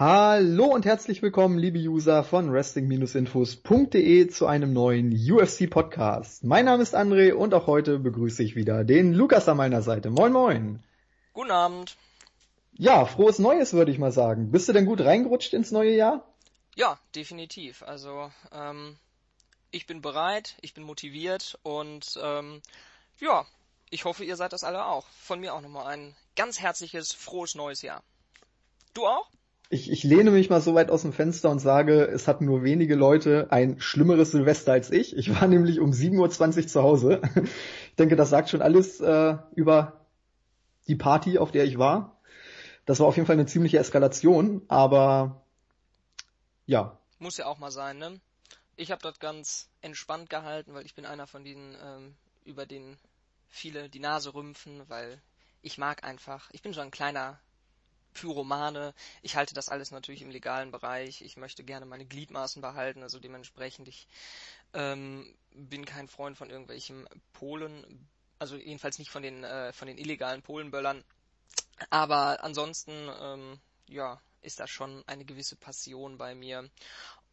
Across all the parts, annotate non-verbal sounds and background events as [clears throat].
Hallo und herzlich willkommen, liebe User von Wrestling-Infos.de zu einem neuen UFC-Podcast. Mein Name ist André und auch heute begrüße ich wieder den Lukas an meiner Seite. Moin moin. Guten Abend. Ja, frohes Neues würde ich mal sagen. Bist du denn gut reingerutscht ins neue Jahr? Ja, definitiv. Also ähm, ich bin bereit, ich bin motiviert und ähm, ja, ich hoffe, ihr seid das alle auch. Von mir auch nochmal ein ganz herzliches, frohes neues Jahr. Du auch? Ich, ich lehne mich mal so weit aus dem Fenster und sage, es hatten nur wenige Leute ein schlimmeres Silvester als ich. Ich war [laughs] nämlich um 7.20 Uhr zu Hause. Ich denke, das sagt schon alles äh, über die Party, auf der ich war. Das war auf jeden Fall eine ziemliche Eskalation, aber ja. Muss ja auch mal sein, ne? Ich habe das ganz entspannt gehalten, weil ich bin einer von denen, ähm, über den viele die Nase rümpfen, weil ich mag einfach, ich bin so ein kleiner Pyromane. Ich halte das alles natürlich im legalen Bereich. Ich möchte gerne meine Gliedmaßen behalten, also dementsprechend ich ähm, bin kein Freund von irgendwelchen Polen, also jedenfalls nicht von den äh, von den illegalen Polenböllern. Aber ansonsten ähm, ja ist das schon eine gewisse Passion bei mir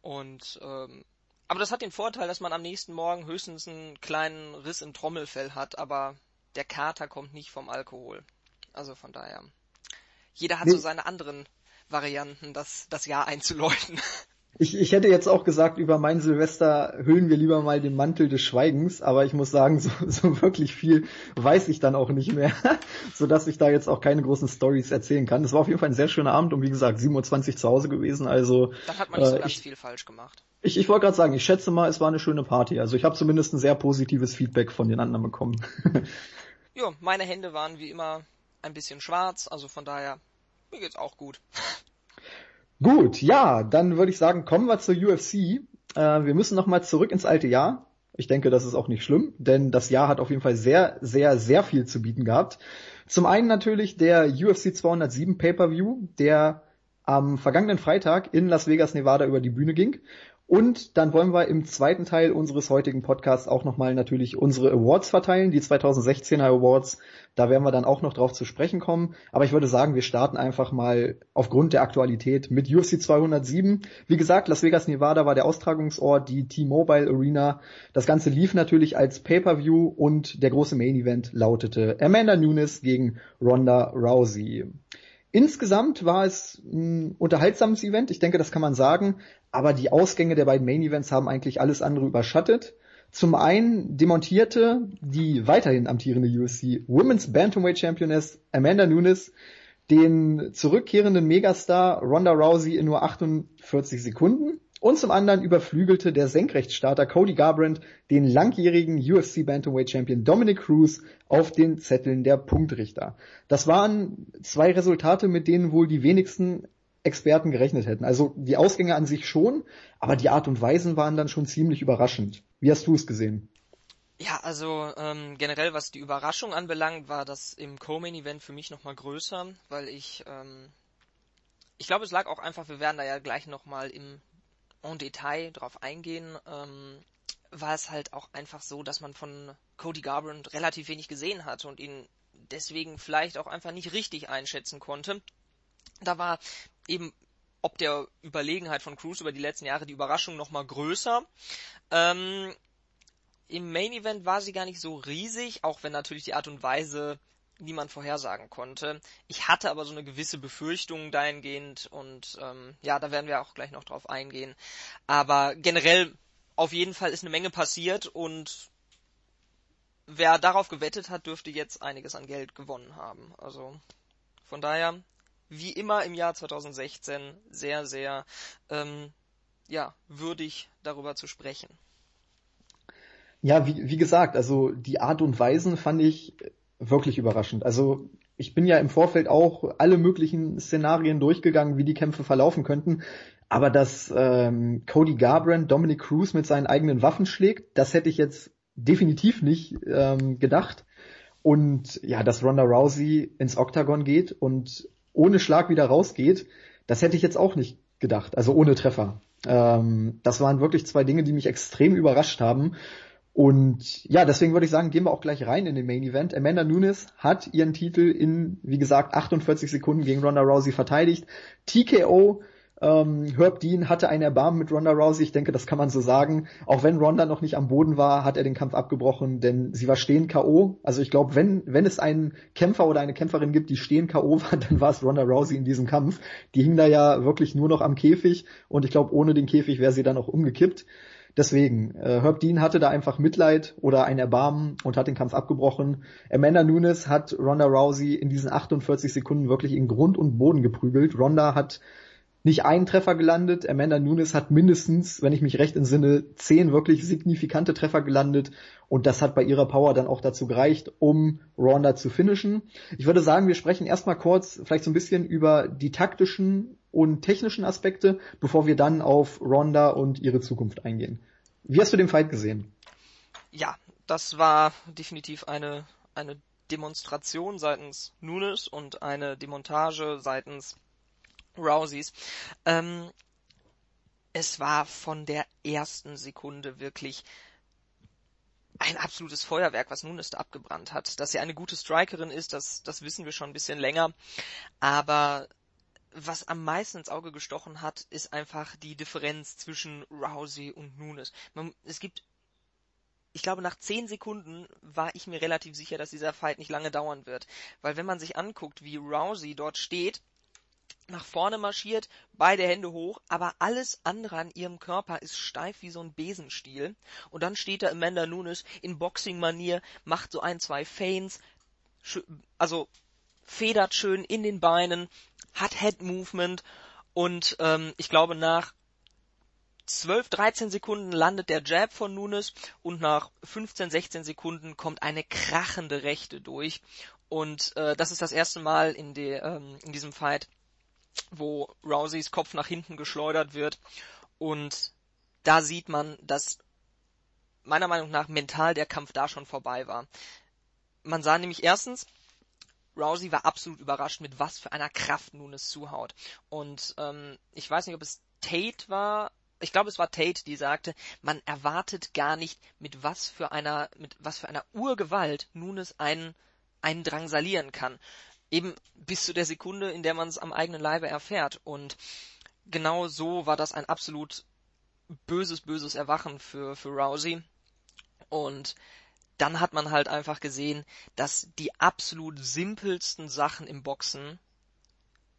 und ähm, aber das hat den Vorteil, dass man am nächsten Morgen höchstens einen kleinen Riss im Trommelfell hat, aber der Kater kommt nicht vom Alkohol. Also von daher. Jeder hat nee. so seine anderen Varianten, das, das Jahr einzuläuten. [laughs] Ich, ich hätte jetzt auch gesagt, über mein Silvester hüllen wir lieber mal den Mantel des Schweigens, aber ich muss sagen, [laughs] so, so wirklich viel weiß ich dann auch nicht mehr, [laughs] so dass ich da jetzt auch keine großen Stories erzählen kann. Es war auf jeden Fall ein sehr schöner Abend und wie gesagt, 27 zu Hause gewesen, also. Da hat man nicht äh, so ganz ich, viel falsch gemacht. Ich, ich wollte gerade sagen, ich schätze mal, es war eine schöne Party. Also ich habe zumindest ein sehr positives Feedback von den anderen bekommen. ja, meine Hände waren wie immer ein bisschen schwarz, also von daher, mir geht's auch gut. Gut, ja, dann würde ich sagen, kommen wir zur UFC. Äh, wir müssen nochmal zurück ins alte Jahr. Ich denke, das ist auch nicht schlimm, denn das Jahr hat auf jeden Fall sehr, sehr, sehr viel zu bieten gehabt. Zum einen natürlich der UFC 207 Pay-per-View, der am vergangenen Freitag in Las Vegas, Nevada über die Bühne ging und dann wollen wir im zweiten Teil unseres heutigen Podcasts auch nochmal natürlich unsere Awards verteilen, die 2016er Awards. Da werden wir dann auch noch drauf zu sprechen kommen. Aber ich würde sagen, wir starten einfach mal aufgrund der Aktualität mit UFC 207. Wie gesagt, Las Vegas, Nevada war der Austragungsort, die T-Mobile Arena. Das Ganze lief natürlich als Pay-Per-View und der große Main Event lautete Amanda Nunes gegen Ronda Rousey. Insgesamt war es ein unterhaltsames Event, ich denke, das kann man sagen, aber die Ausgänge der beiden Main Events haben eigentlich alles andere überschattet. Zum einen demontierte die weiterhin amtierende UFC Women's Bantamweight Championess Amanda Nunes den zurückkehrenden Megastar Ronda Rousey in nur 48 Sekunden und zum anderen überflügelte der Senkrechtstarter Cody Garbrandt den langjährigen UFC Bantamweight Champion Dominic Cruz auf den Zetteln der Punktrichter. Das waren zwei Resultate, mit denen wohl die wenigsten Experten gerechnet hätten. Also die Ausgänge an sich schon, aber die Art und Weisen waren dann schon ziemlich überraschend. Wie hast du es gesehen? Ja, also ähm, generell was die Überraschung anbelangt, war das im Co-Main-Event für mich nochmal größer, weil ich ähm, ich glaube, es lag auch einfach, wir werden da ja gleich nochmal im en Detail drauf eingehen, ähm, war es halt auch einfach so, dass man von Cody Garbrandt relativ wenig gesehen hat und ihn deswegen vielleicht auch einfach nicht richtig einschätzen konnte. Da war eben ob der Überlegenheit von Cruz über die letzten Jahre die Überraschung nochmal größer. Ähm, Im Main Event war sie gar nicht so riesig, auch wenn natürlich die Art und Weise niemand vorhersagen konnte. Ich hatte aber so eine gewisse Befürchtung dahingehend und ähm, ja, da werden wir auch gleich noch drauf eingehen. Aber generell auf jeden Fall ist eine Menge passiert und wer darauf gewettet hat, dürfte jetzt einiges an Geld gewonnen haben. Also von daher, wie immer im Jahr 2016, sehr, sehr ähm, ja, würdig darüber zu sprechen. Ja, wie, wie gesagt, also die Art und Weisen fand ich wirklich überraschend. Also ich bin ja im Vorfeld auch alle möglichen Szenarien durchgegangen, wie die Kämpfe verlaufen könnten. Aber dass ähm, Cody Garbrandt Dominic Cruz mit seinen eigenen Waffen schlägt, das hätte ich jetzt definitiv nicht ähm, gedacht. Und ja, dass Ronda Rousey ins Oktagon geht und ohne Schlag wieder rausgeht, das hätte ich jetzt auch nicht gedacht. Also ohne Treffer. Ähm, das waren wirklich zwei Dinge, die mich extrem überrascht haben. Und ja, deswegen würde ich sagen, gehen wir auch gleich rein in den Main Event. Amanda Nunes hat ihren Titel in, wie gesagt, 48 Sekunden gegen Ronda Rousey verteidigt. TKO Ähm, Herb Dean hatte ein Erbarmen mit Ronda Rousey, ich denke, das kann man so sagen. Auch wenn Ronda noch nicht am Boden war, hat er den Kampf abgebrochen, denn sie war stehen K.O. Also ich glaube, wenn, wenn es einen Kämpfer oder eine Kämpferin gibt, die stehen K.O. war, [laughs] dann war es Ronda Rousey in diesem Kampf. Die hing da ja wirklich nur noch am Käfig und ich glaube, ohne den Käfig wäre sie dann auch umgekippt. Deswegen, äh, Herb Dean hatte da einfach Mitleid oder ein Erbarmen und hat den Kampf abgebrochen. Amanda Nunes hat Ronda Rousey in diesen 48 Sekunden wirklich in Grund und Boden geprügelt. Ronda hat nicht einen Treffer gelandet. Amanda Nunes hat mindestens, wenn ich mich recht entsinne, zehn wirklich signifikante Treffer gelandet. Und das hat bei ihrer Power dann auch dazu gereicht, um Ronda zu finishen. Ich würde sagen, wir sprechen erstmal kurz vielleicht so ein bisschen über die taktischen und technischen Aspekte, bevor wir dann auf Ronda und ihre Zukunft eingehen. Wie hast du den Fight gesehen? Ja, das war definitiv eine, eine Demonstration seitens Nunes und eine Demontage seitens Rouseys. Ähm, es war von der ersten Sekunde wirklich ein absolutes Feuerwerk, was Nunes da abgebrannt hat. Dass sie eine gute Strikerin ist, das, das wissen wir schon ein bisschen länger. Aber was am meisten ins Auge gestochen hat, ist einfach die Differenz zwischen Rousey und Nunes. Man, es gibt, ich glaube, nach zehn Sekunden war ich mir relativ sicher, dass dieser Fight nicht lange dauern wird. Weil wenn man sich anguckt, wie Rousey dort steht, nach vorne marschiert, beide Hände hoch, aber alles andere an ihrem Körper ist steif wie so ein Besenstiel. Und dann steht da Amanda Nunes in Boxing-Manier, macht so ein, zwei Feints, also federt schön in den Beinen, hat Head-Movement und ähm, ich glaube nach 12, 13 Sekunden landet der Jab von Nunes und nach 15, 16 Sekunden kommt eine krachende Rechte durch. Und äh, das ist das erste Mal in, de, ähm, in diesem Fight, wo Rouseys Kopf nach hinten geschleudert wird. Und da sieht man, dass meiner Meinung nach mental der Kampf da schon vorbei war. Man sah nämlich erstens, Rousey war absolut überrascht, mit was für einer Kraft nun es zuhaut. Und ähm, ich weiß nicht, ob es Tate war. Ich glaube, es war Tate, die sagte, man erwartet gar nicht, mit was für einer, mit was für einer Urgewalt nun es einen, einen drangsalieren kann eben bis zu der Sekunde, in der man es am eigenen Leibe erfährt. Und genau so war das ein absolut böses, böses Erwachen für, für Rousey. Und dann hat man halt einfach gesehen, dass die absolut simpelsten Sachen im Boxen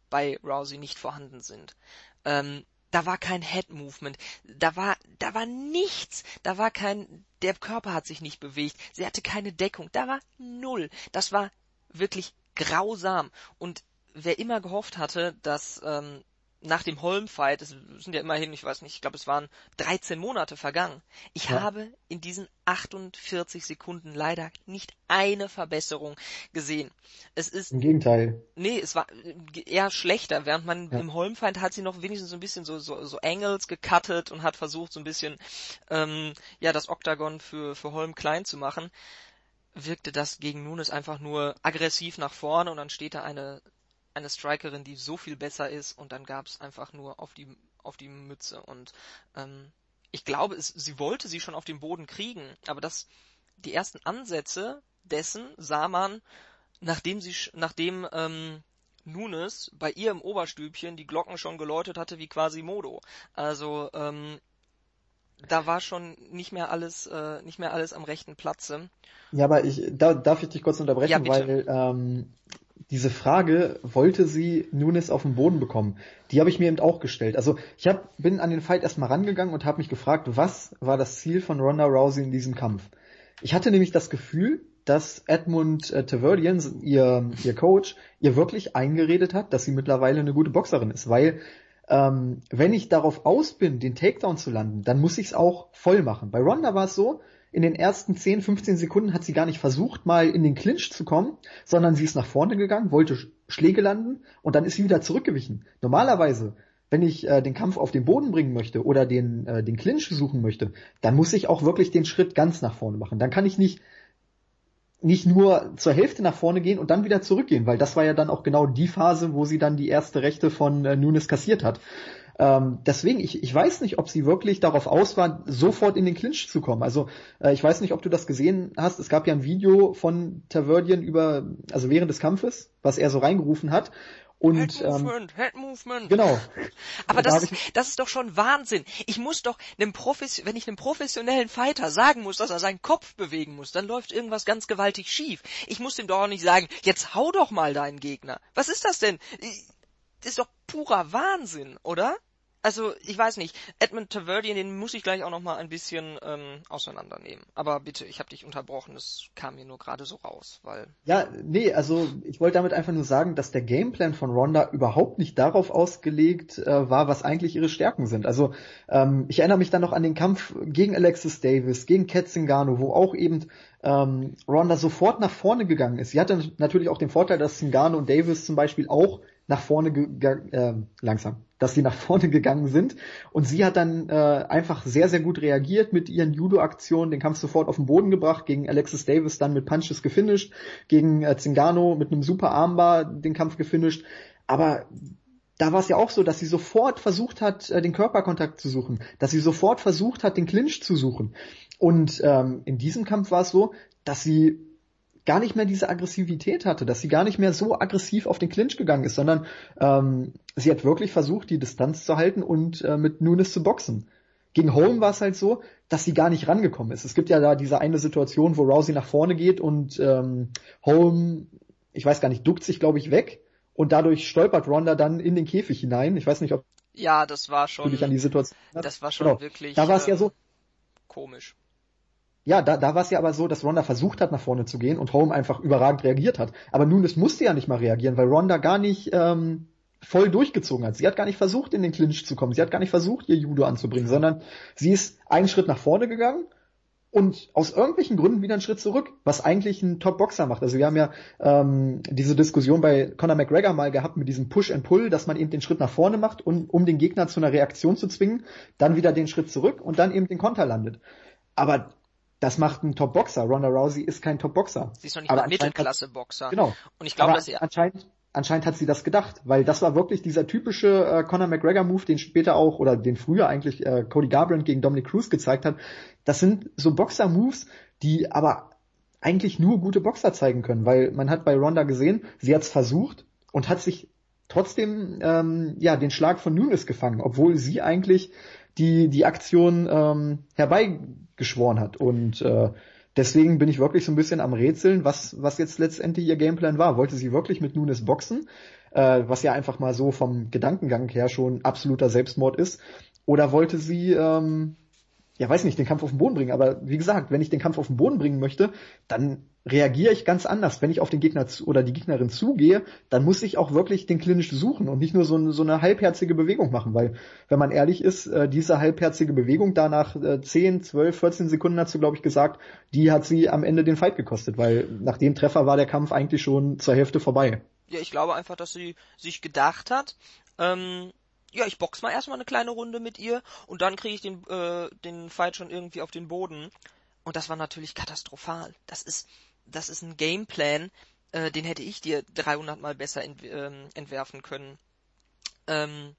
bei Rousey nicht vorhanden sind. Ähm, da war kein Head Movement, da war, da war nichts, da war kein, der Körper hat sich nicht bewegt, sie hatte keine Deckung, da war null. Das war wirklich grausam. Und wer immer gehofft hatte, dass ähm, nach dem Holm-Fight, es sind ja immerhin, ich weiß nicht, ich glaube es waren 13 Monate vergangen. Ich ja. habe in diesen 48 Sekunden leider nicht eine Verbesserung gesehen. Es ist im Gegenteil. Nee, es war äh, eher schlechter, während man ja. im Holm-Fight hat sie noch wenigstens so ein bisschen so so, so Angles gecuttet und hat versucht so ein bisschen ähm, ja das Oktagon für für Holm klein zu machen wirkte das gegen Nunes einfach nur aggressiv nach vorne und dann steht da eine, eine Strikerin, die so viel besser ist und dann gab es einfach nur auf die, auf die Mütze und ähm, ich glaube, es, sie wollte sie schon auf den Boden kriegen, aber das, die ersten Ansätze dessen sah man, nachdem sie, nachdem ähm, Nunes bei ihr im Oberstübchen die Glocken schon geläutet hatte wie quasi Modo. Also ähm, da war schon nicht mehr alles, äh, nicht mehr alles am rechten Platze. Ja, aber ich, da darf ich dich kurz unterbrechen, ja, weil ähm, diese Frage, wollte sie Nunes auf den Boden bekommen, die habe ich mir eben auch gestellt. Also ich hab, bin an den Fight erstmal rangegangen und habe mich gefragt, was war das Ziel von Ronda Rousey in diesem Kampf? Ich hatte nämlich das Gefühl, dass Edmund äh, Taverdian, ihr, ihr Coach, ihr wirklich eingeredet hat, dass sie mittlerweile eine gute Boxerin ist, weil ähm, wenn ich darauf aus bin, den Takedown zu landen, dann muss ich es auch voll machen. Bei Ronda war es so, in den ersten 10, 15 Sekunden hat sie gar nicht versucht, mal in den Clinch zu kommen, sondern sie ist nach vorne gegangen, wollte Schläge landen und dann ist sie wieder zurückgewichen. Normalerweise, wenn ich äh, den Kampf auf den Boden bringen möchte oder den, äh, den Clinch suchen möchte, dann muss ich auch wirklich den Schritt ganz nach vorne machen. Dann kann ich nicht nicht nur zur Hälfte nach vorne gehen und dann wieder zurückgehen, weil das war ja dann auch genau die Phase, wo sie dann die erste Rechte von äh, Nunes kassiert hat. Ähm, deswegen, ich, ich weiß nicht, ob sie wirklich darauf aus war, sofort in den Clinch zu kommen. Also äh, ich weiß nicht, ob du das gesehen hast. Es gab ja ein Video von Taverdian über, also während des Kampfes, was er so reingerufen hat. Und, Head ähm, Movement, Head Movement. genau. [laughs] Aber Da das ist, das ist doch schon Wahnsinn. Ich muss doch einem Profes wenn ich einem professionellen Fighter sagen muss, dass er seinen Kopf bewegen muss, dann läuft irgendwas ganz gewaltig schief. Ich muss dem doch auch nicht sagen, jetzt hau doch mal deinen Gegner. Was ist das denn? Das ist doch purer Wahnsinn, oder? Also, ich weiß nicht. Edmund Taverdian, den muss ich gleich auch noch mal ein bisschen ähm, auseinandernehmen. Aber bitte, ich habe dich unterbrochen, das kam mir nur gerade so raus, weil... Ja, nee, also ich wollte damit einfach nur sagen, dass der Gameplan von Ronda überhaupt nicht darauf ausgelegt äh, war, was eigentlich ihre Stärken sind. Also ähm, ich erinnere mich dann noch an den Kampf gegen Alexis Davis, gegen Kat Zingano, wo auch eben ähm, Ronda sofort nach vorne gegangen ist. Sie hatte natürlich auch den Vorteil, dass Zingano und Davis zum Beispiel auch nach vorne äh, langsam, dass sie nach vorne gegangen sind. Und sie hat dann äh, einfach sehr sehr gut reagiert mit ihren Judo-Aktionen, den Kampf sofort auf den Boden gebracht, gegen Alexis Davis dann mit Punches gefinisht, gegen äh, Zingano mit einem super Armbar den Kampf gefinisht, aber da war es ja auch so, dass sie sofort versucht hat, äh, den Körperkontakt zu suchen, dass sie sofort versucht hat, den Clinch zu suchen. Und ähm, in diesem Kampf war es so, dass sie gar nicht mehr diese Aggressivität hatte, dass sie gar nicht mehr so aggressiv auf den Clinch gegangen ist, sondern ähm, sie hat wirklich versucht, die Distanz zu halten und äh, mit Nunes zu boxen. Gegen Holm war es halt so, dass sie gar nicht rangekommen ist. Es gibt ja da diese eine Situation, wo Rousey nach vorne geht und ähm, Holm, ich weiß gar nicht, duckt sich, glaube ich, weg und dadurch stolpert Ronda dann in den Käfig hinein. Ich weiß nicht, ob ja, das war schon, an die Situation. Das war schon genau. wirklich. Da war es ähm, ja so komisch. Ja, da, da war es ja aber so, dass Ronda versucht hat, nach vorne zu gehen und Holm einfach überragend reagiert hat. Aber Nunes musste ja nicht mal reagieren, weil Ronda gar nicht ähm, voll durchgezogen hat. Sie hat gar nicht versucht, in den Clinch zu kommen. Sie hat gar nicht versucht, ihr Judo anzubringen, sondern sie ist einen Schritt nach vorne gegangen und aus irgendwelchen Gründen wieder einen Schritt zurück, was eigentlich ein Top-Boxer macht. Also wir haben ja ähm, diese Diskussion bei Conor McGregor mal gehabt mit diesem Push and Pull, dass man eben den Schritt nach vorne macht, und, um den Gegner zu einer Reaktion zu zwingen, dann wieder den Schritt zurück und dann eben den Konter landet. Aber das macht ein Top-Boxer. Ronda Rousey ist kein Top-Boxer. Sie ist noch nicht mal Mittelklasse-Boxer. Genau. Und ich glaube, dass sie anscheinend anscheinend hat sie das gedacht, weil das war wirklich dieser typische äh, Conor McGregor Move, den später auch oder den früher eigentlich äh, Cody Garbrandt gegen Dominic Cruz gezeigt hat. Das sind so Boxer Moves, die aber eigentlich nur gute Boxer zeigen können, weil man hat bei Ronda gesehen, sie hat es versucht und hat sich trotzdem ähm, ja den Schlag von Nunes gefangen, obwohl sie eigentlich die die Aktion ähm, herbeigeschworen hat und äh, deswegen bin ich wirklich so ein bisschen am Rätseln, was, was jetzt letztendlich ihr Gameplan war. Wollte sie wirklich mit Nunes boxen, äh, was ja einfach mal so vom Gedankengang her schon absoluter Selbstmord ist, oder wollte sie ähm, ja, weiß nicht, den Kampf auf den Boden bringen. Aber wie gesagt, wenn ich den Kampf auf den Boden bringen möchte, dann reagiere ich ganz anders. Wenn ich auf den Gegner zu, oder die Gegnerin zugehe, dann muss ich auch wirklich den Clinch suchen und nicht nur so, so eine halbherzige Bewegung machen, weil, wenn man ehrlich ist, äh, diese halbherzige Bewegung da nach äh, 10, 12, 14 Sekunden hat sie, glaube ich, gesagt, die hat sie am Ende den Fight gekostet, weil nach dem Treffer war der Kampf eigentlich schon zur Hälfte vorbei. Ja, ich glaube einfach, dass sie sich gedacht hat, ähm, ja, ich box mal erstmal eine kleine Runde mit ihr und dann kriege ich den, äh, den Fight schon irgendwie auf den Boden. Und das war natürlich katastrophal. Das ist, das ist ein Gameplan, äh, den hätte ich dir 300 mal besser ent, ähm, entwerfen können. Ähm,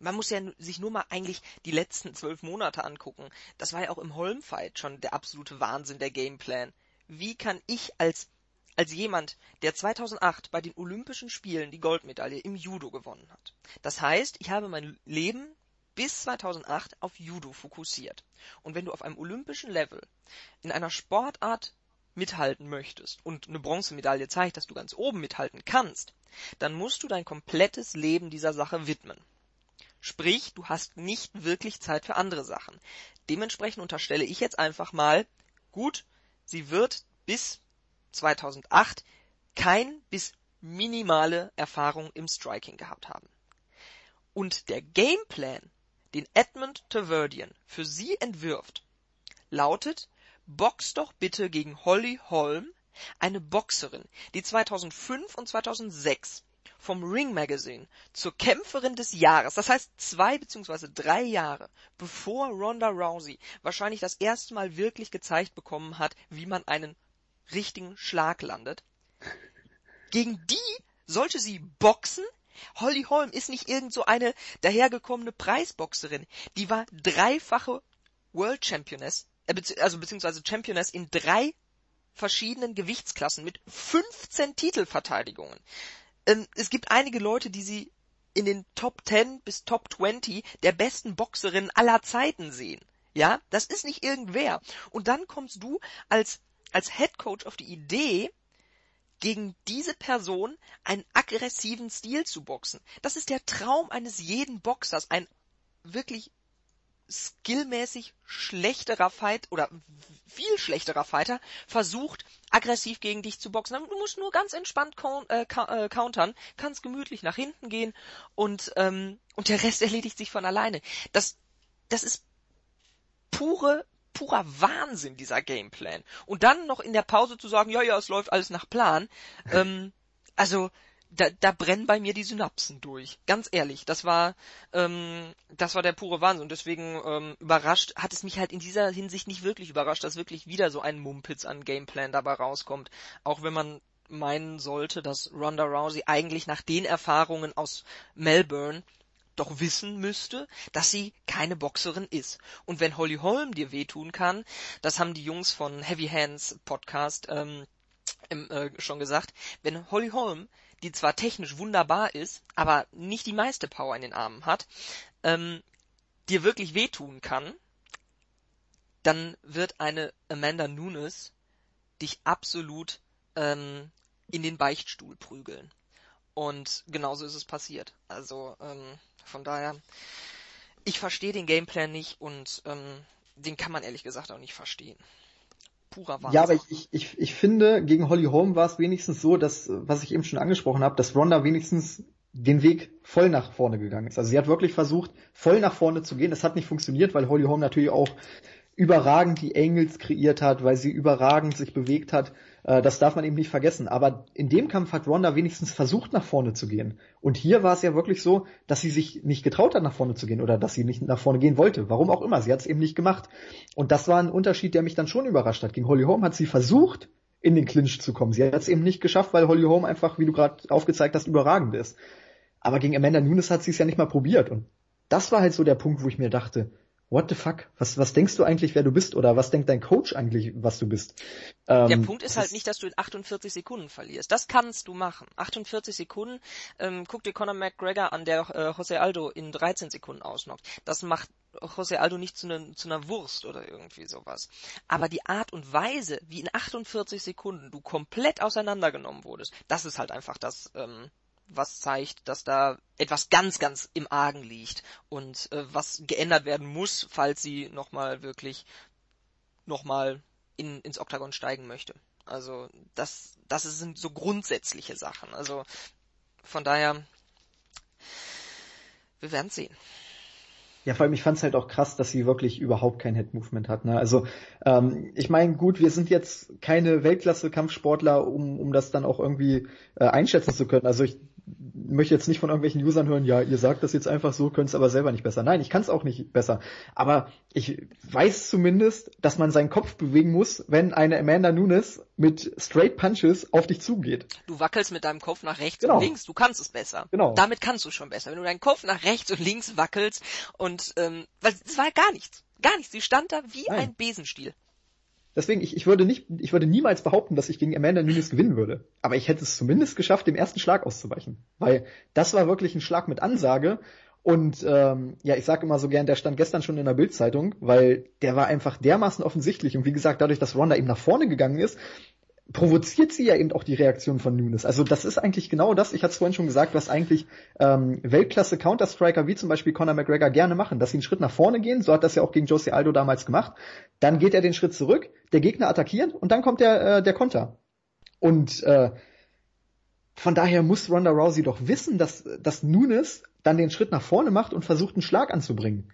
man muss ja sich nur mal eigentlich die letzten zwölf Monate angucken. Das war ja auch im Holm-Fight schon der absolute Wahnsinn, der Gameplan. Wie kann ich als als jemand, der 2008 bei den Olympischen Spielen die Goldmedaille im Judo gewonnen hat. Das heißt, ich habe mein Leben bis 2008 auf Judo fokussiert. Und wenn du auf einem olympischen Level in einer Sportart mithalten möchtest und eine Bronzemedaille zeigt, dass du ganz oben mithalten kannst, dann musst du dein komplettes Leben dieser Sache widmen. Sprich, du hast nicht wirklich Zeit für andere Sachen. Dementsprechend unterstelle ich jetzt einfach mal, gut, sie wird bis 2008 kein bis minimale Erfahrung im Striking gehabt haben. Und der Gameplan, den Edmund Taverdian für sie entwirft, lautet, box doch bitte gegen Holly Holm, eine Boxerin, die 2005 und 2006 vom Ring Magazine zur Kämpferin des Jahres, das heißt zwei beziehungsweise drei Jahre bevor Ronda Rousey wahrscheinlich das erste Mal wirklich gezeigt bekommen hat, wie man einen richtigen Schlag landet. Gegen die sollte sie boxen? Holly Holm ist nicht irgend so eine dahergekommene Preisboxerin. Die war dreifache World Championess, äh, also beziehungsweise Championess in drei verschiedenen Gewichtsklassen mit 15 Titelverteidigungen. ähm, es gibt einige Leute, die sie in den Top 10 bis Top 20 der besten Boxerinnen aller Zeiten sehen. Ja, das ist nicht irgendwer. Und dann kommst du als, als Head Coach auf die Idee, gegen diese Person einen aggressiven Stil zu boxen. Das ist der Traum eines jeden Boxers, ein wirklich skillmäßig schlechterer Fight oder viel schlechterer Fighter versucht aggressiv gegen dich zu boxen. Du musst nur ganz entspannt äh, äh, countern, kannst gemütlich nach hinten gehen und ähm, und der Rest [laughs] erledigt sich von alleine. Das das ist pure purer Wahnsinn dieser Gameplan. Und dann noch in der Pause zu sagen, ja ja, es läuft alles nach Plan. [laughs] ähm, also da, da brennen bei mir die Synapsen durch. Ganz ehrlich, das war, ähm, das war der pure Wahnsinn. Und deswegen ähm, überrascht, hat es mich halt in dieser Hinsicht nicht wirklich überrascht, dass wirklich wieder so ein Mumpitz an Gameplan dabei rauskommt. Auch wenn man meinen sollte, dass Ronda Rousey eigentlich nach den Erfahrungen aus Melbourne doch wissen müsste, dass sie keine Boxerin ist. Und wenn Holly Holm dir wehtun kann, das haben die Jungs von Heavy Hands Podcast ähm, äh, schon gesagt, wenn Holly Holm die zwar technisch wunderbar ist, aber nicht die meiste Power in den Armen hat, ähm, dir wirklich wehtun kann, dann wird eine Amanda Nunes dich absolut ähm, in den Beichtstuhl prügeln. Und genauso ist es passiert. Also ähm, von daher, ich verstehe den Gameplan nicht und ähm, den kann man ehrlich gesagt auch nicht verstehen purer Wahnsinn. Ja, aber ich, ich, ich finde, gegen Holly Holm war es wenigstens so, dass, was ich eben schon angesprochen habe, dass Ronda wenigstens den Weg voll nach vorne gegangen ist. Also sie hat wirklich versucht, voll nach vorne zu gehen. Das hat nicht funktioniert, weil Holly Holm natürlich auch überragend die Angles kreiert hat, weil sie überragend sich bewegt hat. Äh, das darf man eben nicht vergessen. Aber in dem Kampf hat Ronda wenigstens versucht, nach vorne zu gehen. Und hier war es ja wirklich so, dass sie sich nicht getraut hat, nach vorne zu gehen oder dass sie nicht nach vorne gehen wollte. Warum auch immer. Sie hat es eben nicht gemacht. Und das war ein Unterschied, der mich dann schon überrascht hat. Gegen Holly Holm hat sie versucht, in den Clinch zu kommen. Sie hat es eben nicht geschafft, weil Holly Holm einfach, wie du gerade aufgezeigt hast, überragend ist. Aber gegen Amanda Nunes hat sie es ja nicht mal probiert. Und das war halt so der Punkt, wo ich mir dachte, what the fuck? Was, was denkst du eigentlich, wer du bist? Oder was denkt dein Coach eigentlich, was du bist? Ähm, der Punkt ist halt nicht, dass du in 48 Sekunden verlierst. Das kannst du machen. 48 Sekunden, ähm, guck dir Conor McGregor an, der äh, Jose Aldo in 13 Sekunden ausnockt. Das macht Jose Aldo nicht zu, ne, zu einer Wurst oder irgendwie sowas. Aber die Art und Weise, wie in 48 Sekunden du komplett auseinandergenommen wurdest, das ist halt einfach das, ähm, was zeigt, dass da etwas ganz, ganz im Argen liegt und äh, was geändert werden muss, falls sie nochmal wirklich nochmal in, ins Oktagon steigen möchte. Also das, das sind so grundsätzliche Sachen. Also von daher, wir werden sehen. Ja, vor allem, ich fand es halt auch krass, dass sie wirklich überhaupt kein Head-Movement hat. Ne? Also, ähm, ich meine, gut, wir sind jetzt keine Weltklasse-Kampfsportler, um, um das dann auch irgendwie äh, einschätzen zu können. Also ich möchte jetzt nicht von irgendwelchen Usern hören, ja, ihr sagt das jetzt einfach so, könnt es aber selber nicht besser. Nein, ich kann es auch nicht besser. Aber ich weiß zumindest, dass man seinen Kopf bewegen muss, wenn eine Amanda Nunes mit Straight Punches auf dich zugeht. Du wackelst mit deinem Kopf nach rechts genau. und links, du kannst es besser. Genau. Damit kannst du schon besser. Wenn du deinen Kopf nach rechts und links wackelst und ähm, weil es war gar nichts. Gar nichts. Sie stand da wie Nein. ein Besenstiel. Deswegen, ich, ich würde nicht, ich würde niemals behaupten, dass ich gegen Amanda Nunes gewinnen würde. Aber ich hätte es zumindest geschafft, dem ersten Schlag auszuweichen. Weil das war wirklich ein Schlag mit Ansage. Und ähm, ja, ich sage immer so gern, der stand gestern schon in der Bildzeitung, weil der war einfach dermaßen offensichtlich. Und wie gesagt, dadurch, dass Ronda eben nach vorne gegangen ist, provoziert sie ja eben auch die Reaktion von Nunes. Also das ist eigentlich genau das, ich hatte es vorhin schon gesagt, was eigentlich ähm, Weltklasse Counter-Striker wie zum Beispiel Conor McGregor gerne machen, dass sie einen Schritt nach vorne gehen, so hat das ja auch gegen Jose Aldo damals gemacht, dann geht er den Schritt zurück, der Gegner attackiert und dann kommt der, äh, der Konter. Und äh, von daher muss Ronda Rousey doch wissen, dass, dass Nunes dann den Schritt nach vorne macht und versucht, einen Schlag anzubringen.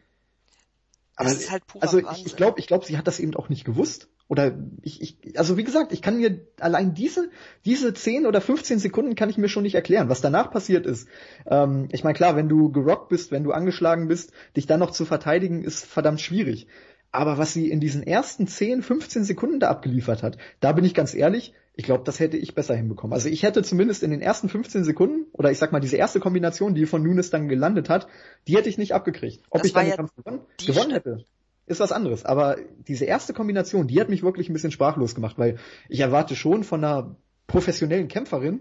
Aber das ist halt purer also ich, ich glaube, ich glaube, sie hat das eben auch nicht gewusst. Oder ich, ich, also wie gesagt, ich kann mir allein diese, diese 10 oder 15 Sekunden kann ich mir schon nicht erklären, was danach passiert ist. Ähm, ich meine, klar, wenn du gerockt bist, wenn du angeschlagen bist, dich dann noch zu verteidigen, ist verdammt schwierig. Aber was sie in diesen ersten 10, 15 Sekunden da abgeliefert hat, da bin ich ganz ehrlich, ich glaube, das hätte ich besser hinbekommen. Also ich hätte zumindest in den ersten 15 Sekunden, oder ich sag mal, diese erste Kombination, die von Nunes dann gelandet hat, die hätte ich nicht abgekriegt. Ob das ich dann den ja Kampf gewonnen, gewonnen hätte, ist was anderes. Aber diese erste Kombination, die hat mich wirklich ein bisschen sprachlos gemacht, weil ich erwarte schon von einer professionellen Kämpferin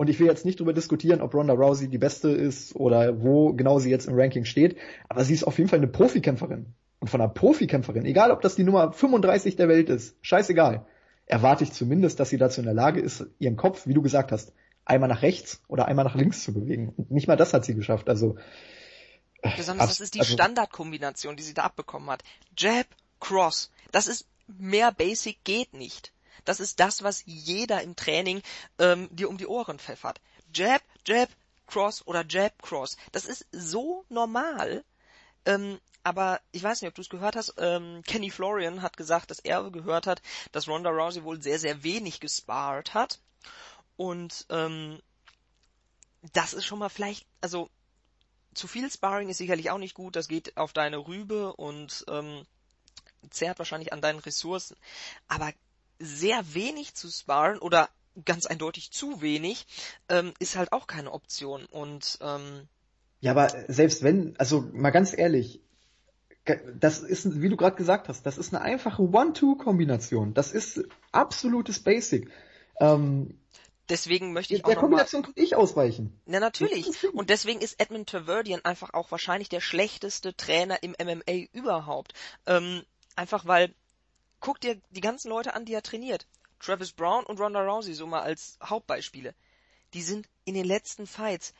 Und ich will jetzt nicht darüber diskutieren, ob Ronda Rousey die beste ist oder wo genau sie jetzt im Ranking steht, aber sie ist auf jeden Fall eine Profikämpferin. Und von einer Profikämpferin, egal ob das die Nummer 35 der Welt ist, scheißegal, erwarte ich zumindest, dass sie dazu in der Lage ist, ihren Kopf, wie du gesagt hast, einmal nach rechts oder einmal nach links zu bewegen. Und nicht mal das hat sie geschafft. Also Besonders das ist die also, Standardkombination, die sie da abbekommen hat. Jab, Cross. Das ist mehr Basic geht nicht. Das ist das, was jeder im Training ähm, dir um die Ohren pfeffert. Jab, Jab, Cross oder Jab, Cross. Das ist so normal. Ähm, aber ich weiß nicht, ob du es gehört hast, ähm, Kenny Florian hat gesagt, dass er gehört hat, dass Ronda Rousey wohl sehr, sehr wenig gespart hat. Und ähm, das ist schon mal vielleicht, also zu viel Sparring ist sicherlich auch nicht gut, das geht auf deine Rübe und ähm, zehrt wahrscheinlich an deinen Ressourcen. Aber sehr wenig zu sparen oder ganz eindeutig zu wenig ähm, ist halt auch keine Option. Und ähm, ja, aber selbst wenn, also mal ganz ehrlich, das ist, wie du gerade gesagt hast, das ist eine einfache One-Two-Kombination. Das ist absolutes Basic. Ähm, deswegen möchte ich der auch Der Kombination könnte ich ausweichen. Na natürlich. Und deswegen ist Edmund Taverdian einfach auch wahrscheinlich der schlechteste Trainer im MMA überhaupt. Ähm, einfach weil guck dir die ganzen Leute an, die er trainiert. Travis Brown und Ronda Rousey so mal als Hauptbeispiele. Die sind in den letzten Fights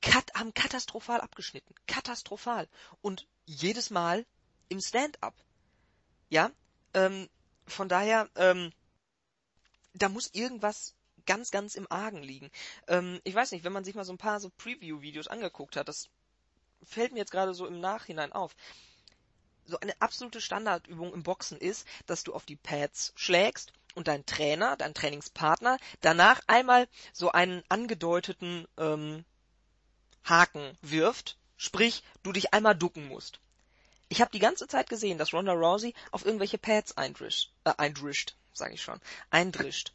kat haben katastrophal abgeschnitten. Katastrophal. Und jedes Mal im Stand-up. Ja? Ähm, von daher, ähm, da muss irgendwas ganz, ganz im Argen liegen. Ähm, ich weiß nicht, wenn man sich mal so ein paar so Preview-Videos angeguckt hat, das fällt mir jetzt gerade so im Nachhinein auf so eine absolute Standardübung im Boxen ist, dass du auf die Pads schlägst und dein Trainer, dein Trainingspartner danach einmal so einen angedeuteten ähm, Haken wirft, sprich, du dich einmal ducken musst. Ich habe die ganze Zeit gesehen, dass Ronda Rousey auf irgendwelche Pads eindrischt, äh, eindrischt, sage ich schon, eindrischt.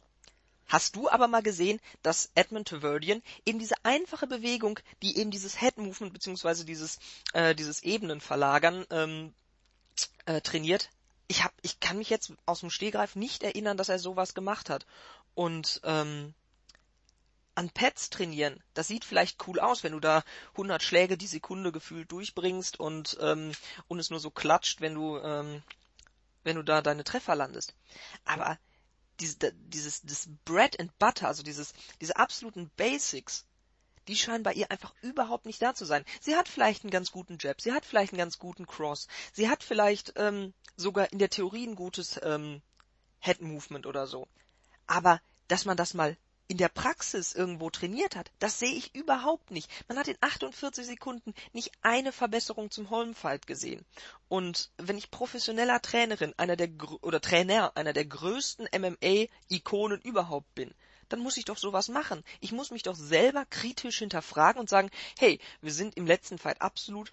Hast du aber mal gesehen, dass Edmund Taverdian eben diese einfache Bewegung, die eben dieses Head Movement beziehungsweise dieses äh, dieses Ebenenverlagern ähm, äh, trainiert. Ich hab, ich kann mich jetzt aus dem Stehgreif nicht erinnern, dass er sowas gemacht hat. Und ähm, an Pads trainieren, das sieht vielleicht cool aus, wenn du da 100 Schläge die Sekunde gefühlt durchbringst und ähm, und es nur so klatscht, wenn du ähm, wenn du da deine Treffer landest. Aber dieses, dieses Bread and Butter, also dieses diese absoluten Basics, die scheinen bei ihr einfach überhaupt nicht da zu sein. Sie hat vielleicht einen ganz guten Jab, sie hat vielleicht einen ganz guten Cross, sie hat vielleicht ähm, sogar in der Theorie ein gutes ähm, Head Movement oder so. Aber dass man das mal in der Praxis irgendwo trainiert hat, das sehe ich überhaupt nicht. Man hat in 48 Sekunden nicht eine Verbesserung zum Holmfight gesehen. Und wenn ich professioneller Trainerin einer der oder Trainer einer der größten MMA-Ikonen überhaupt bin, dann muss ich doch sowas machen. Ich muss mich doch selber kritisch hinterfragen und sagen, hey, wir sind im letzten Fight absolut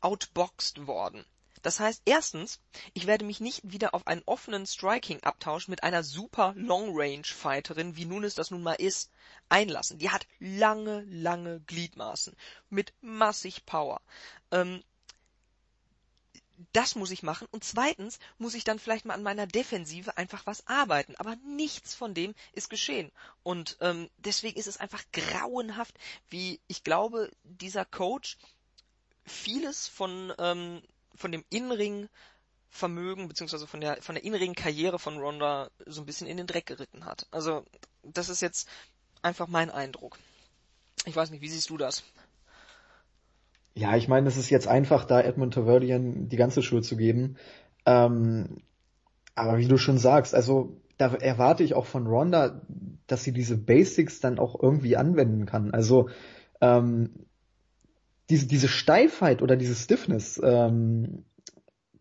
outboxed worden. Das heißt, erstens, ich werde mich nicht wieder auf einen offenen Striking abtausch mit einer super Long Range Fighterin, wie nun es das nun mal ist, einlassen. Die hat lange, lange Gliedmaßen mit massig Power. Ähm, das muss ich machen. Und zweitens muss ich dann vielleicht mal an meiner Defensive einfach was arbeiten. Aber nichts von dem ist geschehen. Und ähm, deswegen ist es einfach grauenhaft, wie ich glaube, dieser Coach vieles von, ähm, von dem Innenring Vermögen beziehungsweise von der von der inneren Karriere von Ronda so ein bisschen in den Dreck geritten hat. Also das ist jetzt einfach mein Eindruck. Ich weiß nicht, wie siehst du das? Ja, ich meine, es ist jetzt einfach, da Edmund Taverdian die ganze Schuld zu geben. Ähm, aber wie du schon sagst, also da erwarte ich auch von Ronda, dass sie diese Basics dann auch irgendwie anwenden kann. Also ähm, diese, diese Steifheit oder diese Stiffness, ähm,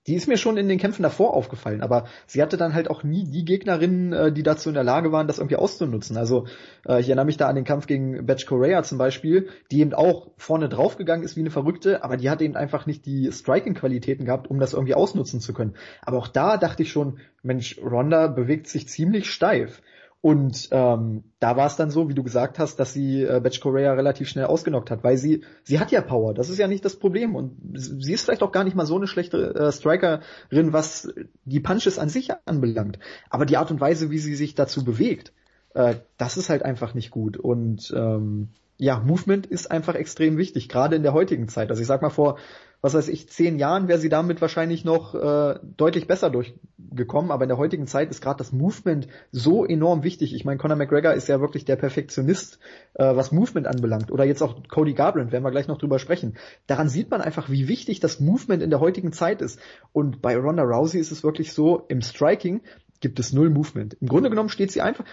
die ist mir schon in den Kämpfen davor aufgefallen, aber sie hatte dann halt auch nie die Gegnerinnen, äh, die dazu in der Lage waren, das irgendwie auszunutzen. Also äh, ich erinnere mich da an den Kampf gegen Batch Correa zum Beispiel, die eben auch vorne draufgegangen ist wie eine Verrückte, aber die hat eben einfach nicht die Striking-Qualitäten gehabt, um das irgendwie ausnutzen zu können. Aber auch da dachte ich schon, Mensch, Ronda bewegt sich ziemlich steif. Und ähm, da war es dann so, wie du gesagt hast, dass sie äh, Batch Correa relativ schnell ausgenockt hat, weil sie sie hat ja Power, das ist ja nicht das Problem und sie ist vielleicht auch gar nicht mal so eine schlechte äh, Strikerin, was die Punches an sich anbelangt, aber die Art und Weise, wie sie sich dazu bewegt, Äh, das ist halt einfach nicht gut. Und ähm, ja, Movement ist einfach extrem wichtig, gerade in der heutigen Zeit. Also ich sag mal vor, was weiß ich, zehn Jahren wäre sie damit wahrscheinlich noch äh, deutlich besser durchgekommen, aber in der heutigen Zeit ist gerade das Movement so enorm wichtig. Ich meine, Conor McGregor ist ja wirklich der Perfektionist, äh, was Movement anbelangt. Oder jetzt auch Cody Garbrandt, werden wir gleich noch drüber sprechen. Daran sieht man einfach, wie wichtig das Movement in der heutigen Zeit ist. Und bei Ronda Rousey ist es wirklich so, im Striking gibt es null Movement. Im Grunde genommen steht sie einfach,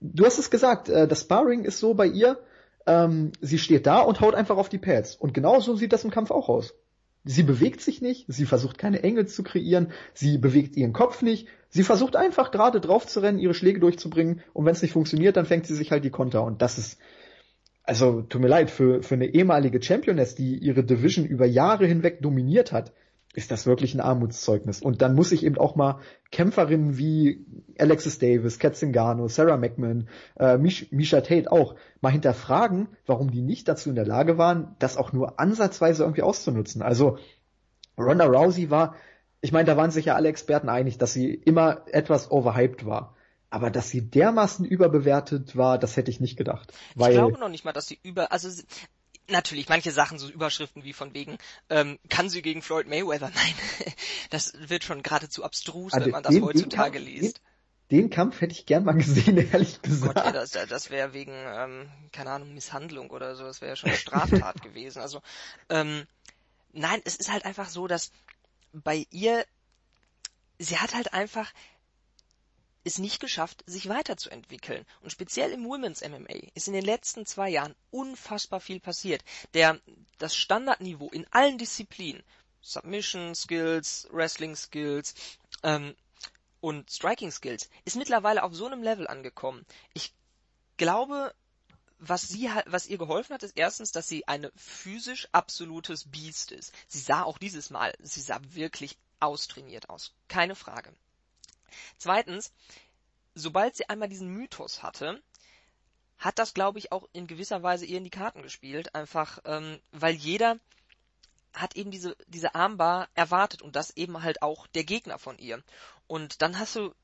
du hast es gesagt, äh, das Sparring ist so bei ihr, ähm, sie steht da und haut einfach auf die Pads. Und genauso sieht das im Kampf auch aus. Sie bewegt sich nicht, sie versucht keine Engel zu kreieren, sie bewegt ihren Kopf nicht, sie versucht einfach gerade drauf zu rennen, ihre Schläge durchzubringen. Und wenn es nicht funktioniert, dann fängt sie sich halt die Konter. Und das ist, also tut mir leid, für, für eine ehemalige Championess, die ihre Division über Jahre hinweg dominiert hat, ist das wirklich ein Armutszeugnis. Und dann muss ich eben auch mal Kämpferinnen wie Alexis Davis, Kat Zingano, Sarah McMahon, äh, Misha Tate auch mal hinterfragen, warum die nicht dazu in der Lage waren, das auch nur ansatzweise irgendwie auszunutzen. Also Ronda Rousey war, ich meine, da waren sich ja alle Experten einig, dass sie immer etwas overhyped war. Aber dass sie dermaßen überbewertet war, das hätte ich nicht gedacht. Ich glaube noch nicht mal, dass sie über, also natürlich manche Sachen, so Überschriften wie von wegen, ähm, kann sie gegen Floyd Mayweather? [laughs] Nein, das wird schon geradezu abstrus, also wenn man das den, heutzutage den liest. Den, den, Kampf hätte ich gern mal gesehen, [laughs] ehrlich gesagt. Gott, ja, das, das wäre wegen, ähm, keine Ahnung, Misshandlung oder so, das wäre ja schon eine Straftat [laughs] gewesen. Also, ähm, nein, es ist halt einfach so, dass bei ihr, sie hat halt einfach es nicht geschafft, sich weiterzuentwickeln. Und speziell im Women's MMA ist in den letzten zwei Jahren unfassbar viel passiert. Der, das Standardniveau in allen Disziplinen, Submission Skills, Wrestling Skills, ähm, und Striking Skills ist mittlerweile auf so einem Level angekommen. Ich glaube, was sie was ihr geholfen hat, ist erstens, dass sie eine physisch absolutes Biest ist. Sie sah auch dieses Mal, sie sah wirklich austrainiert aus. Keine Frage. Zweitens, sobald sie einmal diesen Mythos hatte, hat das, glaube ich, auch in gewisser Weise ihr in die Karten gespielt. Einfach, ähm, weil jeder hat eben diese, diese Armbar erwartet und das eben halt auch der Gegner von ihr. Und dann hast du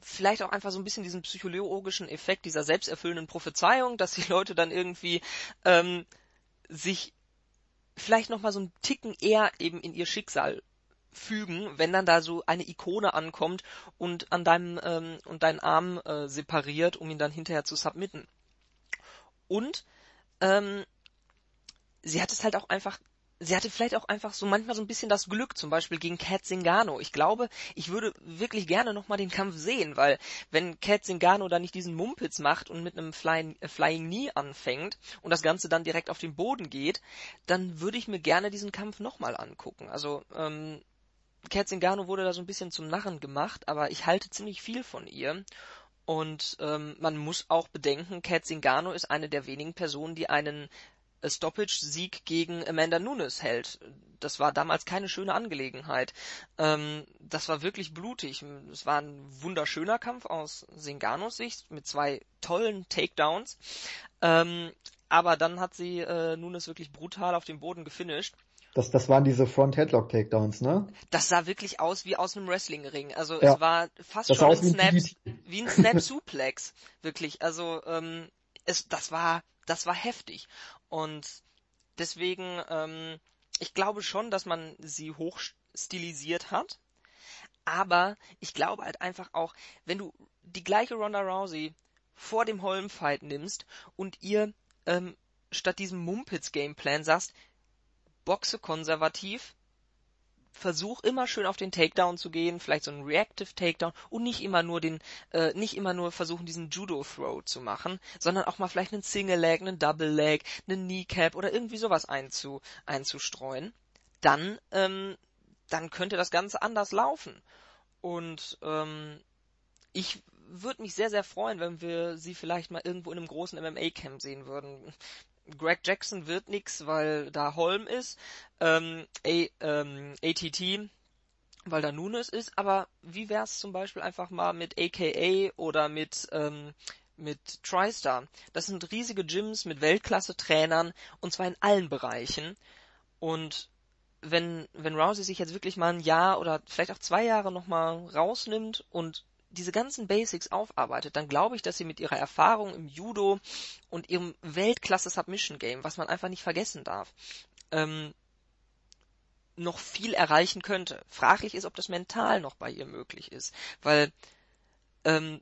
vielleicht auch einfach so ein bisschen diesen psychologischen Effekt dieser selbsterfüllenden Prophezeiung, dass die Leute dann irgendwie ähm, sich vielleicht nochmal so einen Ticken eher eben in ihr Schicksal fügen, wenn dann da so eine Ikone ankommt und an deinem ähm, und deinen Arm äh, separiert, um ihn dann hinterher zu submitten. Und ähm, sie hat es halt auch einfach sie hatte vielleicht auch einfach so manchmal so ein bisschen das Glück, zum Beispiel gegen Kat Zingano. Ich glaube, ich würde wirklich gerne nochmal den Kampf sehen, weil wenn Kat Zingano da nicht diesen Mumpitz macht und mit einem Flying, äh, Flying Knee anfängt und das Ganze dann direkt auf den Boden geht, dann würde ich mir gerne diesen Kampf nochmal angucken. Also ähm, Kerzingano wurde da so ein bisschen zum Narren gemacht, aber ich halte ziemlich viel von ihr. Und ähm, man muss auch bedenken, Kerzingano ist eine der wenigen Personen, die einen äh, Stoppage-Sieg gegen Amanda Nunes hält. Das war damals keine schöne Angelegenheit. Ähm, das war wirklich blutig. Es war ein wunderschöner Kampf aus Singanos Sicht mit zwei tollen Takedowns. Ähm, aber dann hat sie äh, Nunes wirklich brutal auf dem Boden gefinisht. Das, das waren diese Front-Headlock-Takedowns, ne? Das sah wirklich aus wie aus einem Wrestling-Ring. Also ja. es war fast das schon ein Snap, wie ein Snap-Suplex. [laughs] wirklich. Also ähm, es, das war, das war heftig. Und deswegen, ähm, ich glaube schon, dass man sie hoch stilisiert hat. Aber ich glaube halt einfach auch, wenn du die gleiche Ronda Rousey vor dem Holm-Fight nimmst und ihr ähm, statt diesem Mumpitz-Gameplan sagst, boxe konservativ, versuch immer schön auf den Takedown zu gehen, vielleicht so ein Reactive Takedown und nicht immer nur den, äh, nicht immer nur versuchen diesen Judo Throw zu machen, sondern auch mal vielleicht einen Single Leg, einen Double Leg, einen Kneecap oder irgendwie sowas einzu, einzustreuen. Dann, ähm, dann könnte das Ganze anders laufen. Und ähm, ich würde mich sehr, sehr freuen, wenn wir sie vielleicht mal irgendwo in einem großen MMA-Camp sehen würden. Greg Jackson wird nix, weil da Holm ist, ähm, A, ähm, ATT, weil da Nunes ist, aber wie wär's zum Beispiel einfach mal mit AKA oder mit, ähm, mit TriStar? Das sind riesige Gyms mit Weltklasse-Trainern und zwar in allen Bereichen. Und wenn, wenn Rousey sich jetzt wirklich mal ein Jahr oder vielleicht auch zwei Jahre nochmal rausnimmt und diese ganzen Basics aufarbeitet, dann glaube ich, dass sie mit ihrer Erfahrung im Judo und ihrem Weltklasse Submission Game, was man einfach nicht vergessen darf, ähm, noch viel erreichen könnte. Fraglich ist, ob das mental noch bei ihr möglich ist, weil ähm,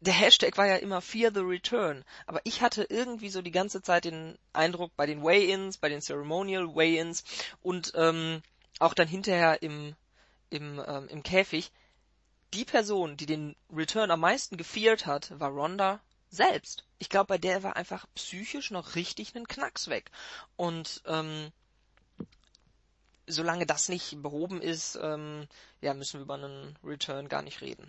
der Hashtag war ja immer Fear the Return, aber ich hatte irgendwie so die ganze Zeit den Eindruck bei den Weigh-ins, bei den Ceremonial Weigh-ins und ähm, auch dann hinterher im im ähm, im Käfig, die Person, die den Return am meisten gefeared hat, war Ronda selbst. Ich glaube, bei der war einfach psychisch noch richtig einen Knacks weg und ähm, solange das nicht behoben ist, ähm, ja, müssen wir über einen Return gar nicht reden.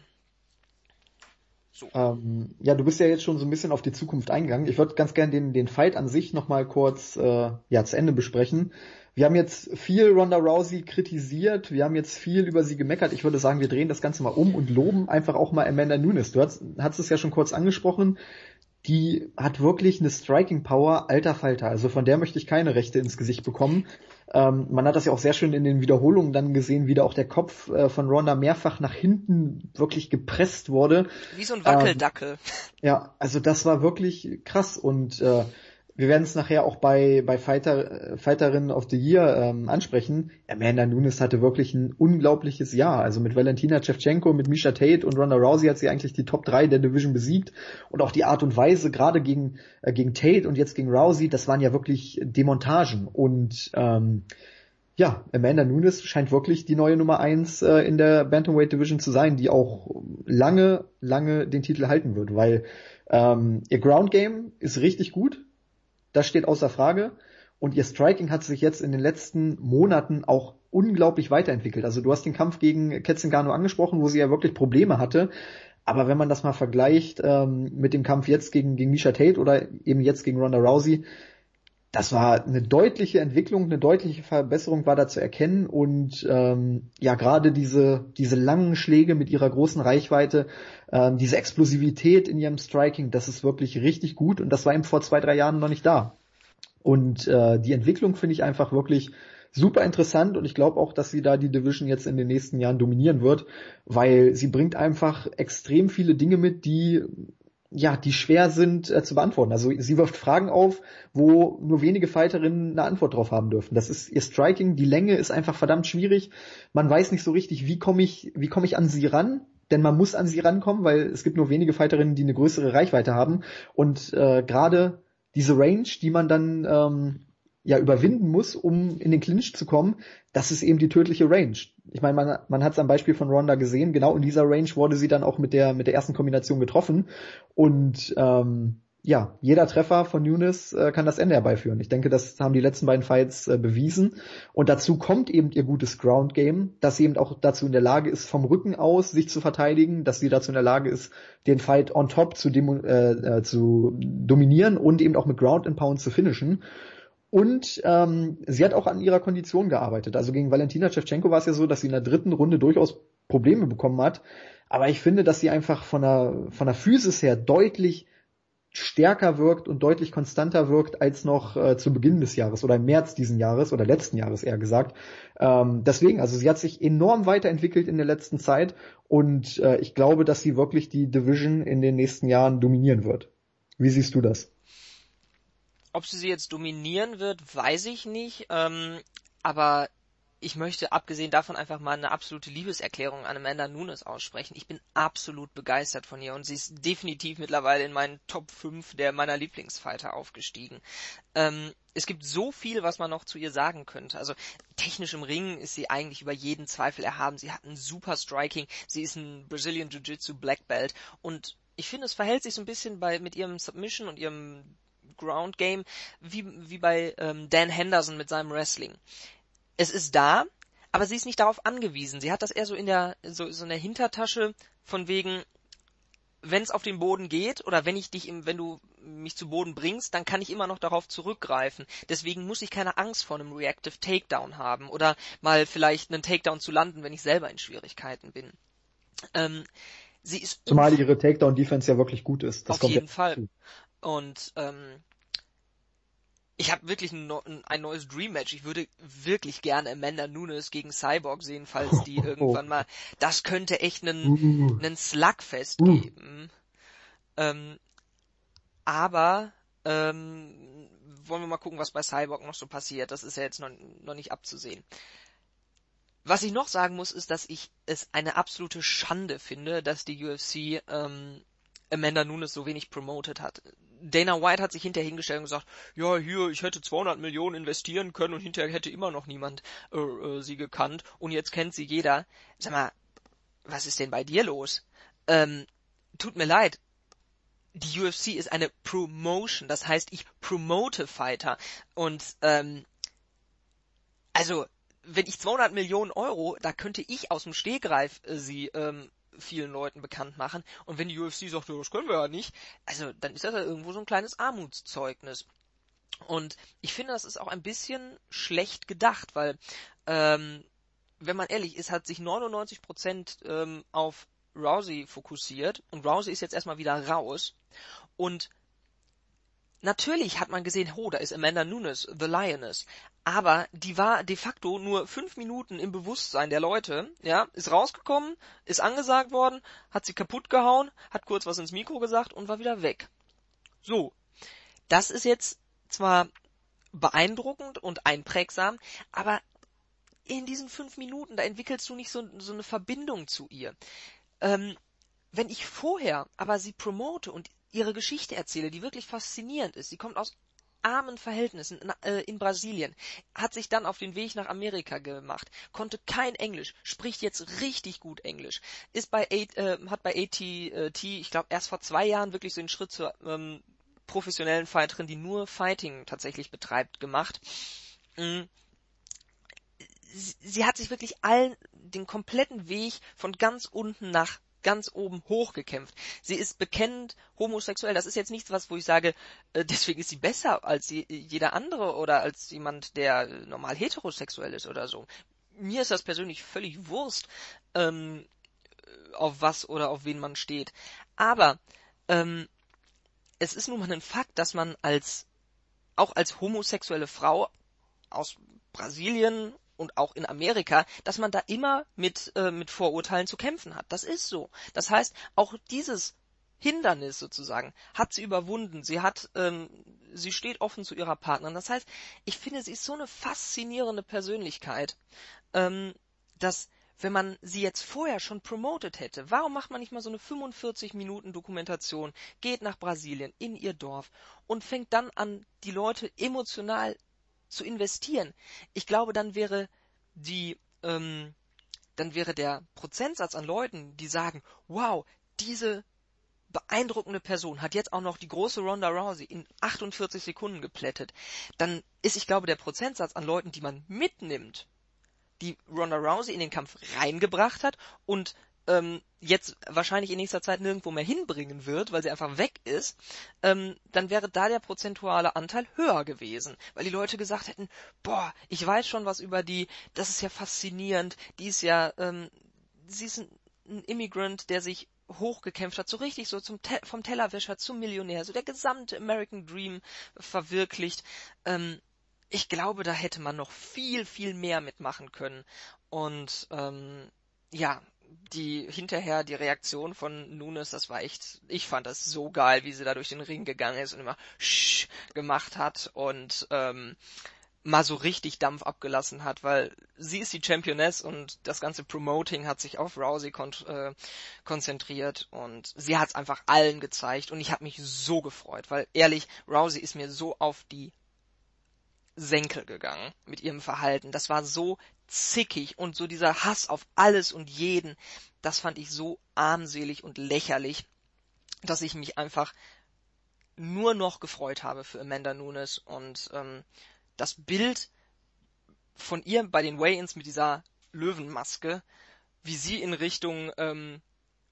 So. Ähm, ja, du bist ja jetzt schon so ein bisschen auf die Zukunft eingegangen. Ich würde ganz gerne den, den Fight an sich nochmal kurz äh, ja, zu Ende besprechen. Wir haben jetzt viel Ronda Rousey kritisiert, wir haben jetzt viel über sie gemeckert. Ich würde sagen, wir drehen das Ganze mal um und loben einfach auch mal Amanda Nunes. Du hast, hast es ja schon kurz angesprochen die hat wirklich eine Striking Power, alter Falter. Also von der möchte ich keine Rechte ins Gesicht bekommen. Ähm, man hat das ja auch sehr schön in den Wiederholungen dann gesehen, wie da auch der Kopf äh, von Ronda mehrfach nach hinten wirklich gepresst wurde. Wie so ein Wackeldackel. Ähm, ja, also das war wirklich krass und äh, wir werden es nachher auch bei, bei Fighter, äh, Fighterinnen of the Year ähm, ansprechen. Amanda Nunes hatte wirklich ein unglaubliches Jahr. Also mit Valentina Shevchenko, mit Misha Tate und Ronda Rousey hat sie eigentlich die Top 3 der Division besiegt. Und auch die Art und Weise, gerade gegen, äh, gegen Tate und jetzt gegen Rousey, das waren ja wirklich Demontagen. Und ähm, ja, Amanda Nunes scheint wirklich die neue Nummer 1 äh, in der Bantamweight Division zu sein, die auch lange, lange den Titel halten wird, weil ähm, ihr Ground Game ist richtig gut das steht außer Frage. Und ihr Striking hat sich jetzt in den letzten Monaten auch unglaublich weiterentwickelt. Also du hast den Kampf gegen Ketzengano angesprochen, wo sie ja wirklich Probleme hatte. Aber wenn man das mal vergleicht ähm, mit dem Kampf jetzt gegen, gegen Misha Tate oder eben jetzt gegen Ronda Rousey, das war eine deutliche Entwicklung, eine deutliche Verbesserung war da zu erkennen. Und ähm, ja gerade diese diese langen Schläge mit ihrer großen Reichweite, ähm, diese Explosivität in ihrem Striking, das ist wirklich richtig gut. Und das war eben vor zwei drei Jahren noch nicht da. Und äh, die Entwicklung finde ich einfach wirklich super interessant. Und ich glaube auch, dass sie da die Division jetzt in den nächsten Jahren dominieren wird, weil sie bringt einfach extrem viele Dinge mit, die ja, die schwer sind äh, zu beantworten. Also sie wirft Fragen auf, wo nur wenige Fighterinnen eine Antwort drauf haben dürfen. Das ist ihr Striking, die Länge ist einfach verdammt schwierig. Man weiß nicht so richtig, wie komme ich, wie komme ich an sie ran? Denn man muss an sie rankommen, weil es gibt nur wenige Fighterinnen, die eine größere Reichweite haben. Und äh, gerade diese Range, die man dann ähm, ja überwinden muss, um in den Clinch zu kommen, das ist eben die tödliche Range. Ich meine, man, man hat es am Beispiel von Ronda gesehen, genau in dieser Range wurde sie dann auch mit der mit der ersten Kombination getroffen und ähm, ja, jeder Treffer von Nunes äh, kann das Ende herbeiführen. Ich denke, das haben die letzten beiden Fights äh, bewiesen. Und dazu kommt eben ihr gutes Ground Game, dass sie eben auch dazu in der Lage ist, vom Rücken aus sich zu verteidigen, dass sie dazu in der Lage ist, den Fight on top zu, äh, äh, zu dominieren und eben auch mit Ground and Pound zu finishen. Und ähm, sie hat auch an ihrer Kondition gearbeitet. Also gegen Valentina Shevchenko war es ja so, dass sie in der dritten Runde durchaus Probleme bekommen hat. Aber ich finde, dass sie einfach von der, von der Physis her deutlich stärker wirkt und deutlich konstanter wirkt als noch äh, zu Beginn des Jahres oder im März diesen Jahres oder letzten Jahres eher gesagt. Ähm, deswegen, also sie hat sich enorm weiterentwickelt in der letzten Zeit und äh, ich glaube, dass sie wirklich die Division in den nächsten Jahren dominieren wird. Wie siehst du das? Ob sie sie jetzt dominieren wird, weiß ich nicht. Ähm, aber ich möchte abgesehen davon einfach mal eine absolute Liebeserklärung an Amanda Nunes aussprechen. Ich bin absolut begeistert von ihr und sie ist definitiv mittlerweile in meinen Top 5 der meiner Lieblingsfighter aufgestiegen. Ähm, es gibt so viel, was man noch zu ihr sagen könnte. Also technisch im Ring ist sie eigentlich über jeden Zweifel erhaben. Sie hat ein super Striking. Sie ist ein Brazilian Jiu-Jitsu Black Belt und ich finde, es verhält sich so ein bisschen bei mit ihrem Submission und ihrem Ground Game, wie, wie bei ähm, Dan Henderson mit seinem Wrestling. Es ist da, aber sie ist nicht darauf angewiesen. Sie hat das eher so in der, so, so in der Hintertasche von wegen, wenn es auf den Boden geht oder wenn ich dich im, wenn du mich zu Boden bringst, dann kann ich immer noch darauf zurückgreifen. Deswegen muss ich keine Angst vor einem Reactive Takedown haben oder mal vielleicht einen Takedown zu landen, wenn ich selber in Schwierigkeiten bin. Ähm, sie ist Zumal ihre Takedown Defense ja wirklich gut ist. Das auf jeden Fall. Und ähm, ich habe wirklich ein, ein, neues Dream Match. Ich würde wirklich gerne Amanda Nunes gegen Cyborg sehen, falls die [laughs] irgendwann mal. Das könnte echt einen, uh. einen Slugfest uh. geben. Ähm, aber ähm, wollen wir mal gucken, was bei Cyborg noch so passiert. Das ist ja jetzt noch, noch nicht abzusehen. Was ich noch sagen muss, ist, dass ich es eine absolute Schande finde, dass die UFC ähm, Amanda Nunes so wenig promoted hat. Dana White hat sich hinterher hingestellt und gesagt, ja, hier, ich hätte 200 Millionen investieren können und hinterher hätte immer noch niemand äh, äh, sie gekannt und jetzt kennt sie jeder. Sag mal, was ist denn bei dir los? Ähm, tut mir leid. Die UFC ist eine Promotion, das heißt, ich promote Fighter und ähm, also wenn ich 200 Millionen Euro, da könnte ich aus dem Stegreif äh, sie ähm, vielen Leuten bekannt machen. Und wenn die UFC sagt, das können wir ja nicht, also dann ist das ja irgendwo so ein kleines Armutszeugnis. Und ich finde, das ist auch ein bisschen schlecht gedacht, weil, ähm, wenn man ehrlich ist, hat sich 99% ähm, auf Rousey fokussiert und Rousey ist jetzt erstmal wieder raus und Natürlich hat man gesehen, oh, da ist Amanda Nunes, The Lioness. Aber die war de facto nur fünf Minuten im Bewusstsein der Leute, ja, ist rausgekommen, ist angesagt worden, hat sie kaputt gehauen, hat kurz was ins Mikro gesagt und war wieder weg. So. Das ist jetzt zwar beeindruckend und einprägsam, aber in diesen fünf Minuten, da entwickelst du nicht so, so eine Verbindung zu ihr. Ähm, wenn ich vorher aber sie promote und ihre Geschichte erzähle, die wirklich faszinierend ist. Sie kommt aus armen Verhältnissen in, äh, in, Brasilien, hat sich dann auf den Weg nach Amerika gemacht, konnte kein Englisch, spricht jetzt richtig gut Englisch, ist bei äh, hat bei AT&T, ich glaube erst vor zwei Jahren wirklich so einen Schritt zur ähm, professionellen Fighterin, die nur Fighting tatsächlich betreibt, gemacht. Mhm. Sie hat sich wirklich allen den kompletten Weg von ganz unten nach ganz oben hochgekämpft. Sie ist bekennend homosexuell. Das ist jetzt nichts, was, wo ich sage, äh, deswegen ist sie besser als jeder andere oder als jemand, der normal heterosexuell ist oder so. Mir ist das persönlich völlig Wurst, ähm, auf was oder auf wen man steht. Aber ähm, es ist nun mal ein Fakt, dass man als auch als homosexuelle Frau aus Brasilien und auch in Amerika, dass man da immer mit, äh, mit Vorurteilen zu kämpfen hat. Das ist so. Das heißt, auch dieses Hindernis sozusagen hat sie überwunden. Sie hat, ähm, sie steht offen zu ihrer Partnerin. Das heißt, ich finde, sie ist so eine faszinierende Persönlichkeit, ähm, dass wenn man sie jetzt vorher schon promotet hätte, warum macht man nicht mal so eine 45 Minuten Dokumentation, geht nach Brasilien, in ihr Dorf und fängt dann an, die Leute emotional zu investieren. Ich glaube, dann wäre die, ähm, dann wäre der Prozentsatz an Leuten, die sagen, wow, diese beeindruckende Person hat jetzt auch noch die große Ronda Rousey in 48 Sekunden geplättet, dann ist, ich glaube, der Prozentsatz an Leuten, die man mitnimmt, die Ronda Rousey in den Kampf reingebracht hat und ähm, jetzt wahrscheinlich in nächster Zeit nirgendwo mehr hinbringen wird, weil sie einfach weg ist, ähm, dann wäre da der prozentuale Anteil höher gewesen, weil die Leute gesagt hätten, boah, ich weiß schon was über die, das ist ja faszinierend, die ist ja, ähm, sie ist ein, ein Immigrant, der sich hochgekämpft hat, so richtig so zum Te vom Tellerwäscher zum Millionär, so der gesamte American Dream verwirklicht. Ähm, ich glaube, da hätte man noch viel, viel mehr mitmachen können. Und ähm, ja, die hinterher die Reaktion von Nunes, das war echt, ich fand das so geil, wie sie da durch den Ring gegangen ist und immer Sch gemacht hat und ähm, mal so richtig Dampf abgelassen hat, weil sie ist die Championess und das ganze Promoting hat sich auf Rousey kon äh, konzentriert und sie hat es einfach allen gezeigt und ich habe mich so gefreut, weil ehrlich, Rousey ist mir so auf die Senkel gegangen mit ihrem Verhalten. Das war so zickig und so dieser Hass auf alles und jeden, das fand ich so armselig und lächerlich, dass ich mich einfach nur noch gefreut habe für Amanda Nunes und ähm, das Bild von ihr bei den Weigh-ins mit dieser Löwenmaske, wie sie in Richtung ähm,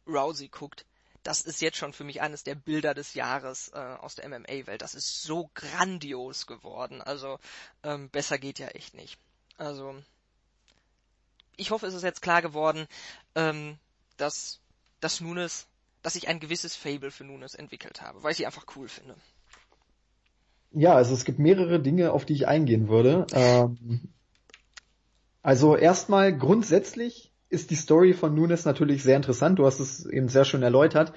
Rousey guckt, das ist jetzt schon für mich eines der Bilder des Jahres äh, aus der MMA-Welt. Das ist so grandios geworden. Also ähm, besser geht ja echt nicht. Also ich hoffe, es ist jetzt klar geworden, ähm, dass, dass Nunes, dass ich ein gewisses Fable für Nunes entwickelt habe, weil ich sie einfach cool finde. Ja, also es gibt mehrere Dinge, auf die ich eingehen würde. Ähm, also erstmal grundsätzlich ist die Story von Nunes natürlich sehr interessant. Du hast es eben sehr schön erläutert.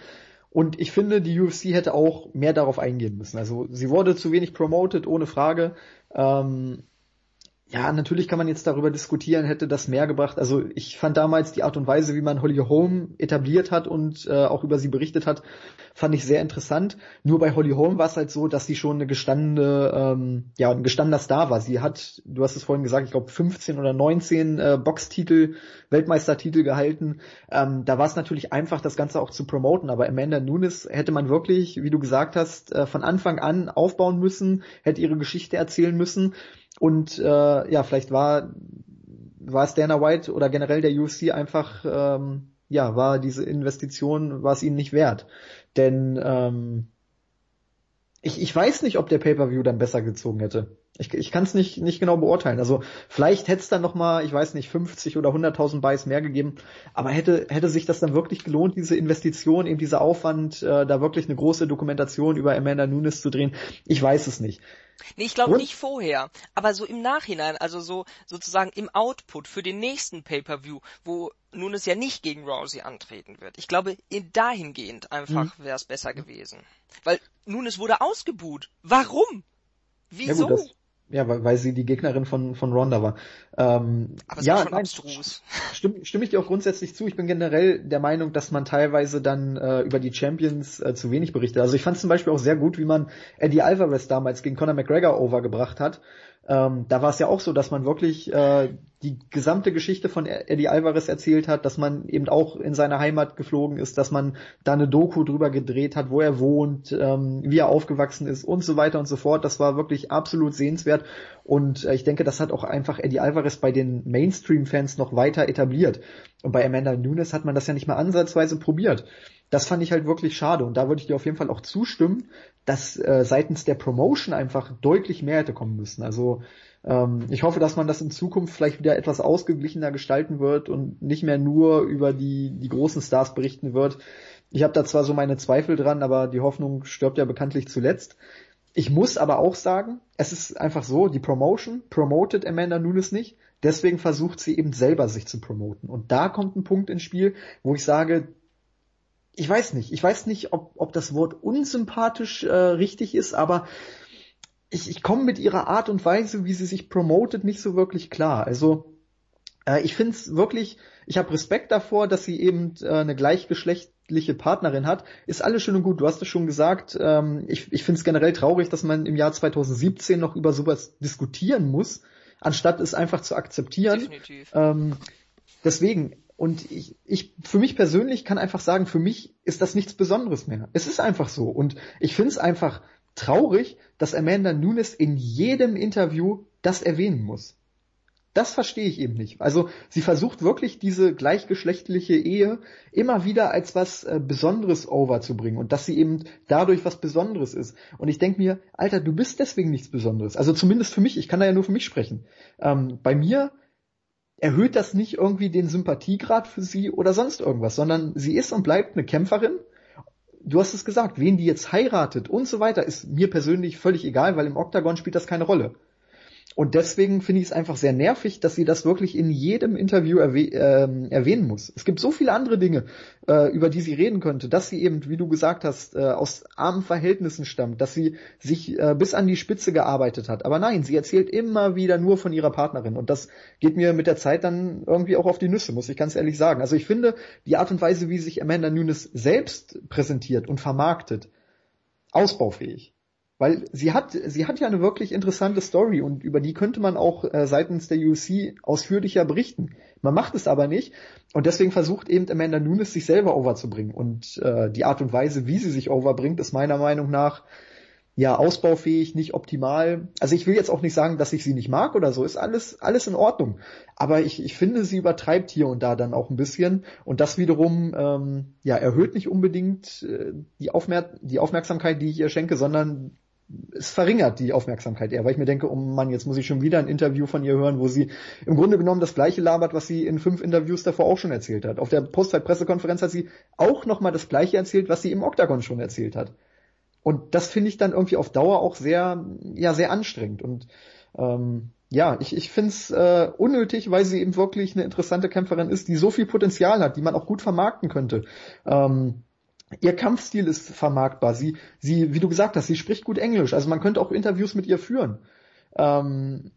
Und ich finde, die UFC hätte auch mehr darauf eingehen müssen. Also sie wurde zu wenig promoted, ohne Frage. Ähm, ja, natürlich kann man jetzt darüber diskutieren, hätte das mehr gebracht. Also ich fand damals die Art und Weise, wie man Holly Holm etabliert hat und äh, auch über sie berichtet hat, fand ich sehr interessant. Nur bei Holly Holm war es halt so, dass sie schon eine gestandene, ähm, ja, ein gestandener Star war. Sie hat, du hast es vorhin gesagt, ich glaube 15 oder 19 äh, Boxtitel, Weltmeistertitel gehalten. Ähm, da war es natürlich einfach, das Ganze auch zu promoten. Aber Amanda Nunes hätte man wirklich, wie du gesagt hast, äh, von Anfang an aufbauen müssen, hätte ihre Geschichte erzählen müssen. Und äh, ja, vielleicht war war es Dana White oder generell der UFC einfach ähm, ja war diese Investition war es ihnen nicht wert, denn ähm, ich, ich weiß nicht, ob der Pay-per-View dann besser gezogen hätte. Ich, ich kann es nicht nicht genau beurteilen. Also vielleicht hätte es dann noch mal, ich weiß nicht, 50 oder 100.000 Buys mehr gegeben. Aber hätte hätte sich das dann wirklich gelohnt, diese Investition, eben dieser Aufwand, äh, da wirklich eine große Dokumentation über Amanda Nunes zu drehen? Ich weiß es nicht. Nee, ich glaube nicht vorher, aber so im Nachhinein, also so sozusagen im Output für den nächsten Pay-per-View, wo nun es ja nicht gegen Rousey antreten wird. Ich glaube, in dahingehend einfach mhm. wäre es besser gewesen. Weil nun es wurde ausgebuht. Warum? Wieso? Ja, gut, ja, weil, weil sie die Gegnerin von, von Ronda war. Ähm, Aber es ja, schon nein, abstrus. Stimme, stimme ich dir auch grundsätzlich zu. Ich bin generell der Meinung, dass man teilweise dann äh, über die Champions äh, zu wenig berichtet. Also ich fand zum Beispiel auch sehr gut, wie man Eddie Alvarez damals gegen Conor McGregor overgebracht hat. Ähm, da war es ja auch so, dass man wirklich äh, die gesamte Geschichte von Eddie Alvarez erzählt hat, dass man eben auch in seine Heimat geflogen ist, dass man da eine Doku drüber gedreht hat, wo er wohnt, ähm, wie er aufgewachsen ist und so weiter und so fort. Das war wirklich absolut sehenswert und äh, ich denke, das hat auch einfach Eddie Alvarez bei den Mainstream-Fans noch weiter etabliert. Und bei Amanda Nunes hat man das ja nicht mal ansatzweise probiert. Das fand ich halt wirklich schade und da würde ich dir auf jeden Fall auch zustimmen, dass äh, seitens der Promotion einfach deutlich mehr hätte kommen müssen. Also ähm, ich hoffe, dass man das in Zukunft vielleicht wieder etwas ausgeglichener gestalten wird und nicht mehr nur über die, die großen Stars berichten wird. Ich habe da zwar so meine Zweifel dran, aber die Hoffnung stirbt ja bekanntlich zuletzt. Ich muss aber auch sagen, es ist einfach so, die Promotion promotet Amanda Nunes nicht, deswegen versucht sie eben selber sich zu promoten. Und da kommt ein Punkt ins Spiel, wo ich sage, ich weiß nicht, ich weiß nicht, ob, ob das Wort unsympathisch äh, richtig ist, aber ich, ich komme mit ihrer Art und Weise, wie sie sich promotet, nicht so wirklich klar. Also äh, ich finde es wirklich, ich habe Respekt davor, dass sie eben äh, eine gleichgeschlechtliche Partnerin hat. Ist alles schön und gut, du hast es schon gesagt. Ähm, ich ich finde es generell traurig, dass man im Jahr 2017 noch über sowas diskutieren muss, anstatt es einfach zu akzeptieren. Definitiv. Ähm, deswegen, und ich, ich, für mich persönlich kann einfach sagen, für mich ist das nichts Besonderes mehr. Es ist einfach so. Und ich finde es einfach traurig, dass Amanda Nunes in jedem Interview das erwähnen muss. Das verstehe ich eben nicht. Also sie versucht wirklich diese gleichgeschlechtliche Ehe immer wieder als was äh, Besonderes overzubringen und dass sie eben dadurch was Besonderes ist. Und ich denke mir, Alter, du bist deswegen nichts Besonderes. Also zumindest für mich, ich kann da ja nur für mich sprechen. Ähm, bei mir erhöht das nicht irgendwie den Sympathiegrad für sie oder sonst irgendwas, sondern sie ist und bleibt eine Kämpferin du hast es gesagt, wen die jetzt heiratet und so weiter, ist mir persönlich völlig egal, weil im Oktagon spielt das keine Rolle. Und deswegen finde ich es einfach sehr nervig, dass sie das wirklich in jedem Interview erwäh äh, erwähnen muss. Es gibt so viele andere Dinge, äh, über die sie reden könnte, dass sie eben, wie du gesagt hast, äh, aus armen Verhältnissen stammt, dass sie sich äh, bis an die Spitze gearbeitet hat. Aber nein, sie erzählt immer wieder nur von ihrer Partnerin. Und das geht mir mit der Zeit dann irgendwie auch auf die Nüsse, muss ich ganz ehrlich sagen. Also ich finde, die Art und Weise, wie sich Amanda Nunes selbst präsentiert und vermarktet, ausbaufähig. Weil sie hat, sie hat ja eine wirklich interessante Story und über die könnte man auch äh, seitens der UFC ausführlicher berichten. Man macht es aber nicht und deswegen versucht eben Amanda Nunes sich selber overzubringen und äh, die Art und Weise, wie sie sich overbringt, ist meiner Meinung nach ja ausbaufähig, nicht optimal. Also ich will jetzt auch nicht sagen, dass ich sie nicht mag oder so, ist alles alles in Ordnung. Aber ich, ich finde, sie übertreibt hier und da dann auch ein bisschen und das wiederum ähm, ja erhöht nicht unbedingt äh, die, Aufmer die Aufmerksamkeit, die ich ihr schenke, sondern es verringert die Aufmerksamkeit eher, weil ich mir denke, oh Mann, jetzt muss ich schon wieder ein Interview von ihr hören, wo sie im Grunde genommen das gleiche labert, was sie in fünf Interviews davor auch schon erzählt hat. Auf der Postfight-Pressekonferenz hat sie auch nochmal das gleiche erzählt, was sie im Octagon schon erzählt hat. Und das finde ich dann irgendwie auf Dauer auch sehr, ja, sehr anstrengend. Und ähm, ja, ich, ich finde es äh, unnötig, weil sie eben wirklich eine interessante Kämpferin ist, die so viel Potenzial hat, die man auch gut vermarkten könnte. Ähm, ihr Kampfstil ist vermarktbar. Sie, sie, wie du gesagt hast, sie spricht gut Englisch. Also man könnte auch Interviews mit ihr führen. Ähm,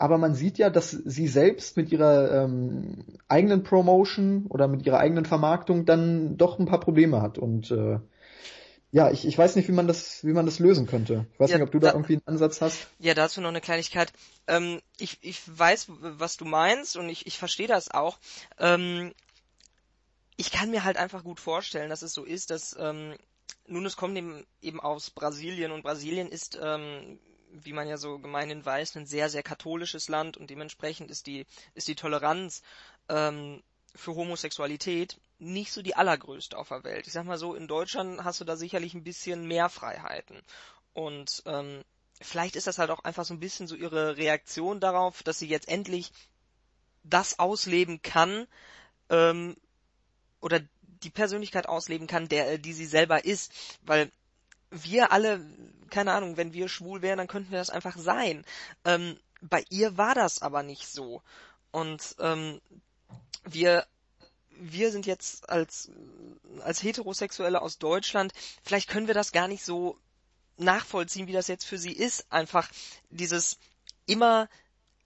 aber man sieht ja, dass sie selbst mit ihrer ähm, eigenen Promotion oder mit ihrer eigenen Vermarktung dann doch ein paar Probleme hat. Und äh, ja, ich, ich weiß nicht, wie man das, wie man das lösen könnte. Ich weiß ja, nicht, ob du da, da, irgendwie einen Ansatz hast. Ja, dazu noch eine Kleinigkeit. Ähm, ich, ich weiß, was du meinst und ich, ich verstehe das auch. Ähm, ich kann mir halt einfach gut vorstellen, dass es so ist, dass ähm, nun es kommt eben, aus Brasilien und Brasilien ist, ähm, wie man ja so gemeinhin weiß, ein sehr, sehr katholisches Land und dementsprechend ist die, ist die Toleranz ähm, für Homosexualität nicht so die allergrößte auf der Welt. Ich sag mal so, in Deutschland hast du da sicherlich ein bisschen mehr Freiheiten. Und ähm, vielleicht ist das halt auch einfach so ein bisschen so ihre Reaktion darauf, dass sie jetzt endlich das ausleben kann, ähm, oder die Persönlichkeit ausleben kann, der, die sie selber ist. Weil wir alle, keine Ahnung, wenn wir schwul wären, dann könnten wir das einfach sein. Ähm, bei ihr war das aber nicht so. Und ähm, wir wir sind jetzt als als Heterosexuelle aus Deutschland, vielleicht können wir das gar nicht so nachvollziehen, wie das jetzt für sie ist. Einfach dieses immer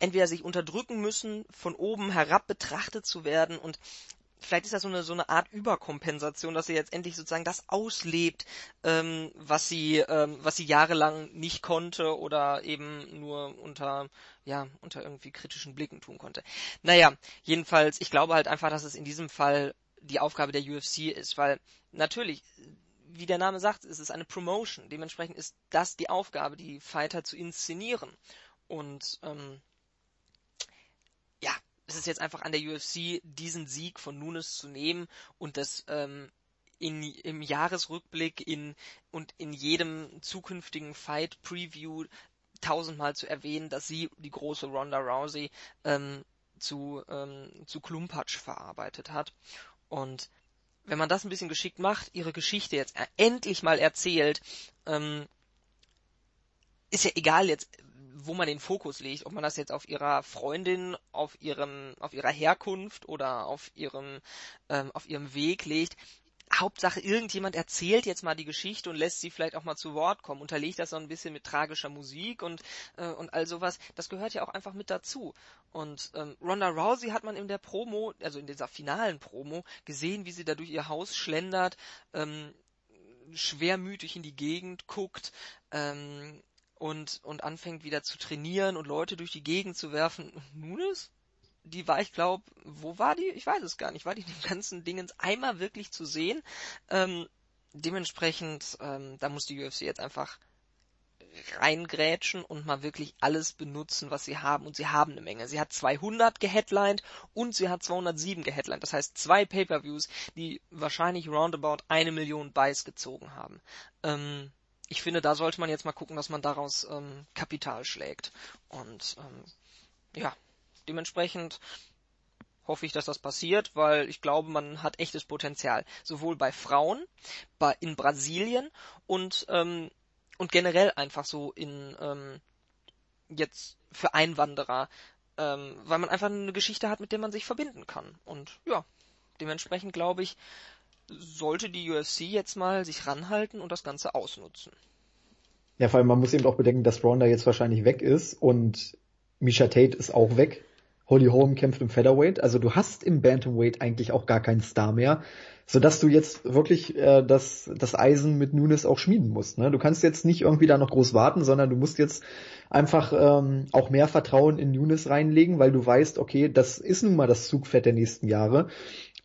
entweder sich unterdrücken müssen, von oben herab betrachtet zu werden und vielleicht ist das so eine, so eine Art Überkompensation, dass sie jetzt endlich sozusagen das auslebt, ähm, was sie, ähm, was sie jahrelang nicht konnte oder eben nur unter, ja, unter irgendwie kritischen Blicken tun konnte. Naja, jedenfalls, ich glaube halt einfach, dass es in diesem Fall die Aufgabe der UFC ist, weil natürlich, wie der Name sagt, es ist eine Promotion. Dementsprechend ist das die Aufgabe, die Fighter zu inszenieren. Und ähm, es ist jetzt einfach an der UFC, diesen Sieg von Nunes zu nehmen und das ähm, in, im Jahresrückblick in, und in jedem zukünftigen Fight Preview tausendmal zu erwähnen, dass sie die große Ronda Rousey ähm, zu, ähm, zu Klumpatsch verarbeitet hat. Und wenn man das ein bisschen geschickt macht, ihre Geschichte jetzt endlich mal erzählt, ähm, ist ja egal jetzt, wo man den Fokus legt, ob man das jetzt auf ihrer Freundin, auf ihrem, auf ihrer Herkunft oder auf ihrem, ähm, auf ihrem Weg legt. Hauptsache, irgendjemand erzählt jetzt mal die Geschichte und lässt sie vielleicht auch mal zu Wort kommen, unterlegt das so ein bisschen mit tragischer Musik und, äh, und all sowas. Das gehört ja auch einfach mit dazu. Und ähm, Ronda Rousey hat man in der Promo, also in dieser finalen Promo, gesehen, wie sie da durch ihr Haus schlendert, ähm, schwermütig in die Gegend guckt, ähm, und, und anfängt wieder zu trainieren und Leute durch die Gegend zu werfen. Nunes? Die war, ich glaube, wo war die? Ich weiß es gar nicht. War die in dem ganzen Dingens einmal wirklich zu sehen? Ähm, dementsprechend, ähm, da muss die UFC jetzt einfach reingrätschen und mal wirklich alles benutzen, was sie haben. Und sie haben eine Menge. Sie hat 200 geheadlined und sie hat 207 geheadlined. Das heißt zwei Pay-per-Views, die wahrscheinlich roundabout eine Million Buys gezogen haben. Ähm, ich finde, da sollte man jetzt mal gucken, dass man daraus ähm, Kapital schlägt. Und ähm, ja, dementsprechend hoffe ich, dass das passiert, weil ich glaube, man hat echtes Potenzial. Sowohl bei Frauen, bei, in Brasilien und, ähm, und generell einfach so in ähm, jetzt für Einwanderer, ähm, weil man einfach eine Geschichte hat, mit der man sich verbinden kann. Und ja, dementsprechend glaube ich, sollte die UFC jetzt mal sich ranhalten und das Ganze ausnutzen. Ja, vor allem man muss eben auch bedenken, dass Ronda jetzt wahrscheinlich weg ist und Misha Tate ist auch weg. Holly Holm kämpft im Featherweight. Also du hast im Bantamweight eigentlich auch gar keinen Star mehr, sodass du jetzt wirklich äh, das, das Eisen mit Nunes auch schmieden musst. Ne? Du kannst jetzt nicht irgendwie da noch groß warten, sondern du musst jetzt einfach ähm, auch mehr Vertrauen in Nunes reinlegen, weil du weißt, okay, das ist nun mal das Zugfett der nächsten Jahre.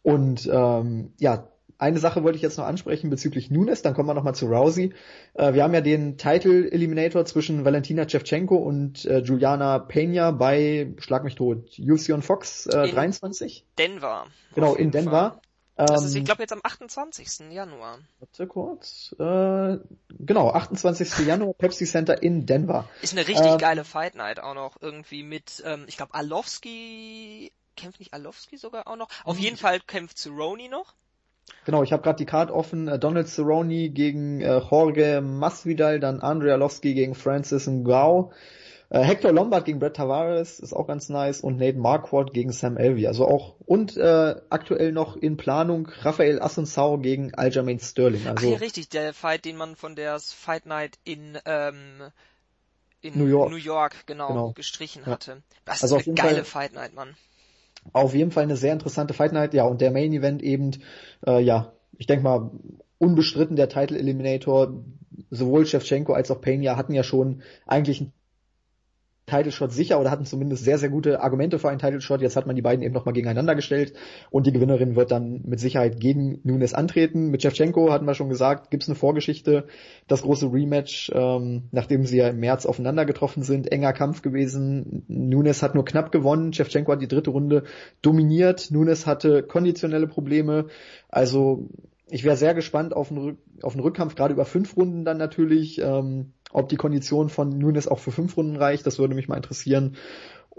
Und ähm, ja, eine Sache wollte ich jetzt noch ansprechen bezüglich Nunes, dann kommen wir nochmal zu Rousey. Äh, wir haben ja den Title Eliminator zwischen Valentina Shevchenko und äh, Juliana Pena bei, schlag mich tot, UFC Fox äh, 23? Denver. Genau, in Denver. Das ist, ich ähm, glaube, jetzt am 28. Januar. Warte kurz. Äh, genau, 28. Januar, Pepsi Center in Denver. Ist eine richtig ähm, geile Fight Night auch noch. Irgendwie mit, ähm, ich glaube, Alowski, kämpft nicht Alowski sogar auch noch? Auf jeden Fall kämpft Cerrone noch. Genau, ich habe gerade die Card offen. Äh, Donald Cerrone gegen äh, Jorge Masvidal, dann Andrea Arlovski gegen Francis Ngao. Äh, Hector Lombard gegen Brett Tavares ist auch ganz nice und Nate Marquardt gegen Sam Elvey. Also auch und äh, aktuell noch in Planung Rafael Assunção gegen Aljamain Sterling. Also Ach ja, richtig, der Fight, den man von der Fight Night in ähm, in New York, New York genau, Genau. gestrichen hatte. Das Also ist eine geile Fall- Fight Night, Mann. Auf jeden Fall eine sehr interessante Fight Night. Ja, und der Main Event eben, äh, ja, ich denke mal, unbestritten der Title Eliminator. Sowohl Shevchenko als auch Pena hatten ja schon eigentlich einen Title Shot sicher oder hatten zumindest sehr, sehr gute Argumente für einen Title Shot. Jetzt hat man die beiden eben nochmal gegeneinander gestellt und die Gewinnerin wird dann mit Sicherheit gegen Nunes antreten. Mit Shevchenko hatten wir schon gesagt, gibt's eine Vorgeschichte, das große Rematch, ähm, nachdem sie ja im März aufeinander getroffen sind. Enger Kampf gewesen. Nunes hat nur knapp gewonnen. Shevchenko hat die dritte Runde dominiert. Nunes hatte konditionelle Probleme. Also ich wäre sehr gespannt auf einen, auf einen Rückkampf, gerade über fünf Runden dann natürlich. Ähm, ob die Kondition von Nunes auch für fünf Runden reicht, das würde mich mal interessieren.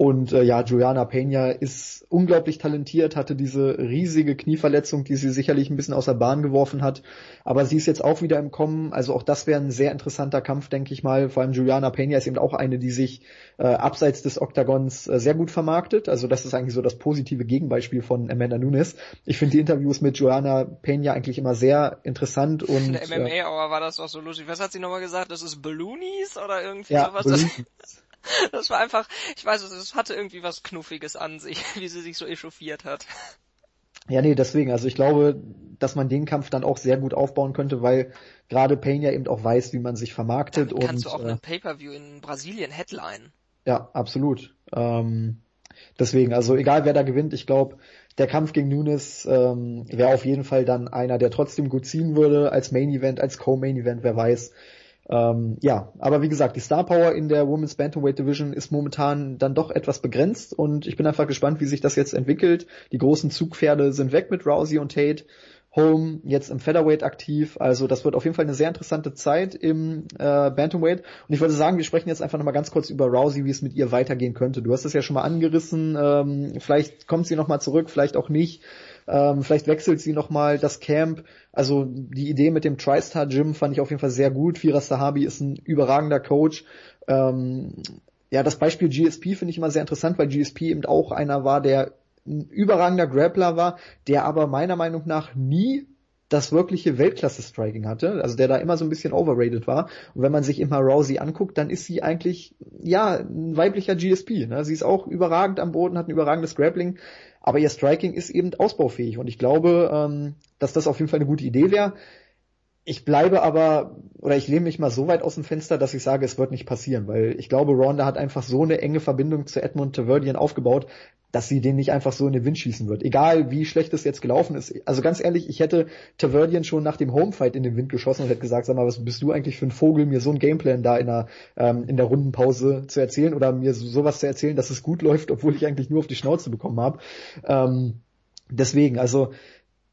Und äh, ja, Juliana Peña ist unglaublich talentiert, hatte diese riesige Knieverletzung, die sie sicherlich ein bisschen aus der Bahn geworfen hat. Aber sie ist jetzt auch wieder im Kommen. Also auch das wäre ein sehr interessanter Kampf, denke ich mal. Vor allem Juliana Peña ist eben auch eine, die sich äh, abseits des Oktagons äh, sehr gut vermarktet. Also das ist eigentlich so das positive Gegenbeispiel von Amanda Nunes. Ich finde die Interviews mit Juliana Peña eigentlich immer sehr interessant und In der äh, MMA-Hour war das doch so lustig. Was hat sie nochmal gesagt? Das ist Balloonies oder irgendwie ja, sowas? [laughs] [laughs] Das, war einfach, ich weiß es, es hatte irgendwie was Knuffiges an sich, [laughs] wie sie sich so echauffiert hat. Ja, nee, deswegen, also ich glaube, dass man den Kampf dann auch sehr gut aufbauen könnte, weil gerade Payne ja eben auch weiß, wie man sich vermarktet Damit kannst und du auch äh, einen Pay-Per-View in Brasilien headline. ja, absolut. Ähm, deswegen, also egal wer da gewinnt, ich glaube, der Kampf gegen Nunes ähm, wäre auf jeden Fall dann einer, der trotzdem gut ziehen würde als Main Event, als Co-Main Event, wer weiß. Ähm, ja, aber wie gesagt, die Star Power in der Women's Bantamweight Division ist momentan dann doch etwas begrenzt und ich bin einfach gespannt, wie sich das jetzt entwickelt. Die großen Zugpferde sind weg mit Rousey und Tate. Home jetzt im Featherweight aktiv, also das wird auf jeden Fall eine sehr interessante Zeit im äh, Bantamweight und ich würde sagen, wir sprechen jetzt einfach nochmal ganz kurz über Rousey, wie es mit ihr weitergehen könnte. Du hast es ja schon mal angerissen, ähm, vielleicht kommt sie nochmal zurück, vielleicht auch nicht. Ähm, vielleicht wechselt sie nochmal das Camp. Also die Idee mit dem TriStar Gym fand ich auf jeden Fall sehr gut. Firas Sahabi ist ein überragender Coach. Ähm, ja, das Beispiel GSP finde ich immer sehr interessant, weil GSP eben auch einer war, der ein überragender Grappler war, der aber meiner Meinung nach nie das wirkliche Weltklasse-Striking hatte, also der da immer so ein bisschen overrated war. Und wenn man sich immer Rousey anguckt, dann ist sie eigentlich, ja, ein weiblicher GSP. Ne? Sie ist auch überragend am Boden, hat ein überragendes Grappling, aber ihr Striking ist eben ausbaufähig. Und ich glaube, ähm, dass das auf jeden Fall eine gute Idee wäre. Ich bleibe aber, oder ich lehne mich mal so weit aus dem Fenster, dass ich sage, es wird nicht passieren, weil ich glaube, Ronda hat einfach so eine enge Verbindung zu Edmund Taverdian aufgebaut, dass sie den nicht einfach so in den Wind schießen wird. Egal, wie schlecht es jetzt gelaufen ist. Also ganz ehrlich, ich hätte Taverdian schon nach dem Homefight in den Wind geschossen und hätte gesagt, sag mal, was bist du eigentlich für ein Vogel, mir so ein Gameplan da in der, ähm, in der Rundenpause zu erzählen oder mir so, sowas zu erzählen, dass es gut läuft, obwohl ich eigentlich nur auf die Schnauze bekommen habe. Ähm, deswegen, also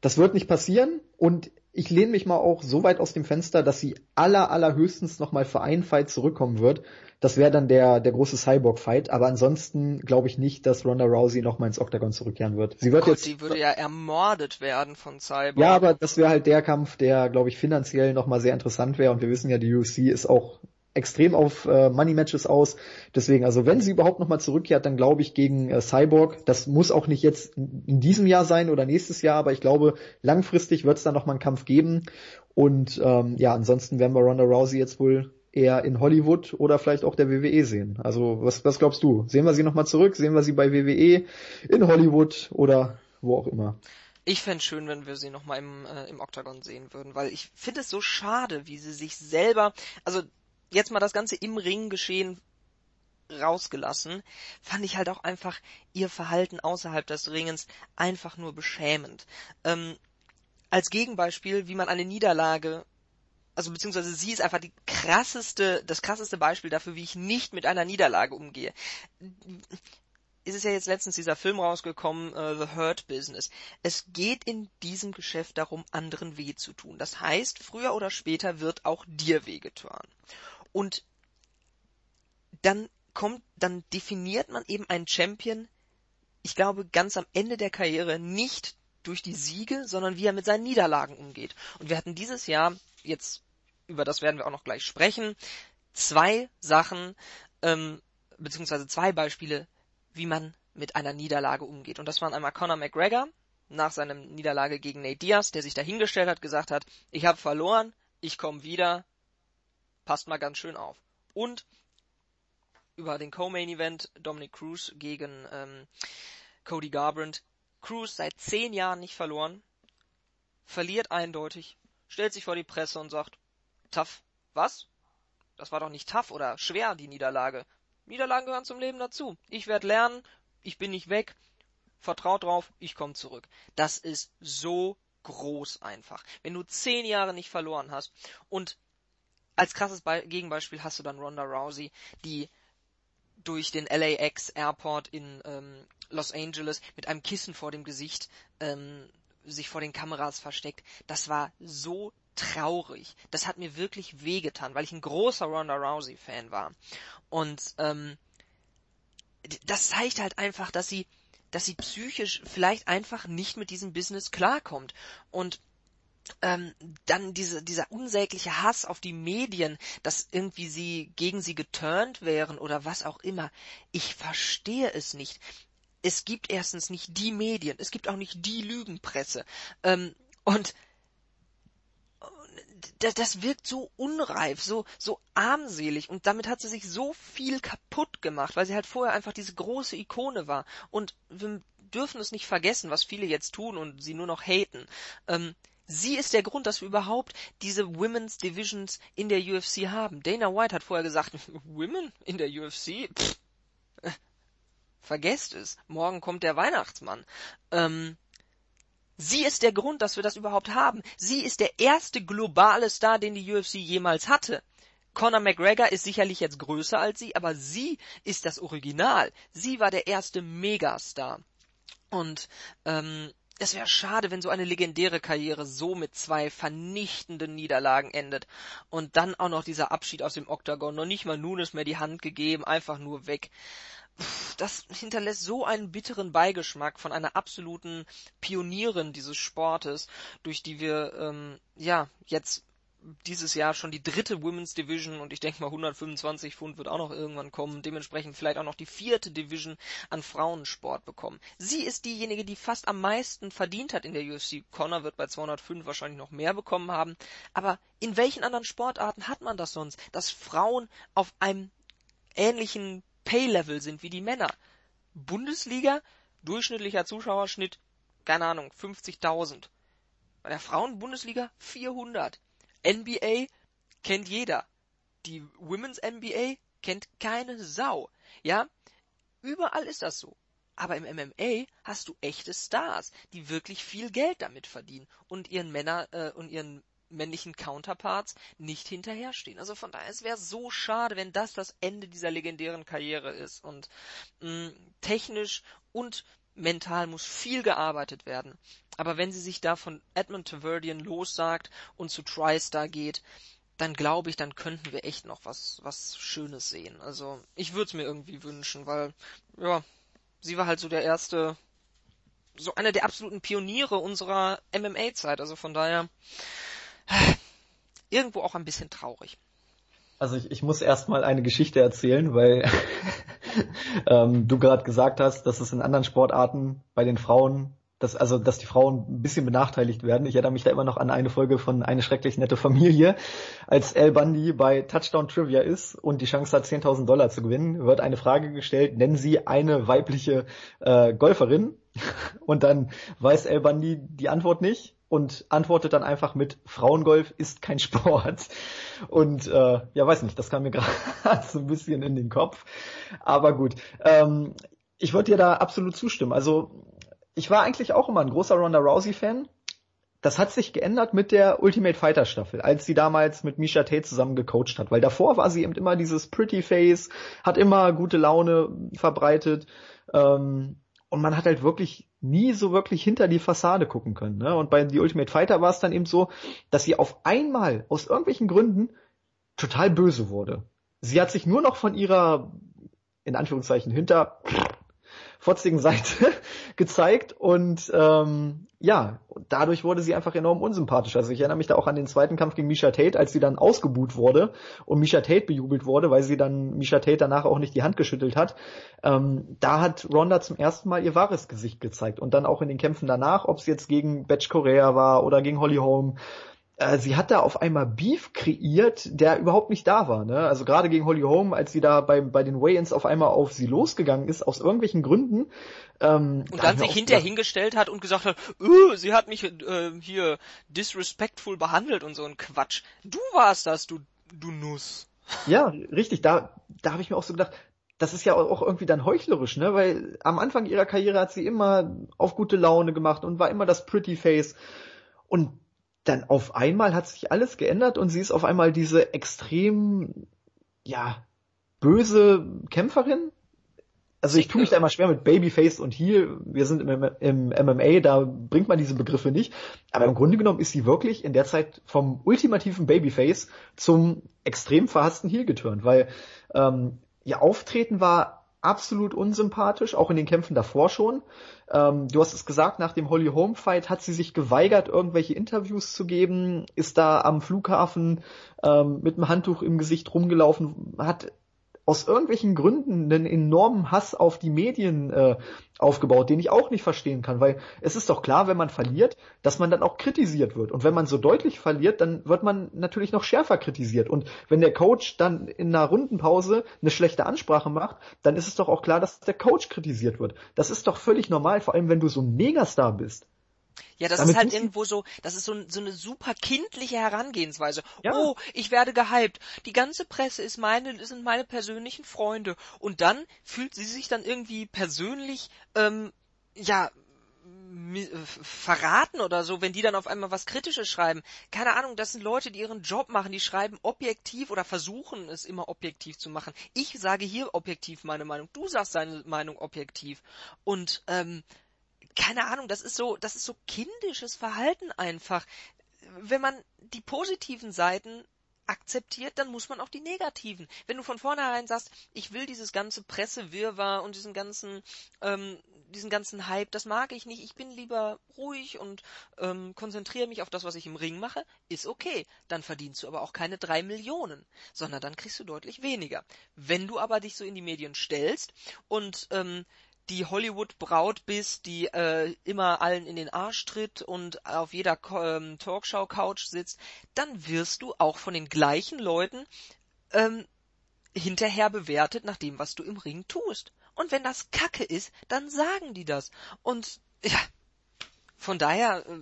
das wird nicht passieren und ich lehne mich mal auch so weit aus dem Fenster, dass sie aller, allerhöchstens nochmal für einen Fight zurückkommen wird. Das wäre dann der, der große Cyborg-Fight, aber ansonsten glaube ich nicht, dass Ronda Rousey nochmal ins Octagon zurückkehren wird. Sie wird Gott, jetzt, die würde ja ermordet werden von Cyborg. ja, aber das wäre halt der Kampf, der, glaube ich, finanziell nochmal sehr interessant wäre und wir wissen ja, die UFC ist auch extrem auf äh, Money Matches aus. Deswegen, also wenn sie überhaupt nochmal zurückkehrt, dann glaube ich gegen äh, Cyborg. Das muss auch nicht jetzt in diesem Jahr sein oder nächstes Jahr, aber ich glaube, langfristig wird es da nochmal einen Kampf geben. Und ähm, ja, ansonsten werden wir Ronda Rousey jetzt wohl eher in Hollywood oder vielleicht auch der WWE sehen. Also was, was glaubst du? Sehen wir sie nochmal zurück? Sehen wir sie bei WWE, in Hollywood oder wo auch immer? Ich fände schön, wenn wir sie nochmal im, äh, im Octagon sehen würden, weil ich finde es so schade, wie sie sich selber, also jetzt mal das Ganze im Ring geschehen rausgelassen, fand ich halt auch einfach ihr Verhalten außerhalb des Ringens einfach nur beschämend. Ähm, als Gegenbeispiel, wie man eine Niederlage, also beziehungsweise sie ist einfach die krasseste, das krasseste Beispiel dafür, wie ich nicht mit einer Niederlage umgehe. Es ist ja jetzt letztens dieser Film rausgekommen, uh, The Hurt Business. Es geht in diesem Geschäft darum, anderen weh zu tun. Das heißt, früher oder später wird auch dir weh getan. Und dann kommt, dann definiert man eben einen Champion, ich glaube, ganz am Ende der Karriere nicht durch die Siege, sondern wie er mit seinen Niederlagen umgeht. Und wir hatten dieses Jahr, jetzt über das werden wir auch noch gleich sprechen, zwei Sachen, ähm, beziehungsweise zwei Beispiele, wie man mit einer Niederlage umgeht. Und das waren einmal Conor McGregor nach seiner Niederlage gegen Nate Diaz, der sich dahingestellt hat, gesagt hat, ich habe verloren, ich komme wieder, passt mal ganz schön auf. Und über den Co-Main Event Dominic Cruz gegen ähm, Cody Garbrandt. Cruz seit zehn Jahren nicht verloren, verliert eindeutig, stellt sich vor die Presse und sagt, tough, was? Das war doch nicht tough oder schwer, die Niederlage. Niederlagen gehören zum Leben dazu. Ich werde lernen, ich bin nicht weg, vertraut drauf, ich komme zurück. Das ist so groß einfach. Wenn du zehn Jahre nicht verloren hast und als krasses Be Gegenbeispiel hast du dann Ronda Rousey, die durch den LAX Airport in ähm, Los Angeles mit einem Kissen vor dem Gesicht ähm, sich vor den Kameras versteckt. Das war so traurig. Das hat mir wirklich wehgetan, weil ich ein großer Ronda Rousey Fan war. Und ähm, das zeigt halt einfach, dass sie, dass sie psychisch vielleicht einfach nicht mit diesem Business klarkommt. Und ähm, dann diese, dieser unsägliche Hass auf die Medien, dass irgendwie sie gegen sie geturnt wären oder was auch immer. Ich verstehe es nicht. Es gibt erstens nicht die Medien, es gibt auch nicht die Lügenpresse. Ähm, und das, das wirkt so unreif, so, so armselig und damit hat sie sich so viel kaputt gemacht, weil sie halt vorher einfach diese große Ikone war. Und wir dürfen es nicht vergessen, was viele jetzt tun und sie nur noch haten. Ähm, sie ist der Grund, dass wir überhaupt diese Women's Divisions in der UFC haben. Dana White hat vorher gesagt, [laughs] Women in der UFC? Pff, äh, vergesst es. Morgen kommt der Weihnachtsmann. Ähm, Sie ist der Grund, dass wir das überhaupt haben. Sie ist der erste globale Star, den die UFC jemals hatte. Conor McGregor ist sicherlich jetzt größer als sie, aber sie ist das Original. Sie war der erste Megastar. Und ähm, es wäre schade, wenn so eine legendäre Karriere so mit zwei vernichtenden Niederlagen endet. Und dann auch noch dieser Abschied aus dem Oktagon. Noch nicht mal Nunes mehr die Hand gegeben, einfach nur weg das hinterlässt so einen bitteren Beigeschmack von einer absoluten Pionierin dieses Sportes, durch die wir ähm, ja jetzt dieses Jahr schon die dritte Women's Division und ich denke mal 125 Pfund wird auch noch irgendwann kommen, dementsprechend vielleicht auch noch die vierte Division an Frauensport bekommen. Sie ist diejenige, die fast am meisten verdient hat in der UFC. Connor wird bei 205 wahrscheinlich noch mehr bekommen haben, aber in welchen anderen Sportarten hat man das sonst, dass Frauen auf einem ähnlichen Pay-Level sind wie die Männer. Bundesliga, durchschnittlicher Zuschauerschnitt, keine Ahnung, 50.000. Bei der Frauenbundesliga 400. NBA kennt jeder. Die Women's NBA kennt keine Sau. Ja? Überall ist das so. Aber im MMA hast du echte Stars, die wirklich viel Geld damit verdienen und ihren Männer äh, und ihren männlichen Counterparts nicht hinterherstehen. Also von daher, es wäre so schade, wenn das das Ende dieser legendären Karriere ist. Und mh, technisch und mental muss viel gearbeitet werden. Aber wenn sie sich da von Edmund Taverdian lossagt und zu TriStar geht, dann glaube ich, dann könnten wir echt noch was, was Schönes sehen. Also ich würde es mir irgendwie wünschen, weil, ja, sie war halt so der erste, so einer der absoluten Pioniere unserer MMA-Zeit. Also von daher, irgendwo auch ein bisschen traurig. Also ich, ich muss erstmal eine Geschichte erzählen, weil [laughs] ähm, du gerade gesagt hast, dass es in anderen Sportarten bei den Frauen, dass, also dass die Frauen ein bisschen benachteiligt werden. Ich erinnere mich da immer noch an eine Folge von Eine schrecklich nette Familie. Als Al Bundy bei Touchdown Trivia ist und die Chance hat, 10.000 Dollar zu gewinnen, wird eine Frage gestellt, nennen Sie eine weibliche äh, Golferin? [laughs] Und dann weiß Al Bundy die Antwort nicht und antwortet dann einfach mit Frauengolf ist kein Sport. Und äh, ja, weiß nicht, das kam mir [laughs] gerade so ein bisschen in den Kopf. Aber gut, ähm, ich würde dir da absolut zustimmen. Also ich war eigentlich auch immer ein großer Ronda Rousey-Fan. Das hat sich geändert mit der Ultimate Fighter Staffel, als sie damals mit Misha Tate zusammen gecoacht hat, weil davor war sie eben immer dieses Pretty Face, hat immer gute Laune verbreitet ähm, und man hat halt wirklich nie so wirklich hinter die Fassade gucken können. Ne? Und bei The Ultimate Fighter war es dann eben so, dass sie auf einmal aus irgendwelchen Gründen total böse wurde. Sie hat sich nur noch von ihrer, in Anführungszeichen, hinter fotzigen Seite [laughs] gezeigt und ähm, ja, dadurch wurde sie einfach enorm unsympathisch. Also ich erinnere mich da auch an den zweiten Kampf gegen Misha Tate, als sie dann ausgebuht wurde und Misha Tate bejubelt wurde, weil sie dann Misha Tate danach auch nicht die Hand geschüttelt hat. Ähm, da hat Ronda zum ersten Mal ihr wahres Gesicht gezeigt und dann auch in den Kämpfen danach, ob es jetzt gegen Batch Korea war oder gegen Holly Holm äh, sie hat da auf einmal Beef kreiert, der überhaupt nicht da war. Ne? Also gerade gegen Holly Holm, als sie da bei, bei den Way-Ins auf einmal auf sie losgegangen ist, aus irgendwelchen Gründen. Ähm, und dann sich hinterher hingestellt hat und gesagt hat, uh, sie hat mich äh, hier disrespectful behandelt und so ein Quatsch. Du warst das, du, du Nuss. Ja, richtig. Da, da habe ich mir auch so gedacht, das ist ja auch irgendwie dann heuchlerisch, ne? Weil am Anfang ihrer Karriere hat sie immer auf gute Laune gemacht und war immer das Pretty Face. Und dann auf einmal hat sich alles geändert und sie ist auf einmal diese extrem, ja, böse Kämpferin. Also ich tue mich da immer schwer mit Babyface und Heel. Wir sind im, im MMA, da bringt man diese Begriffe nicht. Aber im Grunde genommen ist sie wirklich in der Zeit vom ultimativen Babyface zum extrem verhassten Heel geturnt, weil ähm, ihr Auftreten war absolut unsympathisch, auch in den Kämpfen davor schon. Ähm, du hast es gesagt, nach dem Holly Home Fight hat sie sich geweigert, irgendwelche Interviews zu geben, ist da am Flughafen ähm, mit einem Handtuch im Gesicht rumgelaufen, hat aus irgendwelchen Gründen einen enormen Hass auf die Medien äh, aufgebaut, den ich auch nicht verstehen kann, weil es ist doch klar, wenn man verliert, dass man dann auch kritisiert wird. Und wenn man so deutlich verliert, dann wird man natürlich noch schärfer kritisiert. Und wenn der Coach dann in einer Rundenpause eine schlechte Ansprache macht, dann ist es doch auch klar, dass der Coach kritisiert wird. Das ist doch völlig normal, vor allem wenn du so ein Megastar bist. Ja, das Damit ist halt irgendwo so, das ist so, so eine super kindliche Herangehensweise. Ja. Oh, ich werde gehypt. Die ganze Presse ist meine, sind meine persönlichen Freunde. Und dann fühlt sie sich dann irgendwie persönlich, ähm, ja, äh, verraten oder so, wenn die dann auf einmal was Kritisches schreiben. Keine Ahnung, das sind Leute, die ihren Job machen, die schreiben objektiv oder versuchen es immer objektiv zu machen. Ich sage hier objektiv meine Meinung, du sagst deine Meinung objektiv. Und ähm, keine Ahnung, das ist so, das ist so kindisches Verhalten einfach. Wenn man die positiven Seiten akzeptiert, dann muss man auch die negativen. Wenn du von vornherein sagst, ich will dieses ganze Pressewirrwarr und diesen ganzen, ähm, diesen ganzen Hype, das mag ich nicht, ich bin lieber ruhig und ähm, konzentriere mich auf das, was ich im Ring mache, ist okay. Dann verdienst du aber auch keine drei Millionen, sondern dann kriegst du deutlich weniger. Wenn du aber dich so in die Medien stellst und ähm, die Hollywood-Braut bist, die äh, immer allen in den Arsch tritt und auf jeder ähm, Talkshow-Couch sitzt, dann wirst du auch von den gleichen Leuten ähm, hinterher bewertet nach dem, was du im Ring tust. Und wenn das Kacke ist, dann sagen die das. Und ja, von daher äh,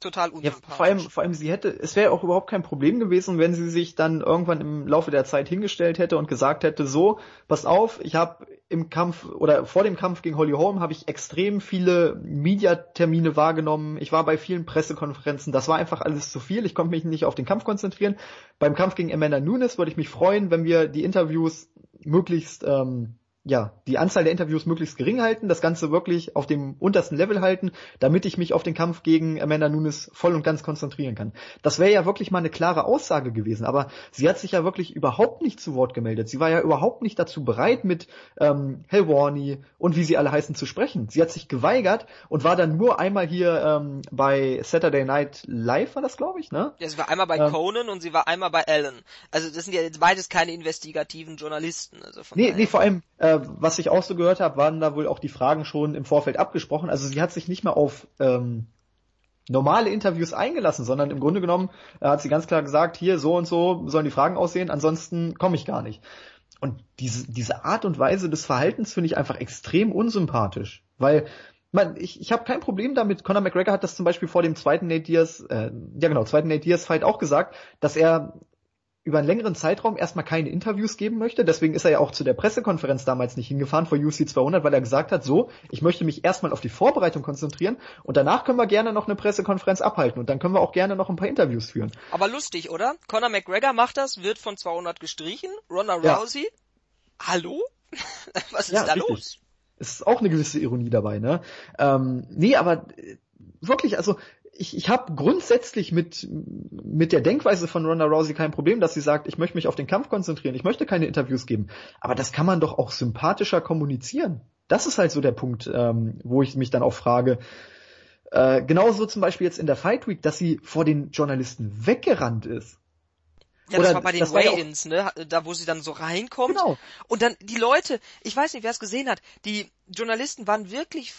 total unsympathisch. Ja, vor allem, vor allem sie hätte, es wäre auch überhaupt kein Problem gewesen, wenn sie sich dann irgendwann im Laufe der Zeit hingestellt hätte und gesagt hätte, so, pass auf, ich habe im Kampf oder vor dem Kampf gegen Holly Holm habe ich extrem viele Mediatermine wahrgenommen. Ich war bei vielen Pressekonferenzen. Das war einfach alles zu viel. Ich konnte mich nicht auf den Kampf konzentrieren. Beim Kampf gegen Amanda Nunes würde ich mich freuen, wenn wir die Interviews möglichst ähm, ja, die Anzahl der Interviews möglichst gering halten, das Ganze wirklich auf dem untersten Level halten, damit ich mich auf den Kampf gegen Amanda Nunes voll und ganz konzentrieren kann. Das wäre ja wirklich mal eine klare Aussage gewesen, aber sie hat sich ja wirklich überhaupt nicht zu Wort gemeldet. Sie war ja überhaupt nicht dazu bereit, mit ähm, Helwarny und wie sie alle heißen zu sprechen. Sie hat sich geweigert und war dann nur einmal hier ähm, bei Saturday Night Live, war das glaube ich, ne? Ja, sie war einmal bei ähm, Conan und sie war einmal bei Ellen. Also das sind ja jetzt beides keine investigativen Journalisten. Also von nee, nee, vor allem äh, was ich auch so gehört habe, waren da wohl auch die Fragen schon im Vorfeld abgesprochen. Also sie hat sich nicht mehr auf ähm, normale Interviews eingelassen, sondern im Grunde genommen äh, hat sie ganz klar gesagt, hier so und so sollen die Fragen aussehen, ansonsten komme ich gar nicht. Und diese, diese Art und Weise des Verhaltens finde ich einfach extrem unsympathisch, weil man, ich, ich habe kein Problem damit. Conor McGregor hat das zum Beispiel vor dem zweiten Nate Diaz, äh, ja genau, zweiten Nate Diaz Fight auch gesagt, dass er über einen längeren Zeitraum erstmal keine Interviews geben möchte. Deswegen ist er ja auch zu der Pressekonferenz damals nicht hingefahren vor UC 200, weil er gesagt hat, so, ich möchte mich erstmal auf die Vorbereitung konzentrieren und danach können wir gerne noch eine Pressekonferenz abhalten und dann können wir auch gerne noch ein paar Interviews führen. Aber lustig, oder? Conor McGregor macht das, wird von 200 gestrichen. Ronda Rousey, ja. hallo? [laughs] Was ist ja, da richtig. los? Es ist auch eine gewisse Ironie dabei, ne? Ähm, nee, aber äh, wirklich, also ich, ich habe grundsätzlich mit, mit der Denkweise von Ronda Rousey kein Problem, dass sie sagt, ich möchte mich auf den Kampf konzentrieren, ich möchte keine Interviews geben. Aber das kann man doch auch sympathischer kommunizieren. das ist halt so der Punkt, ähm, wo ich mich dann auch frage, äh, genauso zum Beispiel jetzt in der Fight Week, dass sie vor den Journalisten weggerannt ist. Ja, das war bei den Weigh-Ins, ne? Da, wo sie dann so reinkommt. Genau. Und dann die Leute, ich weiß nicht, wer es gesehen hat, die Journalisten waren wirklich,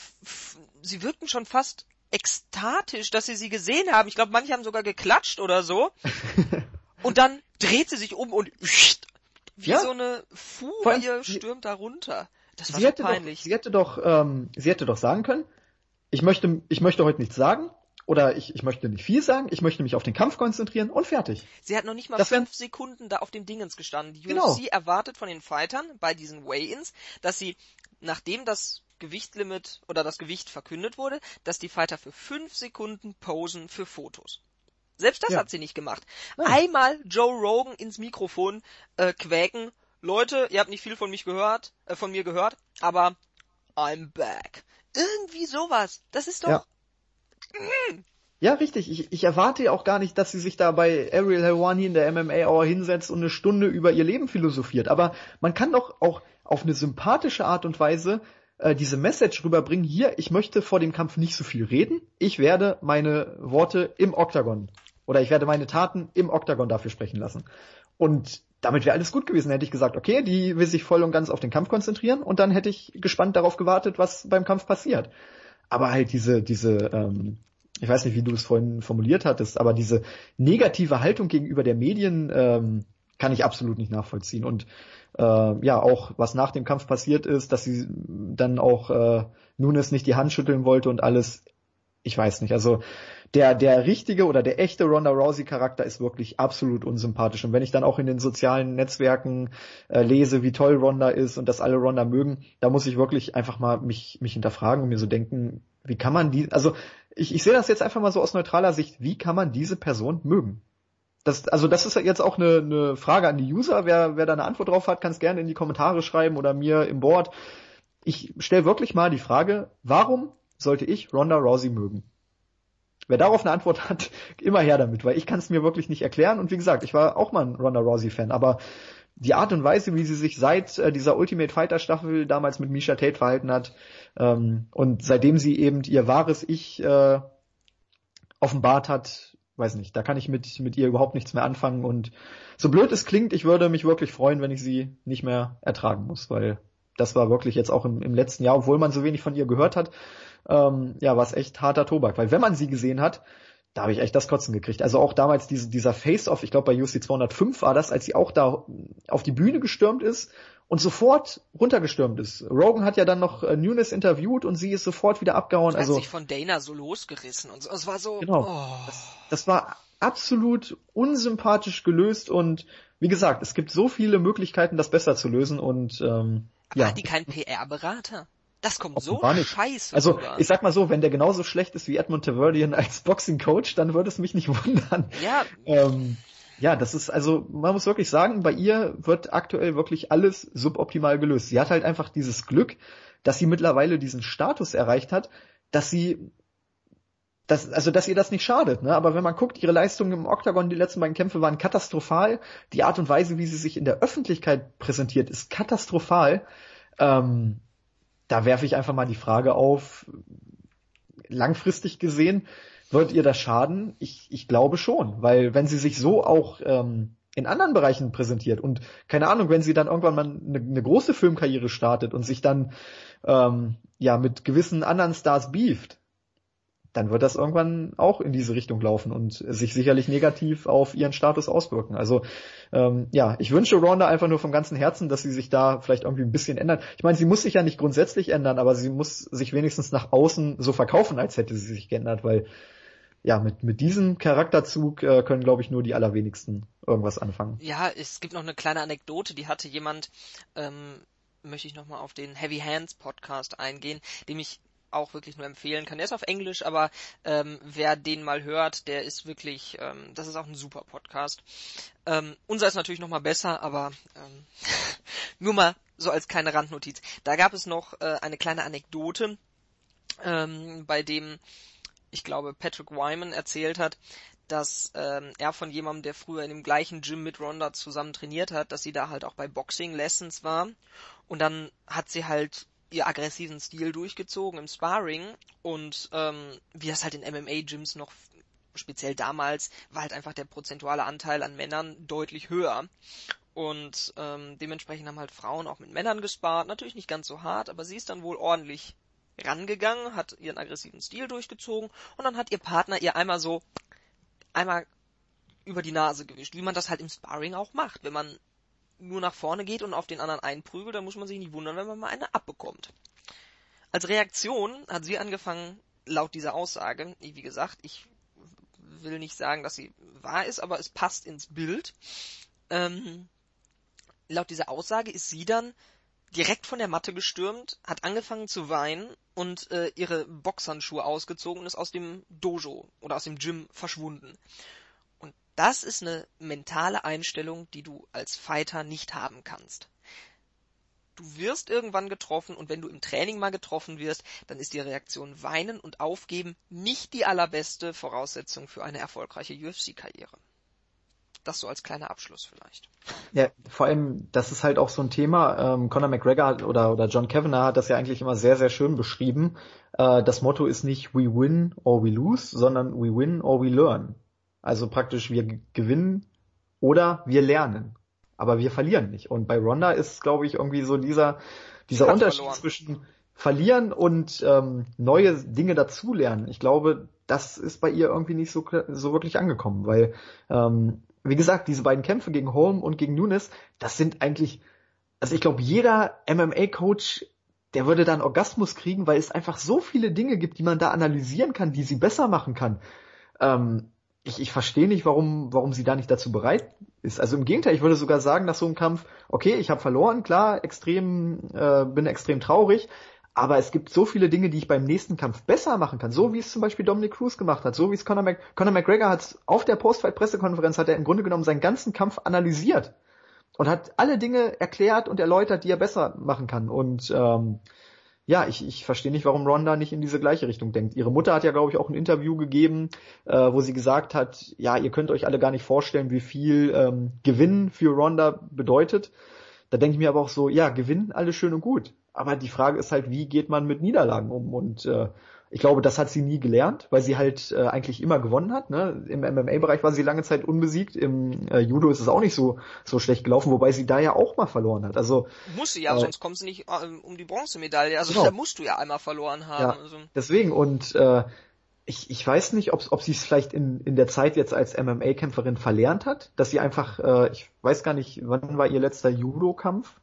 sie wirkten schon fast ekstatisch, dass sie sie gesehen haben. Ich glaube, manche haben sogar geklatscht oder so. [laughs] und dann dreht sie sich um und wie ja. so eine Furie stürmt da runter. Das war sie so hätte peinlich. Doch, sie hätte doch, ähm, sie hätte doch sagen können, ich möchte, ich möchte heute nichts sagen, oder ich, ich möchte nicht viel sagen, ich möchte mich auf den Kampf konzentrieren und fertig. Sie hat noch nicht mal das fünf Sekunden da auf dem Dingens gestanden. Die genau. UFC erwartet von den Fightern bei diesen Weigh-Ins, dass sie, nachdem das Gewichtlimit oder das Gewicht verkündet wurde, dass die Fighter für fünf Sekunden posen für Fotos. Selbst das ja. hat sie nicht gemacht. Nein. Einmal Joe Rogan ins Mikrofon äh, quäken. Leute, ihr habt nicht viel von mich gehört, äh, von mir gehört, aber I'm back. Irgendwie sowas. Das ist doch. Ja. Ja, richtig. Ich, ich erwarte ja auch gar nicht, dass sie sich da bei Ariel Helwani in der MMA Hour hinsetzt und eine Stunde über ihr Leben philosophiert. Aber man kann doch auch auf eine sympathische Art und Weise äh, diese Message rüberbringen. Hier, ich möchte vor dem Kampf nicht so viel reden. Ich werde meine Worte im Oktagon oder ich werde meine Taten im Oktagon dafür sprechen lassen. Und damit wäre alles gut gewesen. Hätte ich gesagt, okay, die will sich voll und ganz auf den Kampf konzentrieren und dann hätte ich gespannt darauf gewartet, was beim Kampf passiert aber halt diese, diese, ähm, ich weiß nicht, wie du es vorhin formuliert hattest, aber diese negative Haltung gegenüber der Medien ähm, kann ich absolut nicht nachvollziehen. Und äh, ja, auch was nach dem Kampf passiert ist, dass sie dann auch äh, Nunes nicht die Hand schütteln wollte und alles, ich weiß nicht. Also der, der richtige oder der echte Ronda Rousey Charakter ist wirklich absolut unsympathisch. Und wenn ich dann auch in den sozialen Netzwerken äh, lese, wie toll Ronda ist und dass alle Ronda mögen, da muss ich wirklich einfach mal mich, mich hinterfragen und mir so denken, wie kann man die, also ich, ich sehe das jetzt einfach mal so aus neutraler Sicht, wie kann man diese Person mögen? Das, also das ist jetzt auch eine, eine Frage an die User. Wer, wer da eine Antwort drauf hat, kann es gerne in die Kommentare schreiben oder mir im Board. Ich stelle wirklich mal die Frage, warum sollte ich Ronda Rousey mögen? Wer darauf eine Antwort hat, [laughs] immer her damit, weil ich kann es mir wirklich nicht erklären. Und wie gesagt, ich war auch mal ein Ronda Rousey-Fan, aber die Art und Weise, wie sie sich seit äh, dieser Ultimate Fighter Staffel damals mit Misha Tate verhalten hat ähm, und seitdem sie eben ihr wahres Ich äh, offenbart hat, weiß nicht, da kann ich mit, mit ihr überhaupt nichts mehr anfangen und so blöd es klingt, ich würde mich wirklich freuen, wenn ich sie nicht mehr ertragen muss, weil das war wirklich jetzt auch im, im letzten Jahr, obwohl man so wenig von ihr gehört hat, ähm, ja, war es echt harter Tobak. Weil wenn man sie gesehen hat, da habe ich echt das Kotzen gekriegt. Also auch damals diese, dieser Face-Off, ich glaube bei UC 205 war das, als sie auch da auf die Bühne gestürmt ist und sofort runtergestürmt ist. Rogan hat ja dann noch äh, Nunes interviewt und sie ist sofort wieder abgehauen. Hat also sich von Dana so losgerissen und so. Es war so. Genau. Oh. Das, das war absolut unsympathisch gelöst und wie gesagt, es gibt so viele Möglichkeiten, das besser zu lösen und ähm, Aber ja. Hat die keinen PR-Berater? Das kommt so scheiße. Also sogar. ich sag mal so, wenn der genauso schlecht ist wie Edmund Taverdian als Boxing-Coach, dann würde es mich nicht [laughs] wundern. Ja. Ähm, ja, das ist also, man muss wirklich sagen, bei ihr wird aktuell wirklich alles suboptimal gelöst. Sie hat halt einfach dieses Glück, dass sie mittlerweile diesen Status erreicht hat, dass sie das, also dass ihr das nicht schadet, ne? Aber wenn man guckt, ihre Leistungen im Octagon, die letzten beiden Kämpfe waren katastrophal. Die Art und Weise, wie sie sich in der Öffentlichkeit präsentiert, ist katastrophal. Ähm, da werfe ich einfach mal die Frage auf, langfristig gesehen, wird ihr das schaden? Ich, ich glaube schon, weil wenn sie sich so auch ähm, in anderen Bereichen präsentiert und keine Ahnung, wenn sie dann irgendwann mal eine, eine große Filmkarriere startet und sich dann ähm, ja mit gewissen anderen Stars beeft, dann wird das irgendwann auch in diese Richtung laufen und sich sicherlich negativ auf ihren Status auswirken. Also ähm, ja, ich wünsche Ronda einfach nur vom ganzen Herzen, dass sie sich da vielleicht irgendwie ein bisschen ändert. Ich meine, sie muss sich ja nicht grundsätzlich ändern, aber sie muss sich wenigstens nach außen so verkaufen, als hätte sie sich geändert, weil ja, mit, mit diesem Charakterzug äh, können, glaube ich, nur die allerwenigsten irgendwas anfangen. Ja, es gibt noch eine kleine Anekdote, die hatte jemand, ähm, möchte ich nochmal auf den Heavy Hands Podcast eingehen, dem ich auch wirklich nur empfehlen kann. Der ist auf Englisch, aber ähm, wer den mal hört, der ist wirklich, ähm, das ist auch ein super Podcast. Ähm, unser ist natürlich noch mal besser, aber ähm, [laughs] nur mal so als kleine Randnotiz. Da gab es noch äh, eine kleine Anekdote, ähm, bei dem ich glaube Patrick Wyman erzählt hat, dass ähm, er von jemandem, der früher in dem gleichen Gym mit Ronda zusammen trainiert hat, dass sie da halt auch bei Boxing Lessons war und dann hat sie halt ihr aggressiven Stil durchgezogen im Sparring und ähm, wie das halt in MMA-Gyms noch speziell damals war halt einfach der prozentuale Anteil an Männern deutlich höher. Und ähm, dementsprechend haben halt Frauen auch mit Männern gespart. Natürlich nicht ganz so hart, aber sie ist dann wohl ordentlich rangegangen, hat ihren aggressiven Stil durchgezogen und dann hat ihr Partner ihr einmal so einmal über die Nase gewischt, wie man das halt im Sparring auch macht. Wenn man nur nach vorne geht und auf den anderen einprügelt, dann muss man sich nicht wundern, wenn man mal eine abbekommt. Als Reaktion hat sie angefangen, laut dieser Aussage, wie gesagt, ich will nicht sagen, dass sie wahr ist, aber es passt ins Bild. Ähm, laut dieser Aussage ist sie dann direkt von der Matte gestürmt, hat angefangen zu weinen und äh, ihre Boxhandschuhe ausgezogen und ist aus dem Dojo oder aus dem Gym verschwunden. Und das ist eine mentale Einstellung, die du als Fighter nicht haben kannst. Du wirst irgendwann getroffen und wenn du im Training mal getroffen wirst, dann ist die Reaktion Weinen und Aufgeben nicht die allerbeste Voraussetzung für eine erfolgreiche UFC-Karriere. Das so als kleiner Abschluss vielleicht. Ja, vor allem, das ist halt auch so ein Thema. Ähm, Conor McGregor hat, oder, oder John Kavanagh hat das ja eigentlich immer sehr, sehr schön beschrieben. Äh, das Motto ist nicht we win or we lose, sondern we win or we learn. Also praktisch wir gewinnen oder wir lernen. Aber wir verlieren nicht. Und bei Ronda ist, glaube ich, irgendwie so dieser, dieser Unterschied verloren. zwischen verlieren und ähm, neue Dinge dazulernen. Ich glaube, das ist bei ihr irgendwie nicht so, so wirklich angekommen, weil ähm, wie gesagt, diese beiden Kämpfe gegen Holm und gegen Nunes, das sind eigentlich, also ich glaube, jeder MMA-Coach, der würde da einen Orgasmus kriegen, weil es einfach so viele Dinge gibt, die man da analysieren kann, die sie besser machen kann. Ähm, ich, ich verstehe nicht, warum, warum sie da nicht dazu bereit ist. Also im Gegenteil, ich würde sogar sagen, nach so einem Kampf, okay, ich habe verloren, klar, extrem, äh, bin extrem traurig, aber es gibt so viele Dinge, die ich beim nächsten Kampf besser machen kann. So wie es zum Beispiel Dominic Cruz gemacht hat. So wie es Conor, Mac Conor McGregor hat auf der Postfight-Pressekonferenz hat er im Grunde genommen seinen ganzen Kampf analysiert. Und hat alle Dinge erklärt und erläutert, die er besser machen kann. Und ähm, ja, ich, ich verstehe nicht, warum Ronda nicht in diese gleiche Richtung denkt. Ihre Mutter hat ja, glaube ich, auch ein Interview gegeben, äh, wo sie gesagt hat, ja, ihr könnt euch alle gar nicht vorstellen, wie viel ähm, Gewinn für Ronda bedeutet. Da denke ich mir aber auch so, ja, Gewinn, alles schön und gut. Aber die Frage ist halt, wie geht man mit Niederlagen um? Und äh, ich glaube, das hat sie nie gelernt, weil sie halt äh, eigentlich immer gewonnen hat. Ne? Im MMA-Bereich war sie lange Zeit unbesiegt. Im äh, Judo ist es auch nicht so so schlecht gelaufen, wobei sie da ja auch mal verloren hat. Also muss sie ja, äh, sonst kommt sie nicht äh, um die Bronzemedaille. Also genau. da musst du ja einmal verloren haben. Ja, also. Deswegen und äh, ich, ich weiß nicht, ob, ob sie es vielleicht in, in der Zeit jetzt als MMA-Kämpferin verlernt hat, dass sie einfach, äh, ich weiß gar nicht, wann war ihr letzter Judo-Kampf?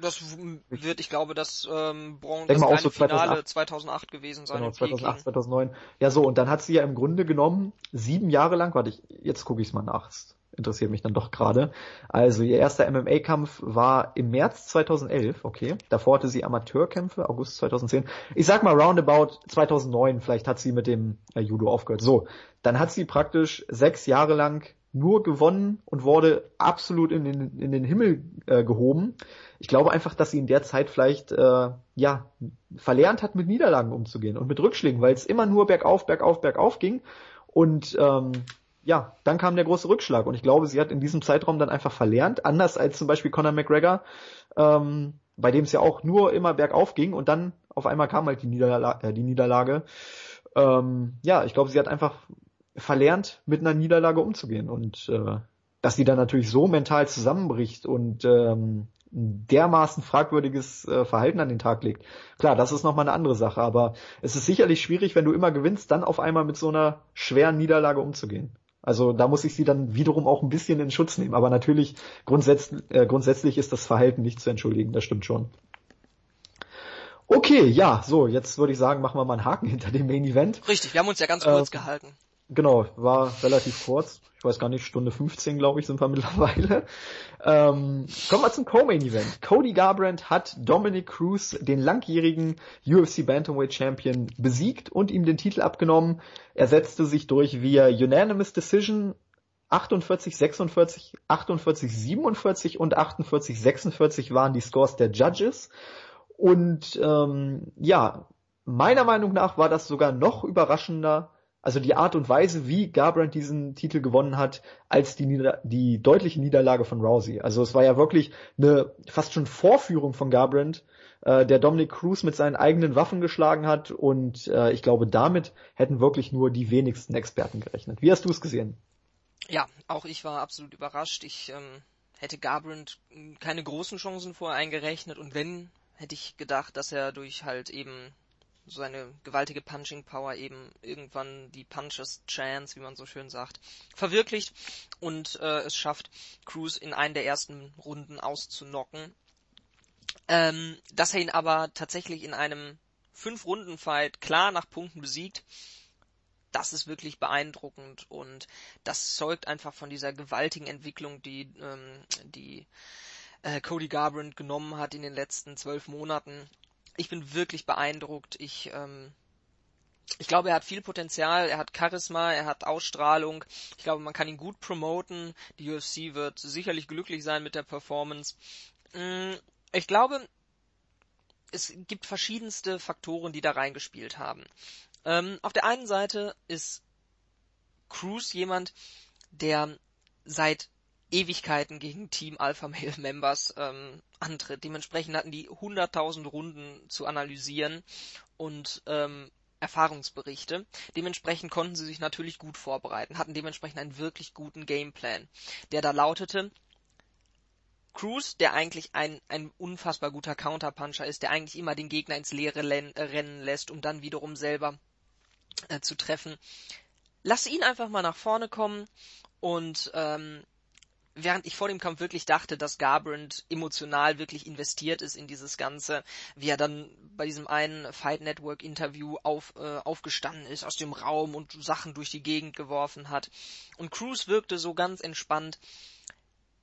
Das wird, ich glaube, das ähm, Bron das kleine so 2008. Finale 2008 gewesen sein. Genau, 2008, 2009. Ja, so, und dann hat sie ja im Grunde genommen sieben Jahre lang, warte, ich, jetzt gucke ich es mal nach, interessiert mich dann doch gerade. Also, ihr erster MMA-Kampf war im März 2011, okay. Davor hatte sie Amateurkämpfe, August 2010. Ich sag mal roundabout 2009, vielleicht hat sie mit dem äh, Judo aufgehört. So, dann hat sie praktisch sechs Jahre lang nur gewonnen und wurde absolut in den, in den Himmel äh, gehoben. Ich glaube einfach, dass sie in der Zeit vielleicht äh, ja verlernt hat, mit Niederlagen umzugehen und mit Rückschlägen, weil es immer nur bergauf, bergauf, bergauf ging. Und ähm, ja, dann kam der große Rückschlag. Und ich glaube, sie hat in diesem Zeitraum dann einfach verlernt, anders als zum Beispiel Conor McGregor, ähm, bei dem es ja auch nur immer bergauf ging und dann auf einmal kam halt die, Niederla äh, die Niederlage. Ähm, ja, ich glaube, sie hat einfach verlernt, mit einer Niederlage umzugehen und äh, dass sie dann natürlich so mental zusammenbricht und ähm, dermaßen fragwürdiges äh, Verhalten an den Tag legt. Klar, das ist nochmal eine andere Sache, aber es ist sicherlich schwierig, wenn du immer gewinnst, dann auf einmal mit so einer schweren Niederlage umzugehen. Also da muss ich sie dann wiederum auch ein bisschen in Schutz nehmen. Aber natürlich, grundsätz äh, grundsätzlich ist das Verhalten nicht zu entschuldigen, das stimmt schon. Okay, ja, so, jetzt würde ich sagen, machen wir mal einen Haken hinter dem Main Event. Richtig, wir haben uns ja ganz kurz äh, gehalten. Genau, war relativ kurz. Ich weiß gar nicht, Stunde 15, glaube ich, sind wir [laughs] mittlerweile. Ähm, kommen wir zum Co-Main Event. Cody Garbrandt hat Dominic Cruz, den langjährigen UFC Bantamweight Champion, besiegt und ihm den Titel abgenommen. Er setzte sich durch via Unanimous Decision 48, 46, 48, 47 und 48, 46 waren die Scores der Judges. Und ähm, ja, meiner Meinung nach war das sogar noch überraschender also die Art und Weise, wie Garbrandt diesen Titel gewonnen hat, als die, Nieder die deutliche Niederlage von Rousey. Also es war ja wirklich eine fast schon Vorführung von Garbrandt, äh, der Dominic Cruz mit seinen eigenen Waffen geschlagen hat und äh, ich glaube, damit hätten wirklich nur die wenigsten Experten gerechnet. Wie hast du es gesehen? Ja, auch ich war absolut überrascht. Ich ähm, hätte Garbrandt keine großen Chancen vorher eingerechnet und wenn, hätte ich gedacht, dass er durch halt eben so eine gewaltige Punching Power eben irgendwann die Punches Chance, wie man so schön sagt, verwirklicht und äh, es schafft, Cruz in einen der ersten Runden auszunocken. Ähm, dass er ihn aber tatsächlich in einem Fünf-Runden-Fight klar nach Punkten besiegt, das ist wirklich beeindruckend und das zeugt einfach von dieser gewaltigen Entwicklung, die, ähm, die äh, Cody Garbrandt genommen hat in den letzten zwölf Monaten ich bin wirklich beeindruckt. Ich, ähm, ich glaube, er hat viel Potenzial, er hat Charisma, er hat Ausstrahlung. Ich glaube, man kann ihn gut promoten. Die UFC wird sicherlich glücklich sein mit der Performance. Mm, ich glaube, es gibt verschiedenste Faktoren, die da reingespielt haben. Ähm, auf der einen Seite ist Cruz jemand, der seit Ewigkeiten gegen Team Alpha Male [laughs] Members ähm, antritt. Dementsprechend hatten die 100.000 Runden zu analysieren und ähm, Erfahrungsberichte. Dementsprechend konnten sie sich natürlich gut vorbereiten, hatten dementsprechend einen wirklich guten Gameplan, der da lautete, Cruz, der eigentlich ein, ein unfassbar guter Counterpuncher ist, der eigentlich immer den Gegner ins Leere rennen lässt, um dann wiederum selber äh, zu treffen. Lass ihn einfach mal nach vorne kommen und ähm, während ich vor dem Kampf wirklich dachte, dass Garbrandt emotional wirklich investiert ist in dieses Ganze, wie er dann bei diesem einen Fight Network Interview auf, äh, aufgestanden ist aus dem Raum und Sachen durch die Gegend geworfen hat. Und Cruz wirkte so ganz entspannt.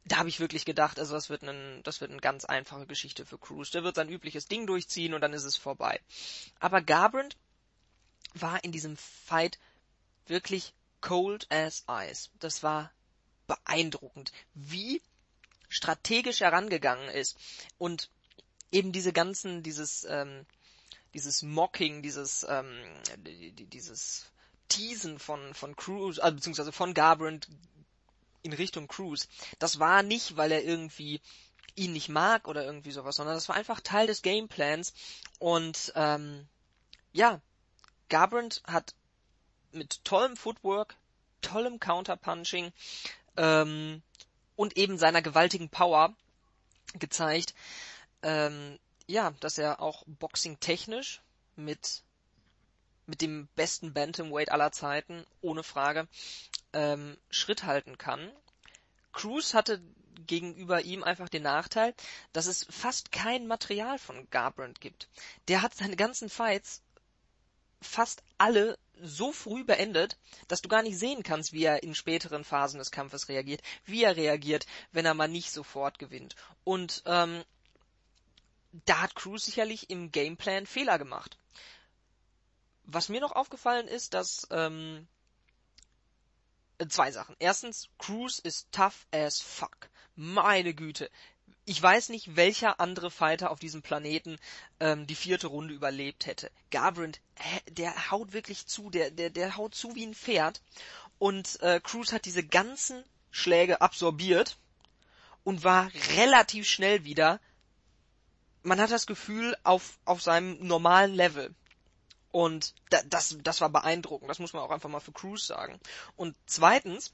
Da habe ich wirklich gedacht, also das wird, ein, das wird eine ganz einfache Geschichte für Cruz. Der wird sein übliches Ding durchziehen und dann ist es vorbei. Aber Garbrandt war in diesem Fight wirklich cold as ice. Das war beeindruckend, wie strategisch herangegangen ist. Und eben diese ganzen, dieses, ähm, dieses Mocking, dieses, ähm, dieses Teasen von, von Cruz, also beziehungsweise von Garbrandt in Richtung Cruz, das war nicht, weil er irgendwie ihn nicht mag oder irgendwie sowas, sondern das war einfach Teil des Gameplans. Und ähm, ja, Garbrandt hat mit tollem Footwork, tollem Counterpunching ähm, und eben seiner gewaltigen Power gezeigt, ähm, ja, dass er auch Boxing technisch mit mit dem besten Bantamweight aller Zeiten, ohne Frage, ähm, Schritt halten kann. Cruz hatte gegenüber ihm einfach den Nachteil, dass es fast kein Material von Garbrandt gibt. Der hat seine ganzen Fights fast alle so früh beendet, dass du gar nicht sehen kannst, wie er in späteren Phasen des Kampfes reagiert, wie er reagiert, wenn er mal nicht sofort gewinnt. Und ähm, da hat Cruz sicherlich im Gameplan Fehler gemacht. Was mir noch aufgefallen ist, dass ähm, zwei Sachen. Erstens, Cruz ist tough as fuck. Meine Güte ich weiß nicht, welcher andere Fighter auf diesem Planeten ähm, die vierte Runde überlebt hätte. Garbrandt, der haut wirklich zu, der, der, der haut zu wie ein Pferd. Und äh, Cruz hat diese ganzen Schläge absorbiert und war relativ schnell wieder. Man hat das Gefühl auf, auf seinem normalen Level. Und da, das, das war beeindruckend. Das muss man auch einfach mal für Cruz sagen. Und zweitens,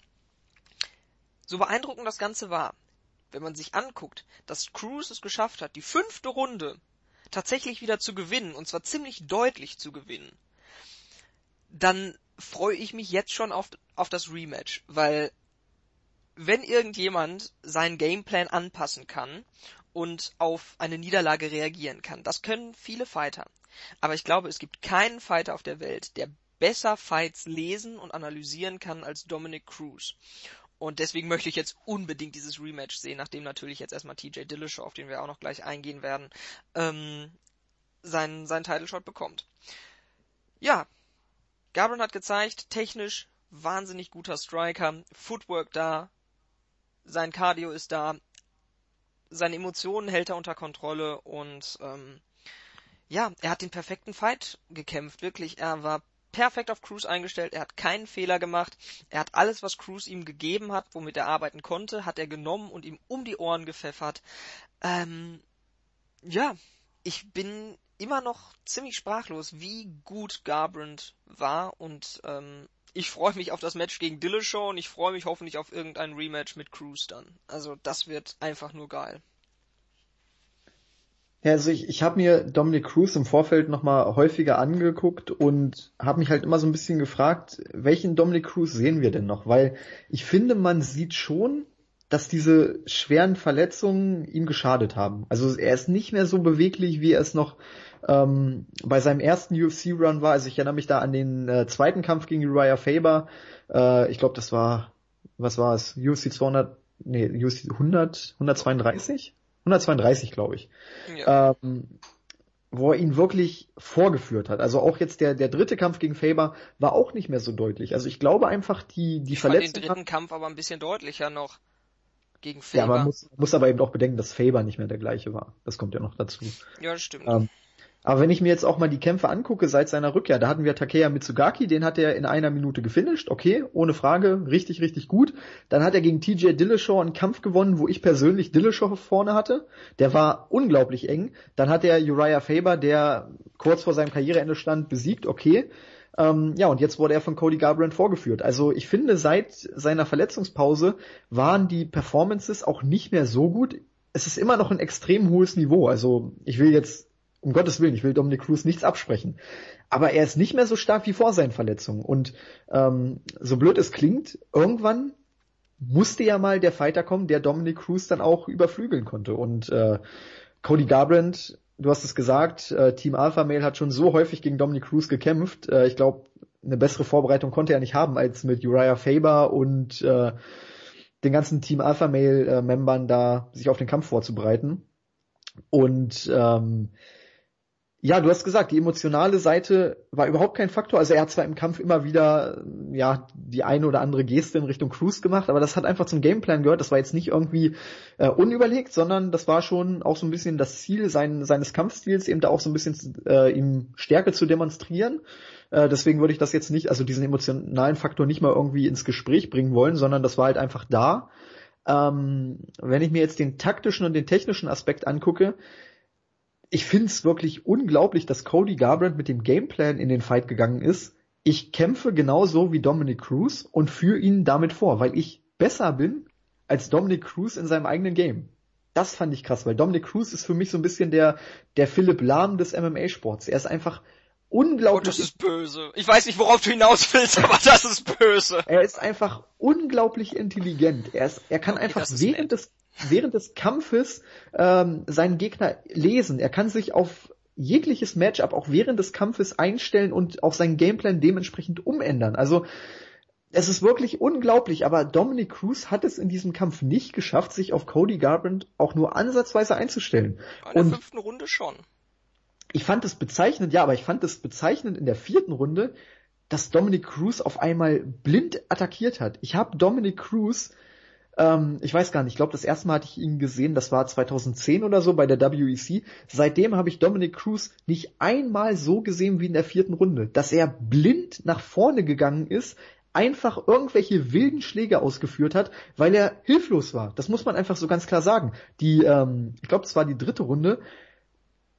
so beeindruckend das Ganze war, wenn man sich anguckt, dass Cruz es geschafft hat, die fünfte Runde tatsächlich wieder zu gewinnen, und zwar ziemlich deutlich zu gewinnen, dann freue ich mich jetzt schon auf, auf das Rematch, weil wenn irgendjemand seinen Gameplan anpassen kann und auf eine Niederlage reagieren kann, das können viele Fighter. Aber ich glaube, es gibt keinen Fighter auf der Welt, der besser Fights lesen und analysieren kann als Dominic Cruz. Und deswegen möchte ich jetzt unbedingt dieses Rematch sehen, nachdem natürlich jetzt erstmal TJ Dillashaw, auf den wir auch noch gleich eingehen werden, ähm, seinen, seinen Title Shot bekommt. Ja, Gabriel hat gezeigt, technisch wahnsinnig guter Striker, Footwork da, sein Cardio ist da, seine Emotionen hält er unter Kontrolle und ähm, ja, er hat den perfekten Fight gekämpft, wirklich. Er war perfekt auf Cruz eingestellt, er hat keinen Fehler gemacht, er hat alles, was Cruz ihm gegeben hat, womit er arbeiten konnte, hat er genommen und ihm um die Ohren gepfeffert. Ähm, ja, ich bin immer noch ziemlich sprachlos, wie gut Garbrandt war und ähm, ich freue mich auf das Match gegen Dillashaw und ich freue mich hoffentlich auf irgendein Rematch mit Cruz dann. Also das wird einfach nur geil. Ja, also ich, ich habe mir Dominic Cruz im Vorfeld nochmal häufiger angeguckt und habe mich halt immer so ein bisschen gefragt, welchen Dominic Cruz sehen wir denn noch? Weil ich finde, man sieht schon, dass diese schweren Verletzungen ihm geschadet haben. Also er ist nicht mehr so beweglich, wie er es noch ähm, bei seinem ersten UFC-Run war. Also ich erinnere mich da an den äh, zweiten Kampf gegen Uriah Faber. Äh, ich glaube, das war, was war es? UFC 200, nee, UFC 100, 132? 132, glaube ich. Ja. Ähm, wo er ihn wirklich vorgeführt hat. Also auch jetzt der, der dritte Kampf gegen Faber war auch nicht mehr so deutlich. Also ich glaube einfach, die, die ich Verletzung. den dritten Kampf aber ein bisschen deutlicher noch gegen Faber. Ja, man muss, muss aber eben auch bedenken, dass Faber nicht mehr der gleiche war. Das kommt ja noch dazu. Ja, das stimmt. Ähm, aber wenn ich mir jetzt auch mal die Kämpfe angucke seit seiner Rückkehr, da hatten wir Takeya Mitsugaki, den hat er in einer Minute gefinisht, okay, ohne Frage, richtig, richtig gut. Dann hat er gegen TJ Dillashaw einen Kampf gewonnen, wo ich persönlich Dillashaw vorne hatte. Der war unglaublich eng. Dann hat er Uriah Faber, der kurz vor seinem Karriereende stand, besiegt, okay. Ähm, ja, und jetzt wurde er von Cody Garbrandt vorgeführt. Also ich finde, seit seiner Verletzungspause waren die Performances auch nicht mehr so gut. Es ist immer noch ein extrem hohes Niveau. Also ich will jetzt um Gottes Willen, ich will Dominic Cruz nichts absprechen. Aber er ist nicht mehr so stark wie vor seinen Verletzungen. Und ähm, so blöd es klingt, irgendwann musste ja mal der Fighter kommen, der Dominic Cruz dann auch überflügeln konnte. Und äh, Cody Garbrandt, du hast es gesagt, äh, Team Alpha Male hat schon so häufig gegen Dominic Cruz gekämpft. Äh, ich glaube, eine bessere Vorbereitung konnte er nicht haben als mit Uriah Faber und äh, den ganzen Team Alpha Male äh, Membern da sich auf den Kampf vorzubereiten. Und ähm, ja, du hast gesagt, die emotionale Seite war überhaupt kein Faktor. Also er hat zwar im Kampf immer wieder ja die eine oder andere Geste in Richtung Cruz gemacht, aber das hat einfach zum Gameplan gehört. Das war jetzt nicht irgendwie äh, unüberlegt, sondern das war schon auch so ein bisschen das Ziel sein, seines Kampfstils, eben da auch so ein bisschen äh, ihm Stärke zu demonstrieren. Äh, deswegen würde ich das jetzt nicht, also diesen emotionalen Faktor nicht mal irgendwie ins Gespräch bringen wollen, sondern das war halt einfach da. Ähm, wenn ich mir jetzt den taktischen und den technischen Aspekt angucke, ich finde es wirklich unglaublich, dass Cody Garbrandt mit dem Gameplan in den Fight gegangen ist. Ich kämpfe genauso wie Dominic Cruz und führe ihn damit vor, weil ich besser bin als Dominic Cruz in seinem eigenen Game. Das fand ich krass, weil Dominic Cruz ist für mich so ein bisschen der, der Philipp Lahm des MMA-Sports. Er ist einfach unglaublich. Oh, das ist böse. Ich weiß nicht, worauf du hinaus willst, [laughs] aber das ist böse. Er ist einfach unglaublich intelligent. Er ist, er kann okay, einfach während des während des Kampfes ähm, seinen Gegner lesen. Er kann sich auf jegliches Matchup auch während des Kampfes einstellen und auch seinen Gameplan dementsprechend umändern. Also es ist wirklich unglaublich, aber Dominic Cruz hat es in diesem Kampf nicht geschafft, sich auf Cody Garbrandt auch nur ansatzweise einzustellen. In der und fünften Runde schon. Ich fand es bezeichnend, ja, aber ich fand es bezeichnend in der vierten Runde, dass Dominic Cruz auf einmal blind attackiert hat. Ich habe Dominic Cruz ähm, ich weiß gar nicht, ich glaube, das erste Mal hatte ich ihn gesehen, das war 2010 oder so bei der WEC. Seitdem habe ich Dominic Cruz nicht einmal so gesehen wie in der vierten Runde, dass er blind nach vorne gegangen ist, einfach irgendwelche wilden Schläge ausgeführt hat, weil er hilflos war. Das muss man einfach so ganz klar sagen. Die, ähm, ich glaube, das war die dritte Runde.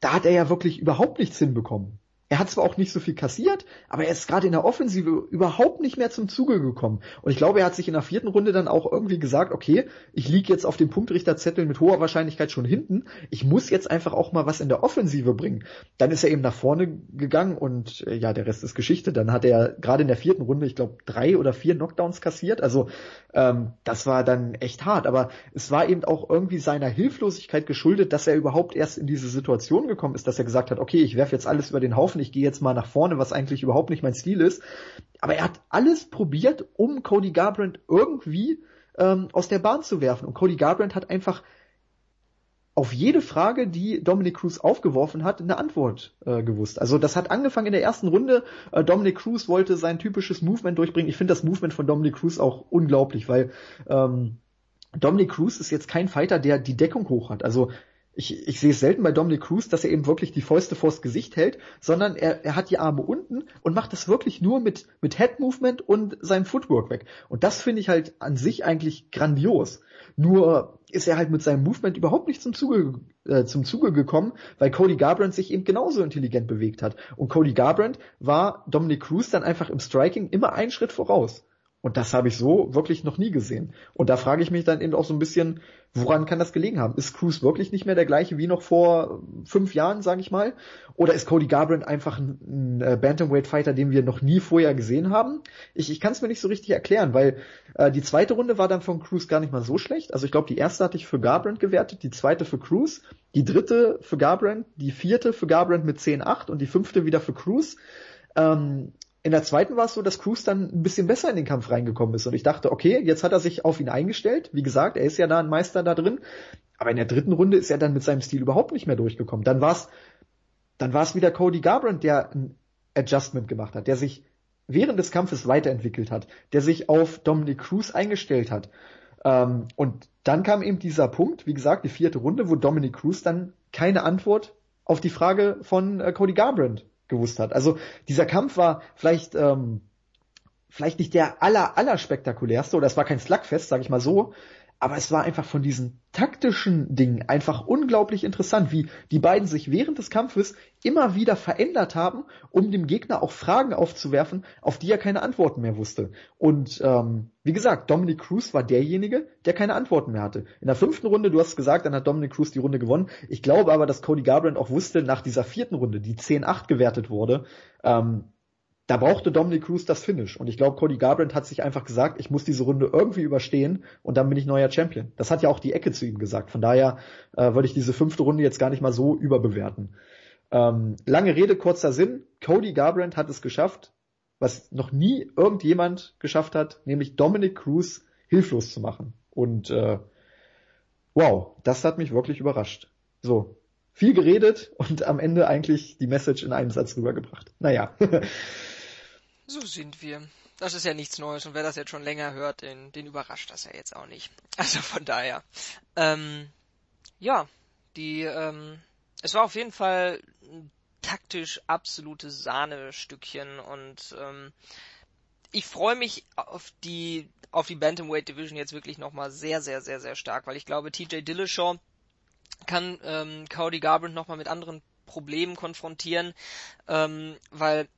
Da hat er ja wirklich überhaupt nichts hinbekommen. Er hat zwar auch nicht so viel kassiert, aber er ist gerade in der Offensive überhaupt nicht mehr zum Zuge gekommen. Und ich glaube, er hat sich in der vierten Runde dann auch irgendwie gesagt, okay, ich liege jetzt auf dem Punktrichterzettel mit hoher Wahrscheinlichkeit schon hinten. Ich muss jetzt einfach auch mal was in der Offensive bringen. Dann ist er eben nach vorne gegangen und äh, ja, der Rest ist Geschichte. Dann hat er gerade in der vierten Runde, ich glaube, drei oder vier Knockdowns kassiert. Also ähm, das war dann echt hart. Aber es war eben auch irgendwie seiner Hilflosigkeit geschuldet, dass er überhaupt erst in diese Situation gekommen ist, dass er gesagt hat, okay, ich werfe jetzt alles über den Haufen, ich gehe jetzt mal nach vorne, was eigentlich überhaupt nicht mein Stil ist. Aber er hat alles probiert, um Cody Garbrandt irgendwie ähm, aus der Bahn zu werfen. Und Cody Garbrandt hat einfach auf jede Frage, die Dominic Cruz aufgeworfen hat, eine Antwort äh, gewusst. Also das hat angefangen in der ersten Runde. Äh, Dominic Cruz wollte sein typisches Movement durchbringen. Ich finde das Movement von Dominic Cruz auch unglaublich, weil ähm, Dominic Cruz ist jetzt kein Fighter, der die Deckung hoch hat. Also ich, ich sehe es selten bei Dominic Cruz, dass er eben wirklich die Fäuste vors Gesicht hält, sondern er, er hat die Arme unten und macht das wirklich nur mit, mit Head Movement und seinem Footwork weg. Und das finde ich halt an sich eigentlich grandios. Nur ist er halt mit seinem Movement überhaupt nicht zum Zuge, äh, zum Zuge gekommen, weil Cody Garbrandt sich eben genauso intelligent bewegt hat. Und Cody Garbrandt war Dominic Cruz dann einfach im Striking immer einen Schritt voraus. Und das habe ich so wirklich noch nie gesehen. Und da frage ich mich dann eben auch so ein bisschen, woran kann das gelegen haben? Ist Cruz wirklich nicht mehr der gleiche wie noch vor fünf Jahren, sage ich mal? Oder ist Cody Garbrandt einfach ein, ein äh, Bantamweight-Fighter, den wir noch nie vorher gesehen haben? Ich, ich kann es mir nicht so richtig erklären, weil äh, die zweite Runde war dann von Cruz gar nicht mal so schlecht. Also ich glaube, die erste hatte ich für Garbrandt gewertet, die zweite für Cruz, die dritte für Garbrandt, die vierte für Garbrandt mit 10-8 und die fünfte wieder für Cruz. Ähm, in der zweiten war es so, dass Cruz dann ein bisschen besser in den Kampf reingekommen ist. Und ich dachte, okay, jetzt hat er sich auf ihn eingestellt. Wie gesagt, er ist ja da ein Meister da drin. Aber in der dritten Runde ist er dann mit seinem Stil überhaupt nicht mehr durchgekommen. Dann war es dann war es wieder Cody Garbrandt, der ein Adjustment gemacht hat, der sich während des Kampfes weiterentwickelt hat, der sich auf Dominic Cruz eingestellt hat. Ähm, und dann kam eben dieser Punkt, wie gesagt, die vierte Runde, wo Dominic Cruz dann keine Antwort auf die Frage von äh, Cody Garbrandt gewusst hat. Also dieser Kampf war vielleicht ähm, vielleicht nicht der aller aller spektakulärste oder es war kein Slugfest, sage ich mal so, aber es war einfach von diesen taktischen Dingen einfach unglaublich interessant, wie die beiden sich während des Kampfes immer wieder verändert haben, um dem Gegner auch Fragen aufzuwerfen, auf die er keine Antworten mehr wusste. Und ähm, wie gesagt, Dominic Cruz war derjenige, der keine Antworten mehr hatte. In der fünften Runde, du hast gesagt, dann hat Dominic Cruz die Runde gewonnen. Ich glaube aber, dass Cody Garbrandt auch wusste, nach dieser vierten Runde, die 10-8 gewertet wurde, ähm, da brauchte Dominic Cruz das Finish. Und ich glaube, Cody Garbrandt hat sich einfach gesagt, ich muss diese Runde irgendwie überstehen und dann bin ich neuer Champion. Das hat ja auch die Ecke zu ihm gesagt. Von daher äh, würde ich diese fünfte Runde jetzt gar nicht mal so überbewerten. Ähm, lange Rede, kurzer Sinn. Cody Garbrandt hat es geschafft, was noch nie irgendjemand geschafft hat, nämlich Dominic Cruz hilflos zu machen. Und äh, wow, das hat mich wirklich überrascht. So, viel geredet und am Ende eigentlich die Message in einem Satz rübergebracht. Naja. [laughs] So sind wir. Das ist ja nichts Neues und wer das jetzt schon länger hört, den, den überrascht das ja jetzt auch nicht. [laughs] Also von daher. Ähm, ja, die, ähm, es war auf jeden Fall ein taktisch absolutes Sahnestückchen und ähm, ich freue mich auf die auf die Bantamweight Division jetzt wirklich nochmal sehr, sehr, sehr, sehr stark, weil ich glaube, TJ Dillashaw kann ähm, Cody Garbrandt nochmal mit anderen Problemen konfrontieren, ähm, weil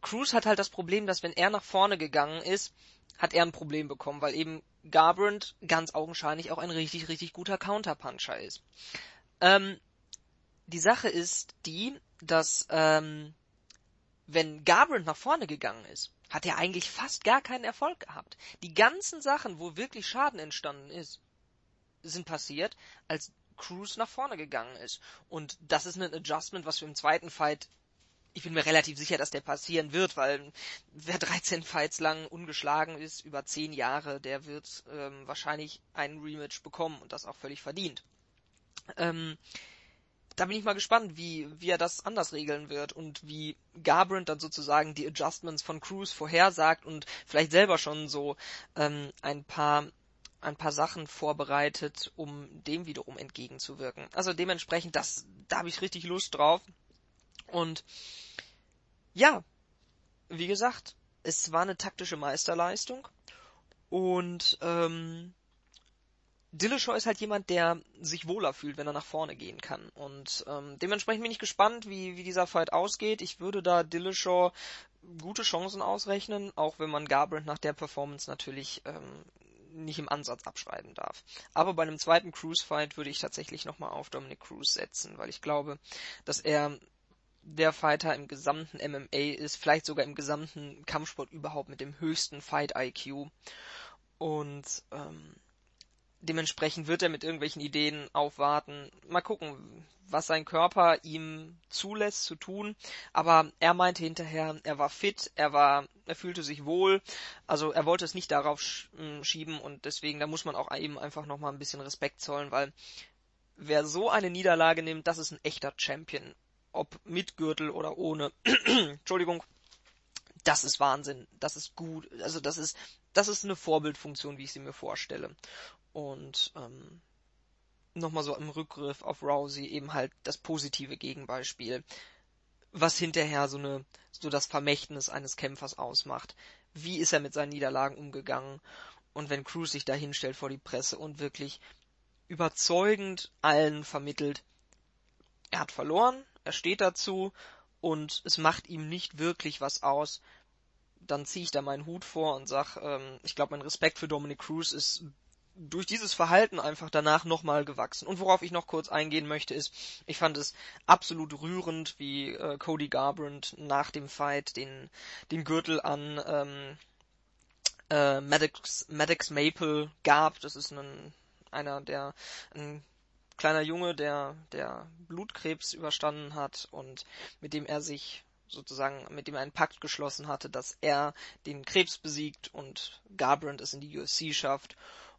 Cruz hat halt das Problem, dass wenn er nach vorne gegangen ist, hat er ein Problem bekommen, weil eben Garbrandt ganz augenscheinlich auch ein richtig, richtig guter Counterpuncher ist. Ähm, die Sache ist die, dass ähm, wenn Garbrandt nach vorne gegangen ist, hat er eigentlich fast gar keinen Erfolg gehabt. Die ganzen Sachen, wo wirklich Schaden entstanden ist, sind passiert, als Cruz nach vorne gegangen ist. Und das ist ein Adjustment, was wir im zweiten Fight ich bin mir relativ sicher, dass der passieren wird, weil wer 13 Fights lang ungeschlagen ist, über 10 Jahre, der wird ähm, wahrscheinlich einen Rematch bekommen und das auch völlig verdient. Ähm, da bin ich mal gespannt, wie, wie er das anders regeln wird und wie Garbrandt dann sozusagen die Adjustments von Cruz vorhersagt und vielleicht selber schon so ähm, ein paar ein paar Sachen vorbereitet, um dem wiederum entgegenzuwirken. Also dementsprechend, das, da habe ich richtig Lust drauf. Und ja, wie gesagt, es war eine taktische Meisterleistung und ähm, Dillashaw ist halt jemand, der sich wohler fühlt, wenn er nach vorne gehen kann. Und ähm, dementsprechend bin ich gespannt, wie, wie dieser Fight ausgeht. Ich würde da Dillashaw gute Chancen ausrechnen, auch wenn man Garbrandt nach der Performance natürlich ähm, nicht im Ansatz abschreiben darf. Aber bei einem zweiten Cruise-Fight würde ich tatsächlich nochmal auf Dominic Cruz setzen, weil ich glaube, dass er der Fighter im gesamten MMA ist, vielleicht sogar im gesamten Kampfsport überhaupt mit dem höchsten Fight-IQ. Und ähm, dementsprechend wird er mit irgendwelchen Ideen aufwarten. Mal gucken, was sein Körper ihm zulässt zu tun. Aber er meinte hinterher, er war fit, er war, er fühlte sich wohl. Also er wollte es nicht darauf schieben und deswegen, da muss man auch eben einfach nochmal ein bisschen Respekt zollen, weil wer so eine Niederlage nimmt, das ist ein echter Champion ob mit Gürtel oder ohne. [clears throat] Entschuldigung. Das ist Wahnsinn. Das ist gut. Also das ist, das ist eine Vorbildfunktion, wie ich sie mir vorstelle. Und ähm, nochmal so im Rückgriff auf Rousey eben halt das positive Gegenbeispiel, was hinterher so eine, so das Vermächtnis eines Kämpfers ausmacht. Wie ist er mit seinen Niederlagen umgegangen? Und wenn Cruz sich da hinstellt vor die Presse und wirklich überzeugend allen vermittelt, er hat verloren, er steht dazu und es macht ihm nicht wirklich was aus, dann ziehe ich da meinen Hut vor und sag, ähm, ich glaube, mein Respekt für Dominic Cruz ist durch dieses Verhalten einfach danach nochmal gewachsen. Und worauf ich noch kurz eingehen möchte, ist, ich fand es absolut rührend, wie äh, Cody Garbrandt nach dem Fight den, den Gürtel an ähm, äh, Maddox, Maddox Maple gab. Das ist ein, einer der, ein kleiner Junge, der, der Blutkrebs überstanden hat und mit dem er sich sozusagen, mit dem er einen Pakt geschlossen hatte, dass er den Krebs besiegt und Garbrandt es in die UFC schafft.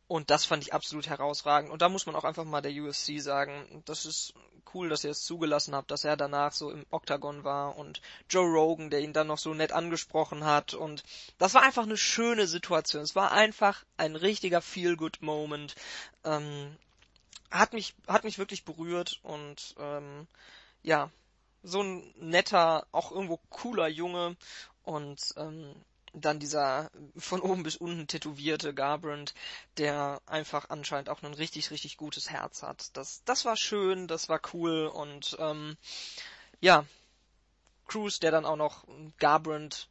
Und das fand ich absolut herausragend. Und da muss man auch einfach mal der UFC sagen, das ist cool, dass ihr es zugelassen habt, dass er danach so im Octagon war und Joe Rogan, der ihn dann noch so nett angesprochen hat. Und das war einfach eine schöne Situation. Es war einfach ein richtiger Feel-Good-Moment. Ähm, hat mich, hat mich wirklich berührt und ähm, ja, so ein netter, auch irgendwo cooler Junge und ähm, dann dieser von oben bis unten tätowierte Garbrandt, der einfach anscheinend auch ein richtig, richtig gutes Herz hat. Das, das war schön, das war cool und ähm, ja, Cruz, der dann auch noch Garbrandt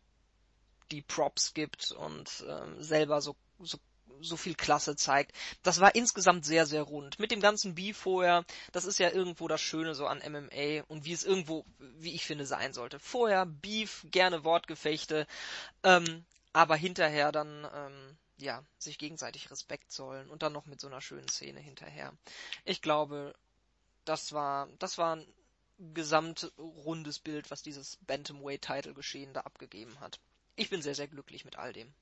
die Props gibt und ähm, selber so, so so viel Klasse zeigt. Das war insgesamt sehr, sehr rund. Mit dem ganzen Beef vorher, das ist ja irgendwo das Schöne so an MMA und wie es irgendwo, wie ich finde, sein sollte. Vorher Beef, gerne Wortgefechte, ähm, aber hinterher dann, ähm, ja, sich gegenseitig Respekt zollen und dann noch mit so einer schönen Szene hinterher. Ich glaube, das war, das war ein gesamtrundes Bild, was dieses Bantamweight-Title-Geschehen da abgegeben hat. Ich bin sehr, sehr glücklich mit all dem.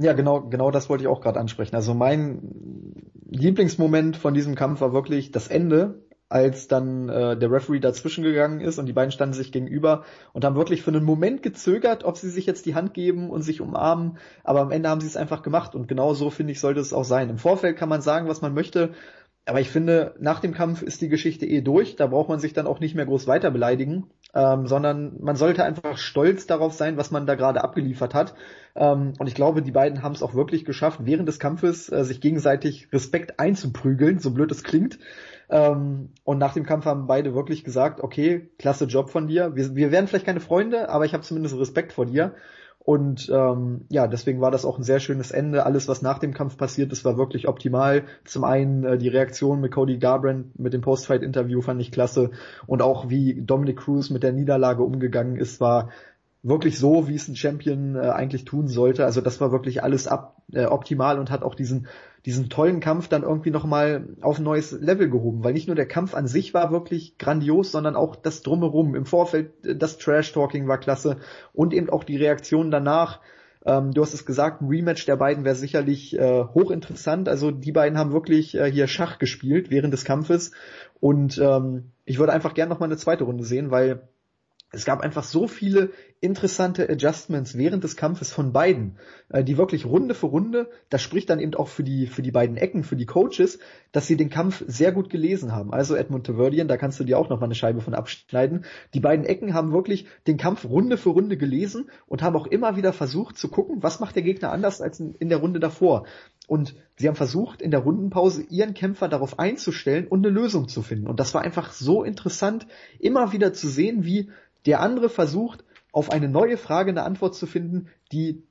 Ja, genau, genau das wollte ich auch gerade ansprechen. Also mein Lieblingsmoment von diesem Kampf war wirklich das Ende, als dann äh, der Referee dazwischen gegangen ist und die beiden standen sich gegenüber und haben wirklich für einen Moment gezögert, ob sie sich jetzt die Hand geben und sich umarmen, aber am Ende haben sie es einfach gemacht und genau so finde ich sollte es auch sein. Im Vorfeld kann man sagen, was man möchte, aber ich finde, nach dem Kampf ist die Geschichte eh durch. Da braucht man sich dann auch nicht mehr groß weiter beleidigen, ähm, sondern man sollte einfach stolz darauf sein, was man da gerade abgeliefert hat. Ähm, und ich glaube, die beiden haben es auch wirklich geschafft, während des Kampfes äh, sich gegenseitig Respekt einzuprügeln, so blöd es klingt. Ähm, und nach dem Kampf haben beide wirklich gesagt, okay, klasse Job von dir. Wir, wir werden vielleicht keine Freunde, aber ich habe zumindest Respekt vor dir. Und ähm, ja, deswegen war das auch ein sehr schönes Ende. Alles, was nach dem Kampf passiert ist, war wirklich optimal. Zum einen äh, die Reaktion mit Cody Garbrandt mit dem Post-Fight-Interview fand ich klasse. Und auch wie Dominic Cruz mit der Niederlage umgegangen ist, war wirklich so, wie es ein Champion äh, eigentlich tun sollte. Also das war wirklich alles ab, äh, optimal und hat auch diesen diesen tollen Kampf dann irgendwie nochmal auf ein neues Level gehoben, weil nicht nur der Kampf an sich war wirklich grandios, sondern auch das drumherum. Im Vorfeld, äh, das Trash-Talking war klasse und eben auch die Reaktion danach. Ähm, du hast es gesagt, ein Rematch der beiden wäre sicherlich äh, hochinteressant. Also die beiden haben wirklich äh, hier Schach gespielt während des Kampfes und ähm, ich würde einfach gerne nochmal eine zweite Runde sehen, weil es gab einfach so viele interessante Adjustments während des Kampfes von beiden, äh, die wirklich Runde für Runde, das spricht dann eben auch für die, für die beiden Ecken, für die Coaches, dass sie den Kampf sehr gut gelesen haben. Also Edmund Taverdian, da kannst du dir auch noch mal eine Scheibe von abschneiden. Die beiden Ecken haben wirklich den Kampf Runde für Runde gelesen und haben auch immer wieder versucht zu gucken, was macht der Gegner anders als in der Runde davor. Und sie haben versucht, in der Rundenpause ihren Kämpfer darauf einzustellen und eine Lösung zu finden. Und das war einfach so interessant, immer wieder zu sehen, wie der andere versucht, auf eine neue Frage eine Antwort zu finden, die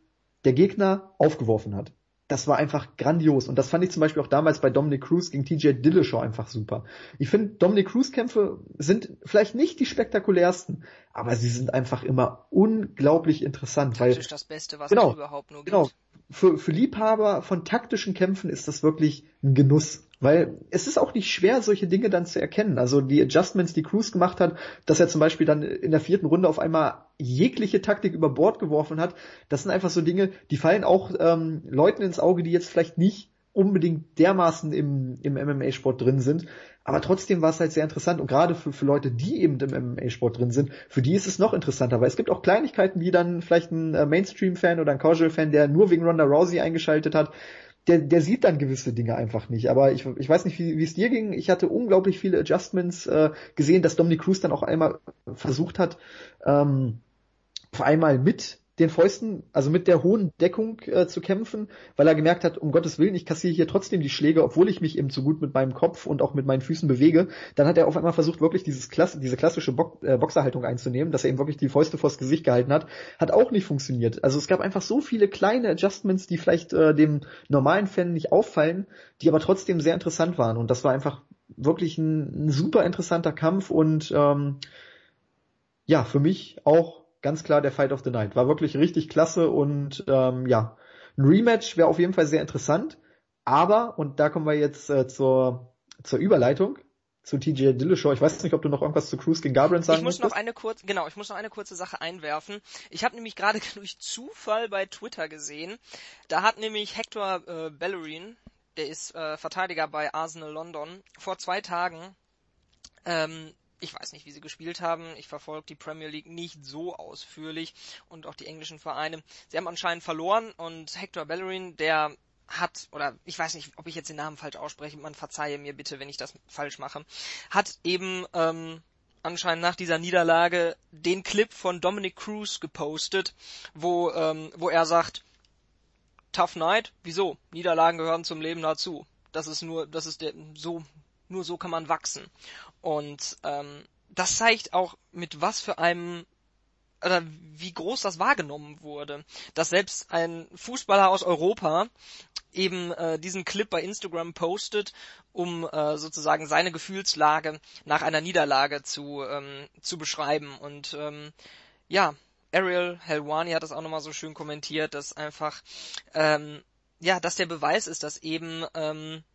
der Gegner aufgeworfen hat. Das war einfach grandios. Und das fand ich zum Beispiel auch damals bei Dominic Cruz gegen TJ Dillashaw einfach super. Ich finde, Dominic Cruz Kämpfe sind vielleicht nicht die spektakulärsten, aber sie sind einfach immer unglaublich interessant. Weil, das Beste, was genau, es überhaupt nur genau. gibt. Genau. Für, für Liebhaber von taktischen Kämpfen ist das wirklich ein Genuss. Weil es ist auch nicht schwer, solche Dinge dann zu erkennen. Also die Adjustments, die Cruz gemacht hat, dass er zum Beispiel dann in der vierten Runde auf einmal jegliche Taktik über Bord geworfen hat, das sind einfach so Dinge, die fallen auch ähm, Leuten ins Auge, die jetzt vielleicht nicht unbedingt dermaßen im, im MMA-Sport drin sind. Aber trotzdem war es halt sehr interessant und gerade für, für Leute, die eben im MMA-Sport drin sind, für die ist es noch interessanter, weil es gibt auch Kleinigkeiten, wie dann vielleicht ein äh, Mainstream-Fan oder ein Casual-Fan, der nur wegen Ronda Rousey eingeschaltet hat, der, der sieht dann gewisse Dinge einfach nicht. Aber ich, ich weiß nicht, wie, es dir ging. Ich hatte unglaublich viele Adjustments äh, gesehen, dass Dominic Cruz dann auch einmal versucht hat, ähm, auf einmal mit den Fäusten, also mit der hohen Deckung äh, zu kämpfen, weil er gemerkt hat, um Gottes Willen, ich kassiere hier trotzdem die Schläge, obwohl ich mich eben so gut mit meinem Kopf und auch mit meinen Füßen bewege. Dann hat er auf einmal versucht, wirklich dieses Klasse, diese klassische Bo äh, Boxerhaltung einzunehmen, dass er eben wirklich die Fäuste vors Gesicht gehalten hat. Hat auch nicht funktioniert. Also es gab einfach so viele kleine Adjustments, die vielleicht äh, dem normalen Fan nicht auffallen, die aber trotzdem sehr interessant waren. Und das war einfach wirklich ein, ein super interessanter Kampf und ähm, ja, für mich auch ganz klar der Fight of the Night. War wirklich richtig klasse und ähm, ja, ein Rematch wäre auf jeden Fall sehr interessant. Aber, und da kommen wir jetzt äh, zur, zur Überleitung, zu TJ Dillashaw. Ich weiß nicht, ob du noch irgendwas zu Cruz gegen Garbrandt sagen Ich muss möchtest? noch eine kurze, genau, ich muss noch eine kurze Sache einwerfen. Ich habe nämlich gerade [laughs] durch Zufall bei Twitter gesehen, da hat nämlich Hector äh, Bellerin, der ist äh, Verteidiger bei Arsenal London, vor zwei Tagen ähm, ich weiß nicht, wie sie gespielt haben. Ich verfolge die Premier League nicht so ausführlich und auch die englischen Vereine. Sie haben anscheinend verloren und Hector Bellerin, der hat, oder ich weiß nicht, ob ich jetzt den Namen falsch ausspreche, man verzeihe mir bitte, wenn ich das falsch mache, hat eben ähm, anscheinend nach dieser Niederlage den Clip von Dominic Cruz gepostet, wo, ähm, wo er sagt, Tough Night, wieso? Niederlagen gehören zum Leben dazu. Das ist nur, das ist der, so, nur so kann man wachsen. Und ähm, das zeigt auch, mit was für einem oder wie groß das wahrgenommen wurde, dass selbst ein Fußballer aus Europa eben äh, diesen Clip bei Instagram postet, um äh, sozusagen seine Gefühlslage nach einer Niederlage zu ähm, zu beschreiben. Und ähm, ja, Ariel Helwani hat das auch nochmal so schön kommentiert, dass einfach ähm, ja, dass der Beweis ist, dass eben ähm,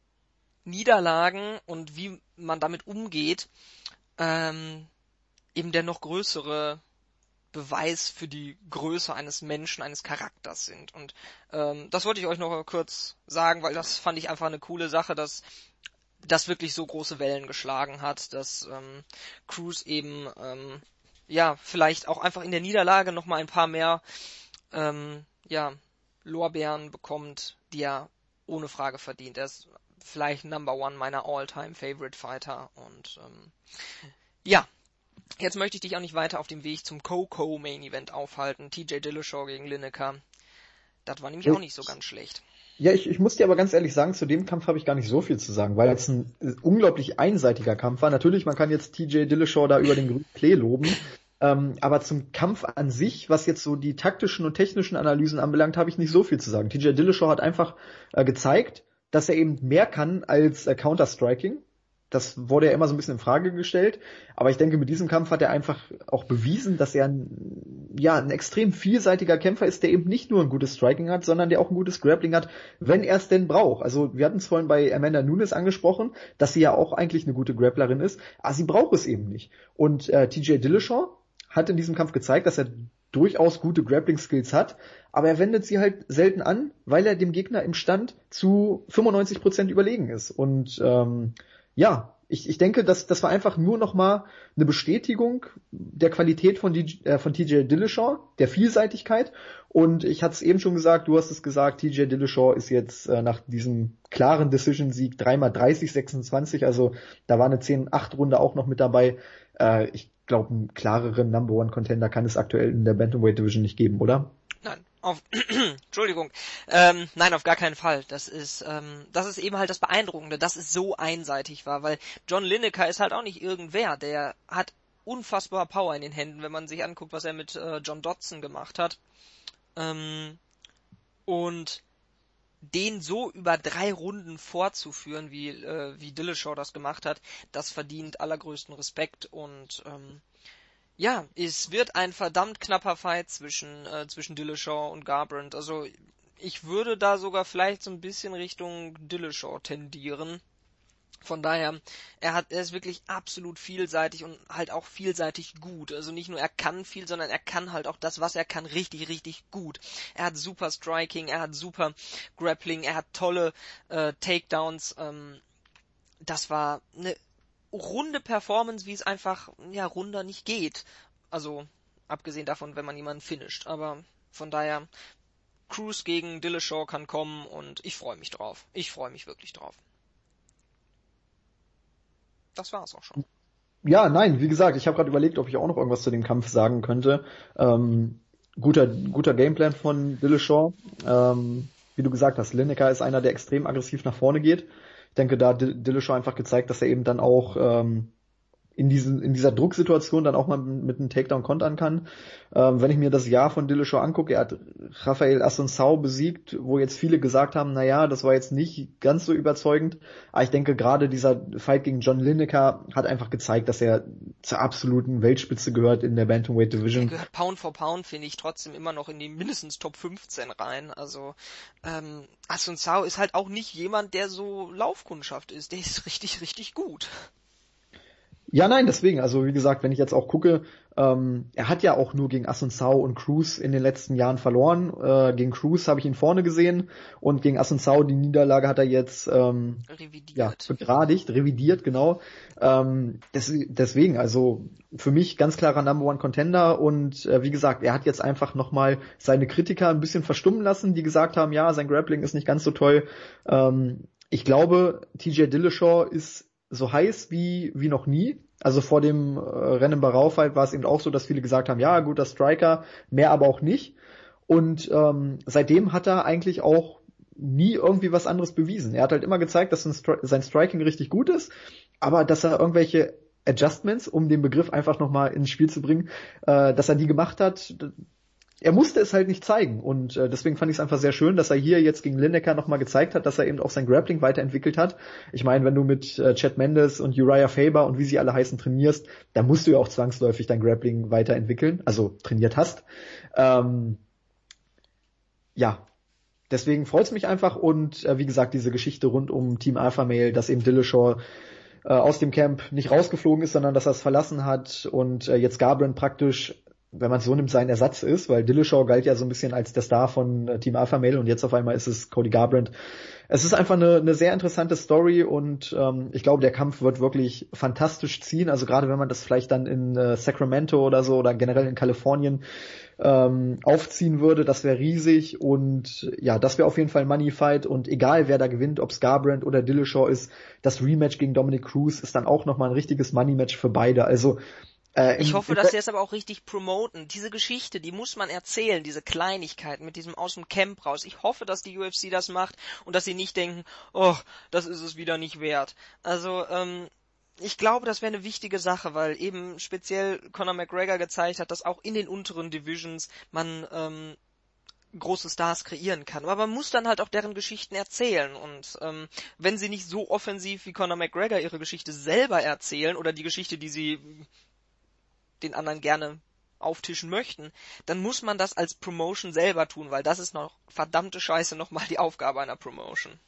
Niederlagen und wie man damit umgeht, ähm, eben der noch größere Beweis für die Größe eines Menschen, eines Charakters sind. Und ähm, das wollte ich euch noch kurz sagen, weil das fand ich einfach eine coole Sache, dass das wirklich so große Wellen geschlagen hat, dass ähm, Cruz eben ähm, ja vielleicht auch einfach in der Niederlage noch mal ein paar mehr ähm, ja Lorbeeren bekommt, die er ohne Frage verdient. Er ist vielleicht Number One meiner All-Time Favorite Fighter und ähm, ja, jetzt möchte ich dich auch nicht weiter auf dem Weg zum Coco Main Event aufhalten. TJ Dillashaw gegen Lineker. Das war nämlich auch nicht so ganz schlecht. Ja, ich, ich muss dir aber ganz ehrlich sagen, zu dem Kampf habe ich gar nicht so viel zu sagen, weil es ein unglaublich einseitiger Kampf war. Natürlich, man kann jetzt TJ Dillashaw da über den grünen Klee loben, ähm, aber zum Kampf an sich, was jetzt so die taktischen und technischen Analysen anbelangt, habe ich nicht so viel zu sagen. TJ Dillashaw hat einfach äh, gezeigt, dass er eben mehr kann als äh, Counter-Striking. Das wurde ja immer so ein bisschen in Frage gestellt. Aber ich denke, mit diesem Kampf hat er einfach auch bewiesen, dass er ein, ja, ein extrem vielseitiger Kämpfer ist, der eben nicht nur ein gutes Striking hat, sondern der auch ein gutes Grappling hat, wenn er es denn braucht. Also wir hatten es vorhin bei Amanda Nunes angesprochen, dass sie ja auch eigentlich eine gute Grapplerin ist, aber sie braucht es eben nicht. Und äh, TJ Dillashaw hat in diesem Kampf gezeigt, dass er durchaus gute Grappling-Skills hat, aber er wendet sie halt selten an, weil er dem Gegner im Stand zu 95% überlegen ist. Und ähm, ja, ich, ich denke, dass das war einfach nur nochmal eine Bestätigung der Qualität von, DJ, äh, von TJ Dillashaw, der Vielseitigkeit. Und ich hatte es eben schon gesagt, du hast es gesagt, TJ Dillashaw ist jetzt äh, nach diesem klaren Decision-Sieg dreimal 30, 26, also da war eine 10-8-Runde auch noch mit dabei. Äh, ich glaube, einen klareren Number One Contender kann es aktuell in der Bantamweight Division nicht geben, oder? Nein, auf [clears throat] Entschuldigung, ähm, nein, auf gar keinen Fall. Das ist, ähm, das ist eben halt das Beeindruckende, dass es so einseitig war, weil John Lineker ist halt auch nicht irgendwer, der hat unfassbar Power in den Händen, wenn man sich anguckt, was er mit äh, John Dodson gemacht hat. Ähm, und den so über drei Runden vorzuführen, wie, äh, wie Dillashaw das gemacht hat, das verdient allergrößten Respekt und ähm, ja, es wird ein verdammt knapper Fight zwischen, äh, zwischen Dillashaw und Garbrandt. Also ich würde da sogar vielleicht so ein bisschen Richtung Dillashaw tendieren. Von daher, er hat, er ist wirklich absolut vielseitig und halt auch vielseitig gut. Also nicht nur er kann viel, sondern er kann halt auch das, was er kann, richtig, richtig gut. Er hat super Striking, er hat super Grappling, er hat tolle äh, Takedowns. Ähm, das war eine runde Performance, wie es einfach, ja, runder nicht geht. Also, abgesehen davon, wenn man jemanden finisht. Aber von daher Cruz gegen Dillashaw kann kommen und ich freue mich drauf. Ich freue mich wirklich drauf. Das war's auch schon. Ja, nein, wie gesagt, ich habe gerade überlegt, ob ich auch noch irgendwas zu dem Kampf sagen könnte. Ähm, guter, guter Gameplan von Dillashaw. Ähm, wie du gesagt hast, Lineker ist einer, der extrem aggressiv nach vorne geht. Ich denke, da hat Dillashaw einfach gezeigt, dass er eben dann auch ähm, in, diesen, in dieser Drucksituation dann auch mal mit einem Takedown kontern kann. Ähm, wenn ich mir das Jahr von Dillashaw angucke, er hat Rafael Asuncao besiegt, wo jetzt viele gesagt haben, na ja, das war jetzt nicht ganz so überzeugend. Aber ich denke, gerade dieser Fight gegen John Lineker hat einfach gezeigt, dass er zur absoluten Weltspitze gehört in der Bantamweight Division. Pound for Pound, finde ich, trotzdem immer noch in die mindestens Top 15 rein. Also ähm, Asuncao ist halt auch nicht jemand, der so Laufkundschaft ist. Der ist [laughs] richtig, richtig gut. Ja, nein, deswegen. Also wie gesagt, wenn ich jetzt auch gucke, ähm, er hat ja auch nur gegen Asuncao und Cruz in den letzten Jahren verloren. Äh, gegen Cruz habe ich ihn vorne gesehen und gegen Asuncao die Niederlage hat er jetzt ähm, revidiert. Ja, begradigt, revidiert, genau. Ähm, des, deswegen, also für mich ganz klarer Number One Contender und äh, wie gesagt, er hat jetzt einfach nochmal seine Kritiker ein bisschen verstummen lassen, die gesagt haben, ja, sein Grappling ist nicht ganz so toll. Ähm, ich glaube, TJ Dillashaw ist so heiß wie, wie noch nie. Also vor dem äh, Rennen bei Raufheit war es eben auch so, dass viele gesagt haben, ja, guter Striker, mehr aber auch nicht. Und ähm, seitdem hat er eigentlich auch nie irgendwie was anderes bewiesen. Er hat halt immer gezeigt, dass sein Striking richtig gut ist, aber dass er irgendwelche Adjustments, um den Begriff einfach nochmal ins Spiel zu bringen, äh, dass er die gemacht hat, er musste es halt nicht zeigen. Und äh, deswegen fand ich es einfach sehr schön, dass er hier jetzt gegen Lineker nochmal gezeigt hat, dass er eben auch sein Grappling weiterentwickelt hat. Ich meine, wenn du mit äh, Chad Mendes und Uriah Faber und wie sie alle heißen trainierst, dann musst du ja auch zwangsläufig dein Grappling weiterentwickeln, also trainiert hast. Ähm, ja, deswegen freut es mich einfach. Und äh, wie gesagt, diese Geschichte rund um Team Alpha Male, dass eben Dillashaw äh, aus dem Camp nicht rausgeflogen ist, sondern dass er es verlassen hat. Und äh, jetzt Garbrandt praktisch wenn man so nimmt, sein Ersatz ist, weil Dillashaw galt ja so ein bisschen als der Star von äh, Team Alpha Male und jetzt auf einmal ist es Cody Garbrandt. Es ist einfach eine, eine sehr interessante Story und ähm, ich glaube, der Kampf wird wirklich fantastisch ziehen. Also gerade wenn man das vielleicht dann in äh, Sacramento oder so oder generell in Kalifornien ähm, aufziehen würde, das wäre riesig und ja, das wäre auf jeden Fall Money Fight und egal wer da gewinnt, ob es Garbrandt oder Dillashaw ist, das Rematch gegen Dominic Cruz ist dann auch nochmal ein richtiges Money Match für beide. Also äh, ich hoffe, dass sie es aber auch richtig promoten. Diese Geschichte, die muss man erzählen, diese Kleinigkeiten mit diesem aus dem Camp raus. Ich hoffe, dass die UFC das macht und dass sie nicht denken, oh, das ist es wieder nicht wert. Also, ähm, ich glaube, das wäre eine wichtige Sache, weil eben speziell Conor McGregor gezeigt hat, dass auch in den unteren Divisions man ähm, große Stars kreieren kann. Aber man muss dann halt auch deren Geschichten erzählen. Und ähm, wenn sie nicht so offensiv wie Conor McGregor ihre Geschichte selber erzählen oder die Geschichte, die sie den anderen gerne auftischen möchten, dann muss man das als Promotion selber tun, weil das ist noch verdammte Scheiße nochmal die Aufgabe einer Promotion.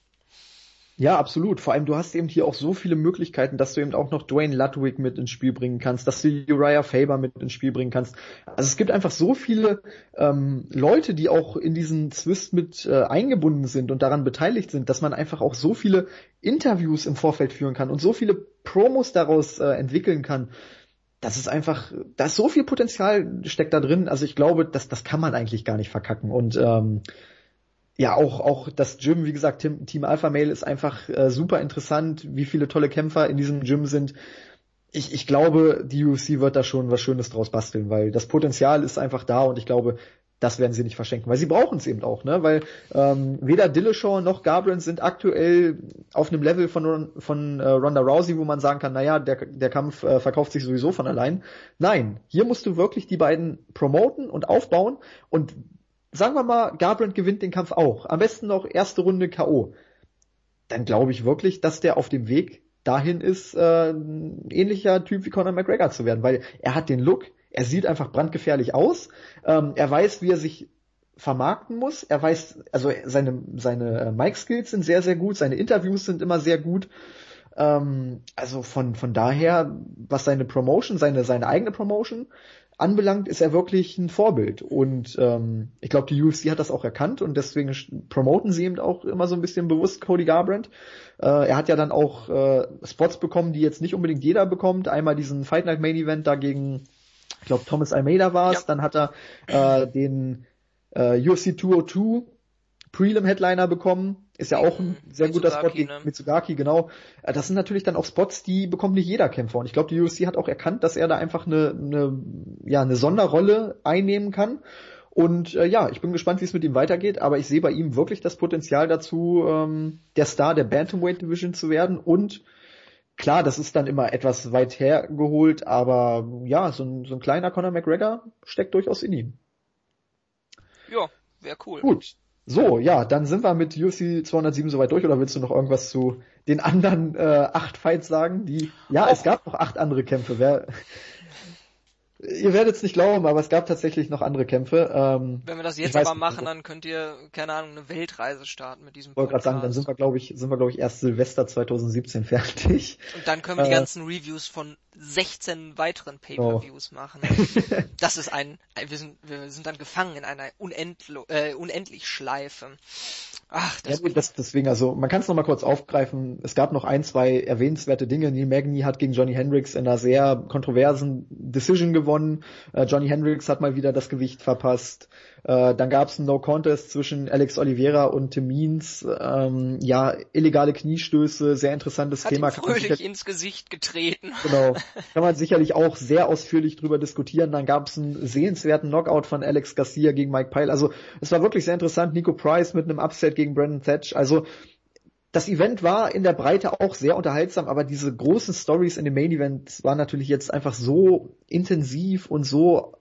Ja, absolut. Vor allem, du hast eben hier auch so viele Möglichkeiten, dass du eben auch noch Dwayne Ludwig mit ins Spiel bringen kannst, dass du Uriah Faber mit ins Spiel bringen kannst. Also es gibt einfach so viele ähm, Leute, die auch in diesen Zwist mit äh, eingebunden sind und daran beteiligt sind, dass man einfach auch so viele Interviews im Vorfeld führen kann und so viele Promos daraus äh, entwickeln kann das ist einfach, da ist so viel Potenzial steckt da drin. Also ich glaube, das, das kann man eigentlich gar nicht verkacken. Und ähm, ja, auch, auch das Gym, wie gesagt, Team, Team Alpha Male ist einfach äh, super interessant, wie viele tolle Kämpfer in diesem Gym sind. Ich, ich glaube, die UFC wird da schon was Schönes draus basteln, weil das Potenzial ist einfach da und ich glaube, das werden sie nicht verschenken, weil sie brauchen es eben auch, ne? Weil ähm, weder Dillashaw noch Garbrandt sind aktuell auf einem Level von von äh, Ronda Rousey, wo man sagen kann, naja, der der Kampf äh, verkauft sich sowieso von allein. Nein, hier musst du wirklich die beiden promoten und aufbauen und sagen wir mal, Garbrandt gewinnt den Kampf auch, am besten noch erste Runde KO. Dann glaube ich wirklich, dass der auf dem Weg dahin ist, äh, ein ähnlicher Typ wie Conor McGregor zu werden, weil er hat den Look, er sieht einfach brandgefährlich aus. Ähm, er weiß, wie er sich vermarkten muss. Er weiß, also seine, seine äh, Mic-Skills sind sehr, sehr gut, seine Interviews sind immer sehr gut. Ähm, also von, von daher, was seine Promotion, seine, seine eigene Promotion anbelangt, ist er wirklich ein Vorbild. Und ähm, ich glaube, die UFC hat das auch erkannt und deswegen promoten sie eben auch immer so ein bisschen bewusst Cody Garbrandt. Äh, er hat ja dann auch äh, Spots bekommen, die jetzt nicht unbedingt jeder bekommt. Einmal diesen Fight Night Main Event da gegen ich glaube Thomas Almeida war es, ja. dann hat er äh, den äh, UFC 202 Prelim-Headliner bekommen. Ist ja auch ein sehr guter Spot gegen ne? Mitsugaki, genau. Äh, Das sind natürlich dann auch Spots, die bekommt nicht jeder Kämpfer. Und ich glaube, die UFC hat auch erkannt, dass er da einfach eine, eine, ja, eine Sonderrolle einnehmen kann. Und äh, ja, ich bin gespannt, wie es mit ihm weitergeht, aber ich sehe bei ihm wirklich das Potenzial dazu, ähm, der Star der Bantamweight Division zu werden. Und klar, das ist dann immer etwas weit hergeholt, aber ja, so ein, so ein kleiner Conor McGregor steckt durchaus in ihm. Ja, wäre cool. Gut. So, ja, dann sind wir mit UFC 207 soweit durch oder willst du noch irgendwas zu den anderen äh, acht Fights sagen? Die, ja, Och. es gab noch acht andere Kämpfe. Wer, ihr werdet es nicht glauben, aber es gab tatsächlich noch andere Kämpfe. Ähm, Wenn wir das jetzt aber nicht, machen, dann könnt ihr, keine Ahnung, eine Weltreise starten mit diesem Ich wollte gerade sagen, dann sind wir, glaube ich, sind wir, glaube ich, erst Silvester 2017 [laughs] fertig. Und dann können wir die Äh, ganzen Reviews von 16 weiteren Pay-Per-Views Oh. machen. [laughs] Das ist ein, ein wir sind, wir sind dann gefangen in einer Unendlo äh, unendlich Schleife. Ach, Ja, das, gut, das, deswegen, also man kann es nochmal kurz aufgreifen. Es gab noch ein, zwei erwähnenswerte Dinge. Neil Magny hat gegen Johnny Hendricks in einer sehr kontroversen Decision gewonnen. Äh, Johnny Hendricks hat mal wieder das Gewicht verpasst. Äh, dann gab es einen No-Contest zwischen Alex Oliveira und Tim Means. Ähm, ja, illegale Kniestöße, sehr interessantes hat Thema. ihm fröhlich sicher- ins Gesicht getreten. Genau. [laughs] Kann man sicherlich auch sehr ausführlich drüber diskutieren. Dann gab es einen sehenswerten Knockout von Alex Garcia gegen Mike Pyle. Also es war wirklich sehr interessant. Nico Price mit einem Upset gegen Brandon Thatch. Also das Event war in der Breite auch sehr unterhaltsam, aber diese großen Stories in dem Main Event waren natürlich jetzt einfach so intensiv und so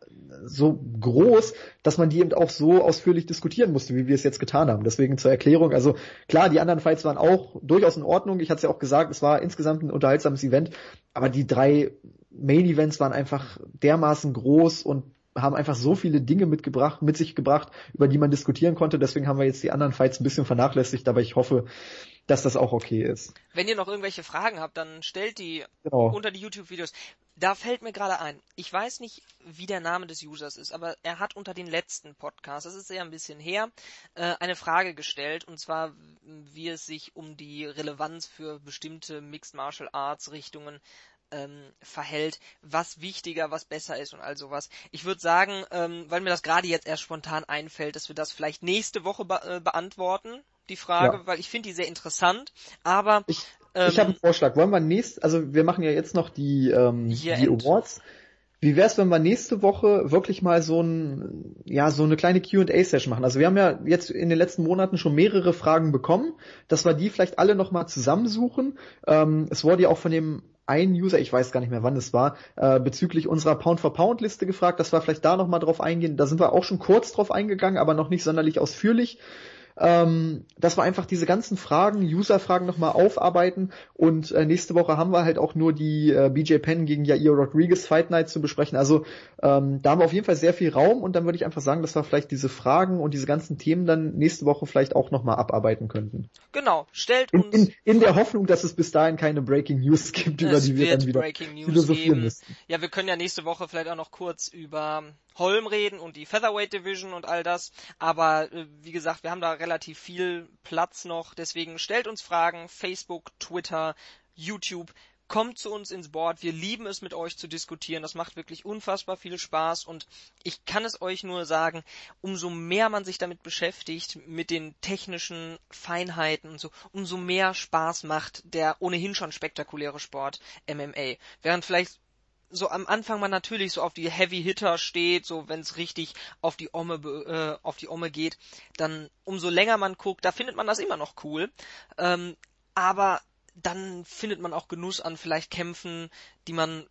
so groß, dass man die eben auch so ausführlich diskutieren musste, wie wir es jetzt getan haben. Deswegen zur Erklärung. Also klar, die anderen Fights waren auch durchaus in Ordnung. Ich hatte es ja auch gesagt, es war insgesamt ein unterhaltsames Event, aber die drei Main Events waren einfach dermaßen groß und haben einfach so viele Dinge mitgebracht, mit sich gebracht, über die man diskutieren konnte. Deswegen haben wir jetzt die anderen Fights ein bisschen vernachlässigt, aber ich hoffe, dass das auch okay ist. Wenn ihr noch irgendwelche Fragen habt, dann stellt die Genau. unter die YouTube-Videos. Da fällt mir gerade ein, ich weiß nicht, wie der Name des Users ist, aber er hat unter den letzten Podcasts, das ist ja ein bisschen her, äh, eine Frage gestellt, und zwar, wie es sich um die Relevanz für bestimmte Mixed Martial Arts Richtungen ähm, verhält, was wichtiger, was besser ist und all sowas. Ich würde sagen, ähm, weil mir das gerade jetzt erst spontan einfällt, dass wir das vielleicht nächste Woche be äh, beantworten, die Frage, Ja. weil ich finde die sehr interessant, aber Ich, ähm, ich habe einen Vorschlag. Wollen wir nächst, also wir machen ja jetzt noch die, ähm, die End. Awards. Wie wär's, wenn wir nächste Woche wirklich mal so ein, ja, so eine kleine Q&A-Session machen? Also wir haben ja jetzt in den letzten Monaten schon mehrere Fragen bekommen, dass wir die vielleicht alle nochmal zusammensuchen. Ähm, es wurde ja auch von dem einen User, ich weiß gar nicht mehr wann es war, äh, bezüglich unserer Pound-for-Pound-Liste gefragt, dass wir vielleicht da nochmal drauf eingehen. Da sind wir auch schon kurz drauf eingegangen, aber noch nicht sonderlich ausführlich ähm, dass wir einfach diese ganzen Fragen, User-Fragen nochmal aufarbeiten und äh, nächste Woche haben wir halt auch nur die äh, BJ Penn gegen Jair Rodriguez Fight Night zu besprechen. Also ähm, da haben wir auf jeden Fall sehr viel Raum und dann würde ich einfach sagen, dass wir vielleicht diese Fragen und diese ganzen Themen dann nächste Woche vielleicht auch nochmal abarbeiten könnten. genau, stellt In, uns in, in der Hoffnung, dass es bis dahin keine Breaking News gibt, über die wir dann wieder philosophieren geben. müssen. Ja, wir können ja nächste Woche vielleicht auch noch kurz über Holm reden und die Featherweight Division und all das. Aber äh, wie gesagt, wir haben da relativ viel Platz noch. Deswegen stellt uns Fragen. Facebook, Twitter, YouTube. Kommt zu uns ins Board. Wir lieben es, mit euch zu diskutieren. Das macht wirklich unfassbar viel Spaß. Und ich kann es euch nur sagen, umso mehr man sich damit beschäftigt, mit den technischen Feinheiten und so, umso mehr Spaß macht der ohnehin schon spektakuläre Sport MMA. Während vielleicht so am Anfang man natürlich so auf die Heavy Hitter steht, so wenn es richtig auf die Omme äh, auf die Omme geht, dann umso länger man guckt, da findet man das immer noch cool. Ähm, aber dann findet man auch Genuss an vielleicht Kämpfen, die man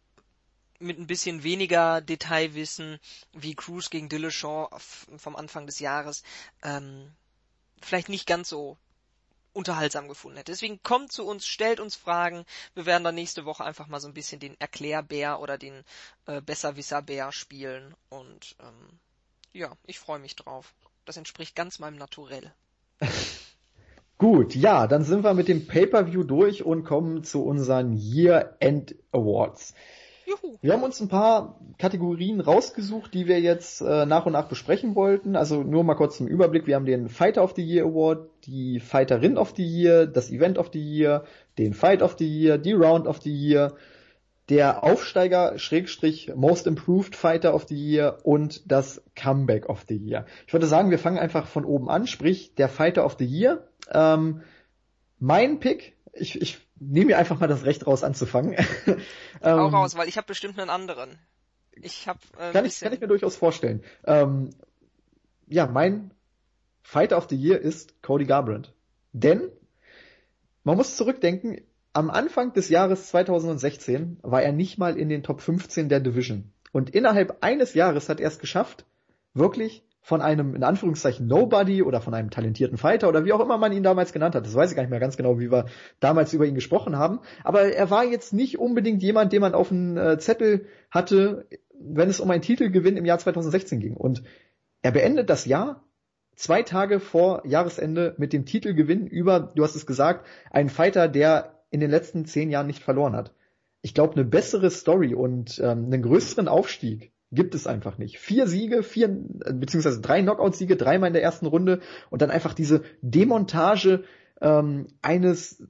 mit ein bisschen weniger Detailwissen, wie Cruz gegen Dillashaw vom Anfang des Jahres, ähm, vielleicht nicht ganz so unterhaltsam gefunden hätte. Deswegen kommt zu uns, stellt uns Fragen. Wir werden dann nächste Woche einfach mal so ein bisschen den Erklärbär oder den äh, Besserwisserbär spielen. Und ähm, ja, ich freue mich drauf. Das entspricht ganz meinem Naturell. [laughs] Gut, ja, dann sind wir mit dem Pay-Per-View durch und kommen zu unseren Year-End Awards. Juhu. Wir haben uns ein paar Kategorien rausgesucht, die wir jetzt äh, nach und nach besprechen wollten. Also nur mal kurz zum Überblick. Wir haben den Fighter of the Year Award, die Fighterin of the Year, das Event of the Year, den Fight of the Year, die Round of the Year, der Aufsteiger Schrägstrich Most Improved Fighter of the Year und das Comeback of the Year. Ich würde sagen, wir fangen einfach von oben an, sprich der Fighter of the Year. Ähm, mein Pick, ich, ich nehme mir einfach mal das Recht raus anzufangen. [laughs] ähm, Auch raus, weil ich habe bestimmt einen anderen. Ich habe äh, kann, ich, kann ich mir durchaus vorstellen. Ähm, ja, mein Fighter of the Year ist Cody Garbrandt. Denn man muss zurückdenken, am Anfang des Jahres 2016 war er nicht mal in den Top 15 der Division. Und innerhalb eines Jahres hat er es geschafft, wirklich von einem, in Anführungszeichen, Nobody oder von einem talentierten Fighter oder wie auch immer man ihn damals genannt hat. Das weiß ich gar nicht mehr ganz genau, wie wir damals über ihn gesprochen haben. Aber er war jetzt nicht unbedingt jemand, den man auf dem äh, Zettel hatte, wenn es um einen Titelgewinn im Jahr 2016 ging. Und er beendet das Jahr zwei Tage vor Jahresende mit dem Titelgewinn über, du hast es gesagt, einen Fighter, der in den letzten zehn Jahren nicht verloren hat. Ich glaube, eine bessere Story und ähm, einen größeren Aufstieg gibt es einfach nicht. Vier Siege, vier, beziehungsweise drei Knockout-Siege, dreimal in der ersten Runde und dann einfach diese Demontage ähm, eines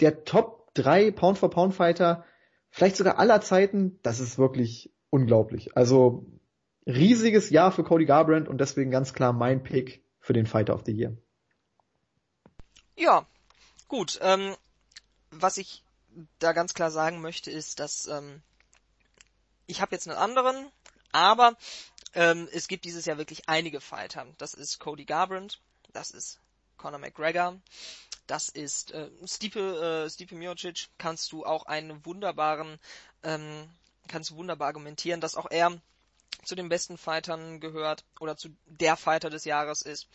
der Top drei Pound-for-Pound-Fighter, vielleicht sogar aller Zeiten, das ist wirklich unglaublich. Also riesiges Jahr für Cody Garbrandt und deswegen ganz klar mein Pick für den Fighter of the Year. Ja, gut. Ähm, was ich da ganz klar sagen möchte, ist, dass ähm, ich habe jetzt einen anderen, aber ähm, es gibt dieses Jahr wirklich einige Fighter. Das ist Cody Garbrandt, das ist Conor McGregor, das ist äh, Stipe, äh, Stipe Miocic, kannst du auch einen wunderbaren, ähm, kannst du wunderbar argumentieren, dass auch er zu den besten Fightern gehört oder zu der Fighter des Jahres ist.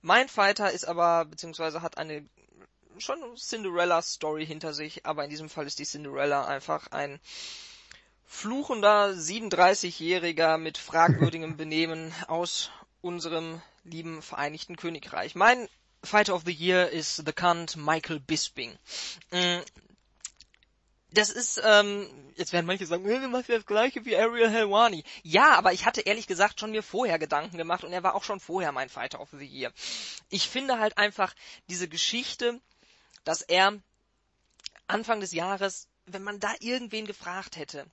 Mein Fighter ist aber, beziehungsweise hat eine schon Cinderella-Story hinter sich, aber in diesem Fall ist die Cinderella einfach ein fluchender 37-Jähriger mit fragwürdigem Benehmen aus unserem lieben Vereinigten Königreich. Mein Fighter of the Year ist The Cunt Michael Bisping. Mm, das ist, ähm, jetzt werden manche sagen, äh, du machst ja das gleiche wie Ariel Helwani. Ja, aber ich hatte ehrlich gesagt schon mir vorher Gedanken gemacht und er war auch schon vorher mein Fighter of the Year. Ich finde halt einfach diese Geschichte, dass er Anfang des Jahres, wenn man da irgendwen gefragt hätte,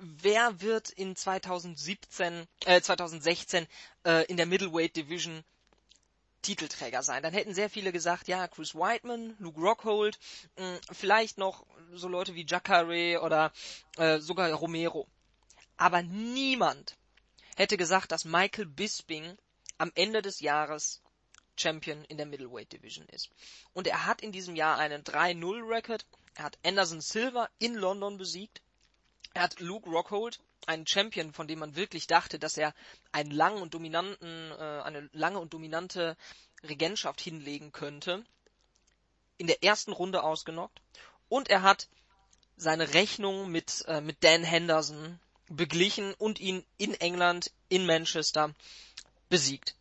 wer wird in 2017, äh, 2016 äh, in der Middleweight Division Titelträger sein. Dann hätten sehr viele gesagt, ja, Chris Whiteman, Luke Rockhold, mh, hm, vielleicht noch so Leute wie Jacare oder äh, sogar Romero. Aber niemand hätte gesagt, dass Michael Bisping am Ende des Jahres Champion in der Middleweight Division ist. Und er hat in diesem Jahr einen 3-0-Record. Er hat Anderson Silva in London besiegt. Er hat Luke Rockhold, einen Champion, von dem man wirklich dachte, dass er einen langen und dominanten, äh, eine lange und dominante Regentschaft hinlegen könnte, in der ersten Runde ausgenockt. Und er hat seine Rechnung mit, äh, mit Dan Henderson beglichen und ihn in England, in Manchester besiegt.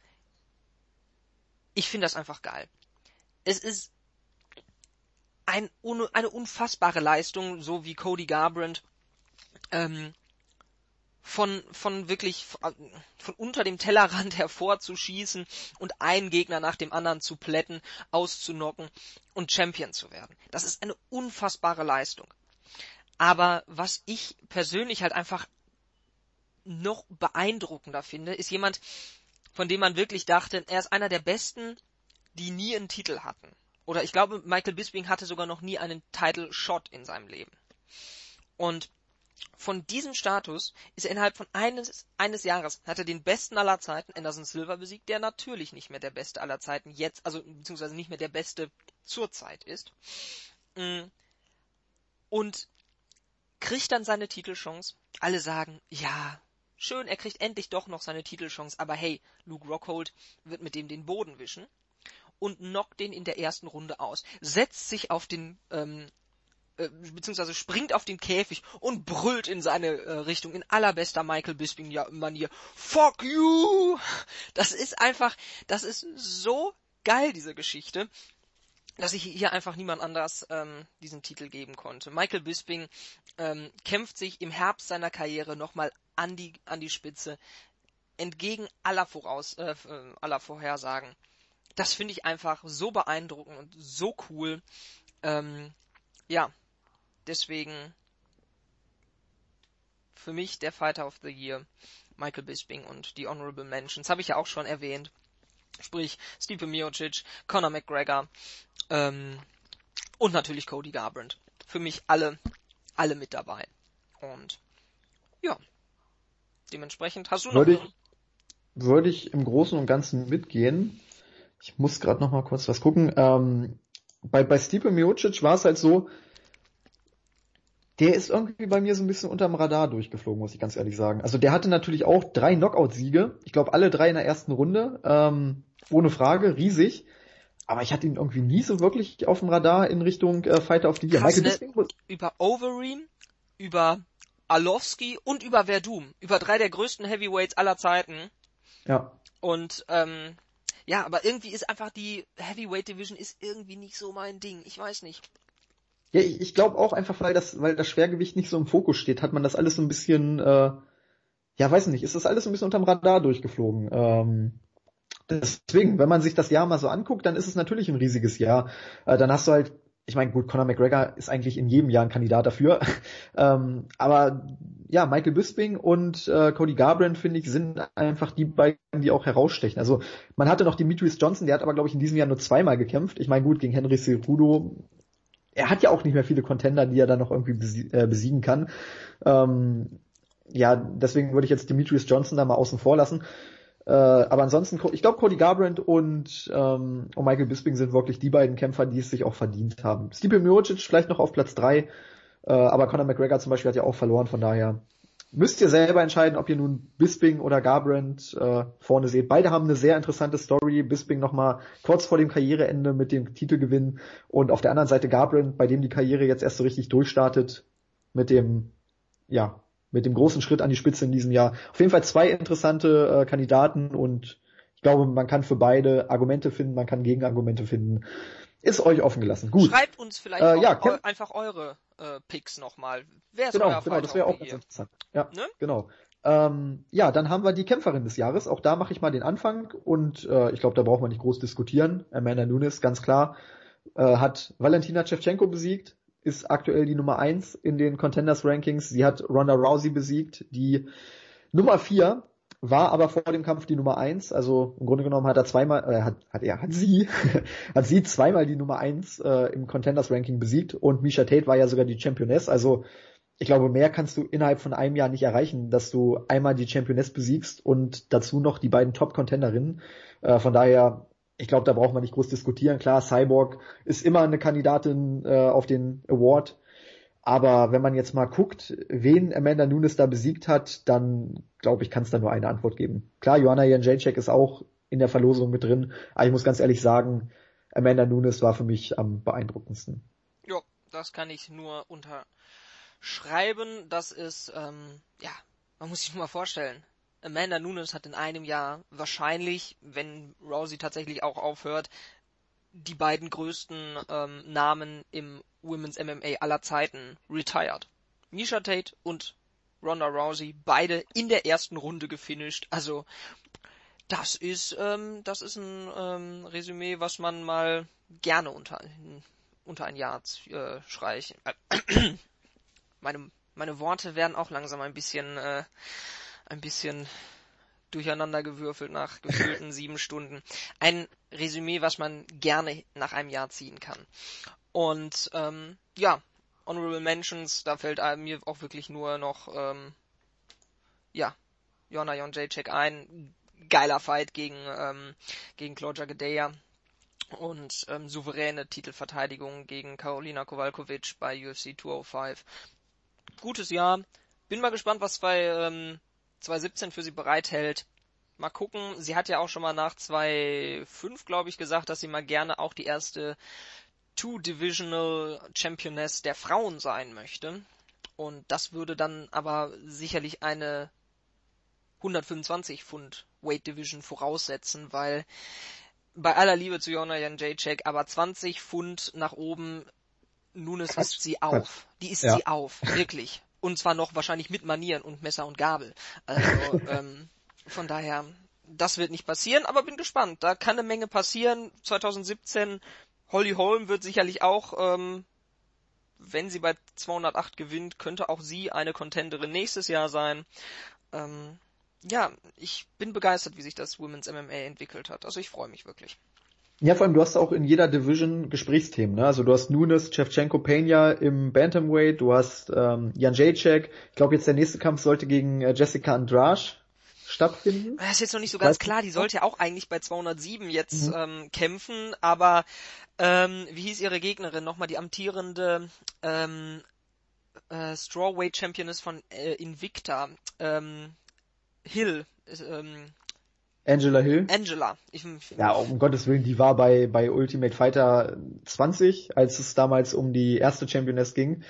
Ich finde das einfach geil. Es ist ein, eine unfassbare Leistung, so wie Cody Garbrandt ähm, von, von wirklich von unter dem Tellerrand [laughs] hervorzuschießen und einen Gegner nach dem anderen zu plätten, auszunocken und Champion zu werden. Das ist eine unfassbare Leistung. Aber was ich persönlich halt einfach noch beeindruckender finde, ist jemand, von dem man wirklich dachte, er ist einer der besten, die nie einen Titel hatten. Oder ich glaube, Michael Bisping hatte sogar noch nie einen Title Shot in seinem Leben. Und von diesem Status ist er innerhalb von eines, eines Jahres, hat er den besten aller Zeiten, Anderson Silva besiegt, der natürlich nicht mehr der beste aller Zeiten jetzt, also beziehungsweise nicht mehr der beste zur Zeit ist. Mm. Und kriegt dann seine Titelchance. Alle sagen, ja, schön, er kriegt endlich doch noch seine Titelchance, aber hey, Luke Rockhold wird mit dem den Boden wischen und knockt den in der ersten Runde aus, setzt sich auf den ähm, äh, beziehungsweise springt auf den Käfig und brüllt in seine äh, Richtung in allerbester Michael Bisping Manier Fuck you! Das ist einfach, das ist so geil diese Geschichte dass ich hier einfach niemand anders ähm, diesen Titel geben konnte. Michael Bisping ähm, kämpft sich im Herbst seiner Karriere nochmal an die, an die Spitze, entgegen aller, Voraus, äh, äh, aller Vorhersagen. Das finde ich einfach so beeindruckend und so cool. Ähm, ja, deswegen für mich der Fighter of the Year, Michael Bisping und die Honorable Mentions, habe ich ja auch schon erwähnt. Sprich, Stipe Miocic, Conor McGregor ähm, und natürlich Cody Garbrandt. Für mich alle, alle mit dabei. Und ja, dementsprechend hast du noch... Würde ich, würde ich im Großen und Ganzen mitgehen. Ich muss gerade noch mal kurz was gucken. Ähm, bei, bei Stipe Miocic war es halt so, der ist irgendwie bei mir so ein bisschen unterm Radar durchgeflogen, muss ich ganz ehrlich sagen. Also der hatte natürlich auch drei Knockout-Siege. Ich glaube, alle drei in der ersten Runde. Ähm, ohne Frage, riesig. Aber ich hatte ihn irgendwie nie so wirklich auf dem Radar in Richtung äh, Fighter of the Year. Michael Bisping über Overeem, über Alowski und über Verdum. Über drei der größten Heavyweights aller Zeiten. Ja. Und ähm, ja, aber irgendwie ist einfach die Heavyweight Division ist irgendwie nicht so mein Ding. Ich weiß nicht. Ja, ich, ich glaube auch einfach, weil das, weil das Schwergewicht nicht so im Fokus steht, hat man das alles so ein bisschen, äh, ja, weiß nicht, ist das alles so ein bisschen unterm Radar durchgeflogen. Ähm, deswegen, wenn man sich das Jahr mal so anguckt, dann ist es natürlich ein riesiges Jahr. Äh, dann hast du halt, ich meine, gut, Conor McGregor ist eigentlich in jedem Jahr ein Kandidat dafür. [laughs] ähm, aber ja, Michael Bisping und äh, Cody Garbrandt, finde ich, sind einfach die beiden, die auch herausstechen. Also man hatte noch Demetrius Johnson, der hat aber, glaube ich, in diesem Jahr nur zweimal gekämpft. Ich meine, gut, gegen Henry Cejudo er hat ja auch nicht mehr viele Contender, die er dann noch irgendwie äh, besiegen kann. Ähm, ja, deswegen würde ich jetzt Demetrius Johnson da mal außen vor lassen. Äh, aber ansonsten, ich glaube, Cody Garbrandt und, ähm, und Michael Bisping sind wirklich die beiden Kämpfer, die es sich auch verdient haben. Stipe Miocic vielleicht noch auf Platz drei, äh, aber Conor McGregor zum Beispiel hat ja auch verloren, von daher müsst ihr selber entscheiden, ob ihr nun Bisping oder Garbrandt äh, vorne seht. Beide haben eine sehr interessante Story. Bisping nochmal kurz vor dem Karriereende mit dem Titelgewinn und auf der anderen Seite Garbrandt, bei dem die Karriere jetzt erst so richtig durchstartet mit dem, ja, mit dem großen Schritt an die Spitze in diesem Jahr. Auf jeden Fall zwei interessante äh, Kandidaten und ich glaube, man kann für beide Argumente finden, man kann Gegenargumente finden. Ist euch offen gelassen. Gut. Schreibt uns vielleicht äh, ja, eu einfach eure äh, Picks nochmal. Wer ist genau, euer genau, das wäre auch ganz interessant. Ja, ne? genau. Ähm, ja, dann haben wir die Kämpferin des Jahres. Auch da mache ich mal den Anfang und äh, ich glaube, da braucht man nicht groß diskutieren. Amanda Nunes, ganz klar, äh, hat Valentina Shevchenko besiegt, ist aktuell die Nummer eins in den Contenders Rankings. Sie hat Ronda Rousey besiegt, die Nummer vier war aber vor dem Kampf die Nummer eins. Also im Grunde genommen hat er zweimal, äh, hat, hat er, hat sie, [laughs] hat sie zweimal die Nummer eins äh, im Contenders Ranking besiegt und Misha Tate war ja sogar die Championess. Also ich glaube, mehr kannst du innerhalb von einem Jahr nicht erreichen, dass du einmal die Championess besiegst und dazu noch die beiden Top-Contenderinnen. Äh, von daher, ich glaube, da braucht man nicht groß diskutieren. Klar, Cyborg ist immer eine Kandidatin äh, auf den Award. Aber wenn man jetzt mal guckt, wen Amanda Nunes da besiegt hat, dann glaube ich, kann es da nur eine Antwort geben. Klar, Joanna Janjacek ist auch in der Verlosung mit drin, aber ich muss ganz ehrlich sagen, Amanda Nunes war für mich am beeindruckendsten. Ja, das kann ich nur unterschreiben. Das ist, ähm, ja, man muss sich nur mal vorstellen. Amanda Nunes hat in einem Jahr wahrscheinlich, wenn Rousey tatsächlich auch aufhört, die beiden größten ähm, Namen im Women's MMA aller Zeiten retired. Misha Tate und Ronda Rousey beide in der ersten Runde gefinisht. Also das ist ähm, das ist ein ähm, Resümee, was man mal gerne unter unter ein Jahr äh, streichen. Äh, meine meine Worte werden auch langsam ein bisschen äh, ein bisschen durcheinander gewürfelt nach gefühlten [laughs] sieben Stunden. Ein Resümee, was man gerne nach einem Jahr ziehen kann. Und ähm, ja, Honorable Mentions, da fällt mir auch wirklich nur noch ähm, ja, Jonna Jon Jacek ein. Geiler Fight gegen, ähm, gegen Claudia Gadeja und ähm, souveräne Titelverteidigung gegen Karolina Kowalkovic bei UFC 205. Gutes Jahr. Bin mal gespannt, was bei ähm, 2017 für sie bereithält. Mal gucken. Sie hat ja auch schon mal nach 2.5, glaube ich, gesagt, dass sie mal gerne auch die erste Two-Divisional Championess der Frauen sein möchte. Und das würde dann aber sicherlich eine 125 Pfund Weight Division voraussetzen, weil bei aller Liebe zu Jona Janjacek, aber 20 Pfund nach oben, Nunes isst sie auf. Die isst ja. sie auf, wirklich. Und zwar noch wahrscheinlich mit Manieren und Messer und Gabel. Also [laughs] ähm, von daher, das wird nicht passieren, aber bin gespannt. Da kann eine Menge passieren. 2017, Holly Holm wird sicherlich auch ähm, wenn sie bei 208 gewinnt, könnte auch sie eine Contenderin nächstes Jahr sein. Ähm, ja, ich bin begeistert, wie sich das Women's MMA entwickelt hat. Also ich freue mich wirklich. Ja, vor allem, du hast auch in jeder Division Gesprächsthemen, ne? Also du hast Nunes, Chevchenko, Pena im Bantamweight, du hast ähm, Jan Jacek. Ich glaube, jetzt der nächste Kampf sollte gegen äh, Jessica Andrade stattfinden. Das ist jetzt noch nicht so ganz weißt klar. Die sollte ja auch eigentlich bei 207 jetzt mhm. ähm, kämpfen, aber ähm, wie hieß ihre Gegnerin nochmal? Die amtierende ähm, äh, Strawweight Championess von äh, Invicta. Ähm, Hill. Ähm, Angela Hill. Angela. Ich, ja, um Gottes Willen, die war bei, bei Ultimate Fighter 20, als es damals um die erste Championess ging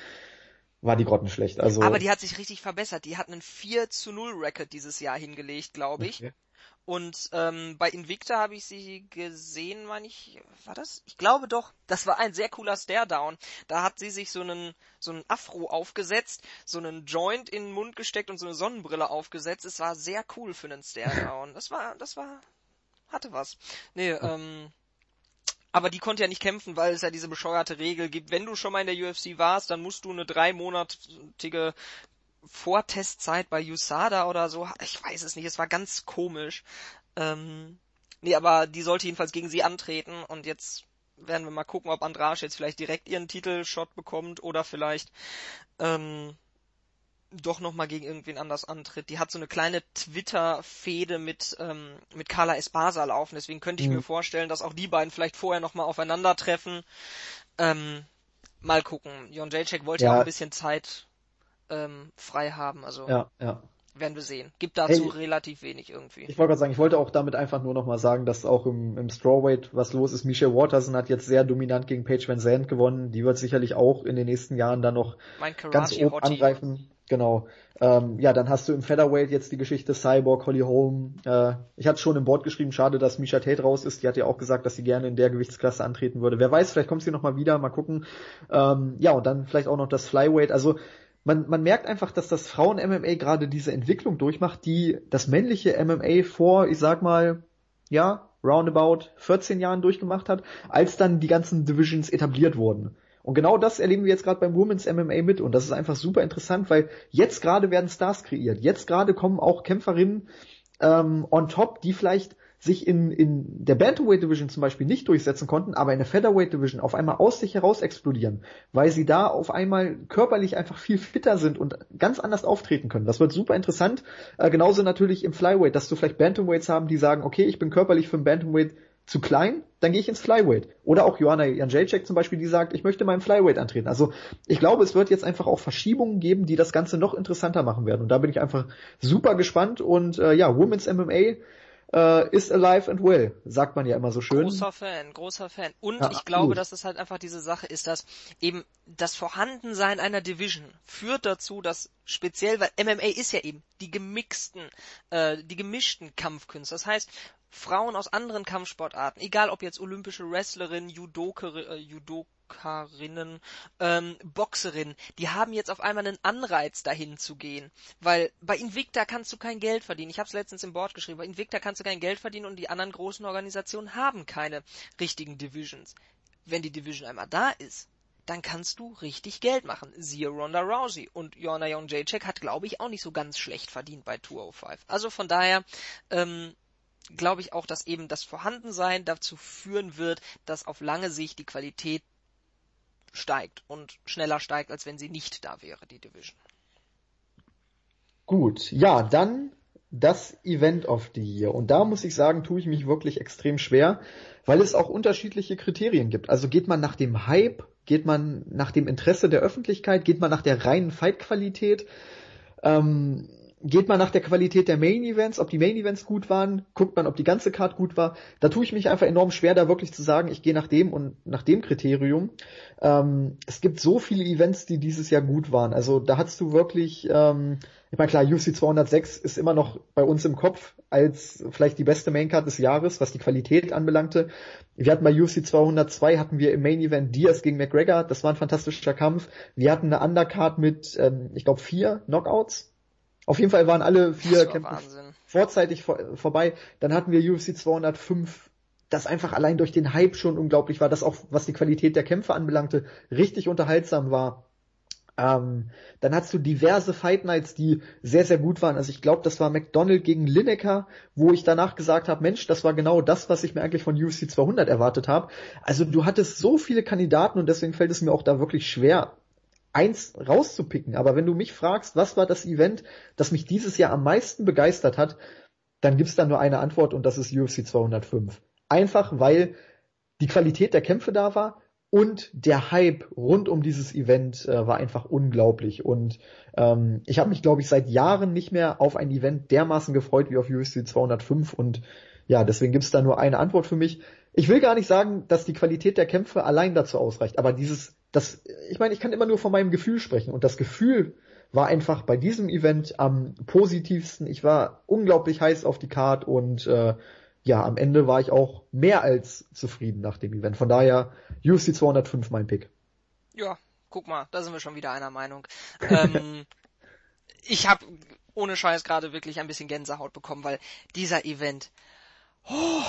war die grottenschlecht. Also aber die hat sich richtig verbessert. Die hat einen 4 zu 0 Record dieses Jahr hingelegt, glaube ich. Okay. Und ähm, bei Invicta habe ich sie gesehen, meine ich, war das? Ich glaube doch, das war ein sehr cooler Stare-Down. Da hat sie sich so einen, so einen Afro aufgesetzt, so einen Joint in den Mund gesteckt und so eine Sonnenbrille aufgesetzt. Es war sehr cool für einen Stare-Down. Das war, das war, hatte was. Nee, ähm, aber die konnte ja nicht kämpfen, weil es ja diese bescheuerte Regel gibt. Wenn du schon mal in der UFC warst, dann musst du eine dreimonatige Vortestzeit bei USADA oder so. Ich weiß es nicht, es war ganz komisch. Ähm, nee, aber die sollte jedenfalls gegen sie antreten und jetzt werden wir mal gucken, ob Andrasch jetzt vielleicht direkt ihren Titelshot bekommt oder vielleicht ähm, doch nochmal gegen irgendwen anders antritt. Die hat so eine kleine Twitter-Fehde mit, ähm, mit Carla Espasa laufen, deswegen könnte ich mhm. mir vorstellen, dass auch die beiden vielleicht vorher nochmal aufeinandertreffen. Ähm, mal gucken. Jon Jacek wollte ja. auch ein bisschen Zeit ähm, frei haben, also ja, ja. werden wir sehen. Gibt dazu hey, relativ wenig irgendwie. Ich wollte gerade sagen, ich wollte auch damit einfach nur nochmal sagen, dass auch im, im Strawweight was los ist. Michelle Waterson hat jetzt sehr dominant gegen Paige Van Zandt gewonnen. Die wird sicherlich auch in den nächsten Jahren dann noch ganz oben angreifen. Genau. Ähm, ja, dann hast du im Featherweight jetzt die Geschichte Cyborg, Holly Holm. Äh, ich hatte schon im Board geschrieben, schade, dass Misha Tate raus ist. Die hat ja auch gesagt, dass sie gerne in der Gewichtsklasse antreten würde. Wer weiß, vielleicht kommt sie nochmal wieder, mal gucken. Ähm, ja, und dann vielleicht auch noch das Flyweight. Also man, man merkt einfach, dass das Frauen-MMA gerade diese Entwicklung durchmacht, die das männliche MMA vor, ich sag mal, ja, roundabout 14 Jahren durchgemacht hat, als dann die ganzen Divisions etabliert wurden. Und genau das erleben wir jetzt gerade beim Women's MMA mit und das ist einfach super interessant, weil jetzt gerade werden Stars kreiert. Jetzt gerade kommen auch Kämpferinnen ähm, on top, die vielleicht sich in, in der Bantamweight Division zum Beispiel nicht durchsetzen konnten, aber in der Featherweight Division auf einmal aus sich heraus explodieren, weil sie da auf einmal körperlich einfach viel fitter sind und ganz anders auftreten können. Das wird super interessant. Äh, genauso natürlich im Flyweight, dass du vielleicht Bantamweights haben, die sagen, okay, ich bin körperlich für ein Bantamweight zu klein, dann gehe ich ins Flyweight. Oder auch Joanna Janjacek zum Beispiel, die sagt, ich möchte im Flyweight antreten. Also ich glaube, es wird jetzt einfach auch Verschiebungen geben, die das Ganze noch interessanter machen werden. Und da bin ich einfach super gespannt. Und äh, ja, Women's MMA äh, is alive and well, sagt man ja immer so schön. Großer Fan, großer Fan. Und ja, ich glaube, dass es halt einfach diese Sache ist, dass eben das Vorhandensein einer Division führt dazu, dass speziell, weil MMA ist ja eben die gemixten, äh, die gemischten Kampfkünste. Das heißt, Frauen aus anderen Kampfsportarten, egal ob jetzt olympische Wrestlerinnen, Judoke, äh, Judokerinnen, ähm, Boxerinnen, die haben jetzt auf einmal einen Anreiz dahin zu gehen, weil bei Invicta kannst du kein Geld verdienen. Ich habe es letztens im Board geschrieben. Bei Invicta kannst du kein Geld verdienen und die anderen großen Organisationen haben keine richtigen Divisions. Wenn die Division einmal da ist, dann kannst du richtig Geld machen. Siehe Ronda Rousey. Und Joanna Jacek hat, glaube ich, auch nicht so ganz schlecht verdient bei 205. Also von daher, ähm, glaube ich auch, dass eben das Vorhandensein dazu führen wird, dass auf lange Sicht die Qualität steigt und schneller steigt, als wenn sie nicht da wäre, die Division. Gut, ja, dann das Event of the Year. Und da muss ich sagen, tue ich mich wirklich extrem schwer, weil es auch unterschiedliche Kriterien gibt. Also geht man nach dem Hype, geht man nach dem Interesse der Öffentlichkeit, geht man nach der reinen Fight-Qualität. Ähm, geht man nach der Qualität der Main Events, ob die Main Events gut waren, guckt man, ob die ganze Card gut war. Da tue ich mich einfach enorm schwer, da wirklich zu sagen, ich gehe nach dem und nach dem Kriterium. Ähm, es gibt so viele Events, die dieses Jahr gut waren. Also da hast du wirklich, ähm, ich meine klar, UFC 206 ist immer noch bei uns im Kopf als vielleicht die beste Maincard des Jahres, was die Qualität anbelangte. Wir hatten bei UFC 202 hatten wir im Main Event Diaz gegen McGregor, das war ein fantastischer Kampf. Wir hatten eine Undercard mit, ähm, ich glaube, vier Knockouts auf jeden Fall waren alle vier Kämpfe vorzeitig vor, vorbei. Dann hatten wir UFC 205 das einfach allein durch den Hype schon unglaublich war, dass auch, was die Qualität der Kämpfe anbelangte, richtig unterhaltsam war. Ähm, dann hast du diverse Fight Nights, die sehr, sehr gut waren. Also ich glaube, das war McDonald gegen Lineker, wo ich danach gesagt habe, Mensch, das war genau das, was ich mir eigentlich von UFC 200 erwartet habe. Also du hattest so viele Kandidaten und deswegen fällt es mir auch da wirklich schwer, eins rauszupicken. Aber wenn du mich fragst, was war das Event, das mich dieses Jahr am meisten begeistert hat, dann gibt's da nur eine Antwort und das ist UFC 205. Einfach weil die Qualität der Kämpfe da war und der Hype rund um dieses Event äh, war einfach unglaublich. Und ähm, ich habe mich, glaube ich, seit Jahren nicht mehr auf ein Event dermaßen gefreut wie auf UFC 205. Und ja, deswegen gibt's da nur eine Antwort für mich. Ich will gar nicht sagen, dass die Qualität der Kämpfe allein dazu ausreicht, aber dieses, das, ich meine, ich kann immer nur von meinem Gefühl sprechen. Und das Gefühl war einfach bei diesem Event am positivsten. Ich war unglaublich heiß auf die Card und äh, ja, am Ende war ich auch mehr als zufrieden nach dem Event. Von daher UFC 205 mein Pick. Ja, guck mal, da sind wir schon wieder einer Meinung. ähm, [laughs] ich habe ohne Scheiß gerade wirklich ein bisschen Gänsehaut bekommen, weil dieser Event, oh,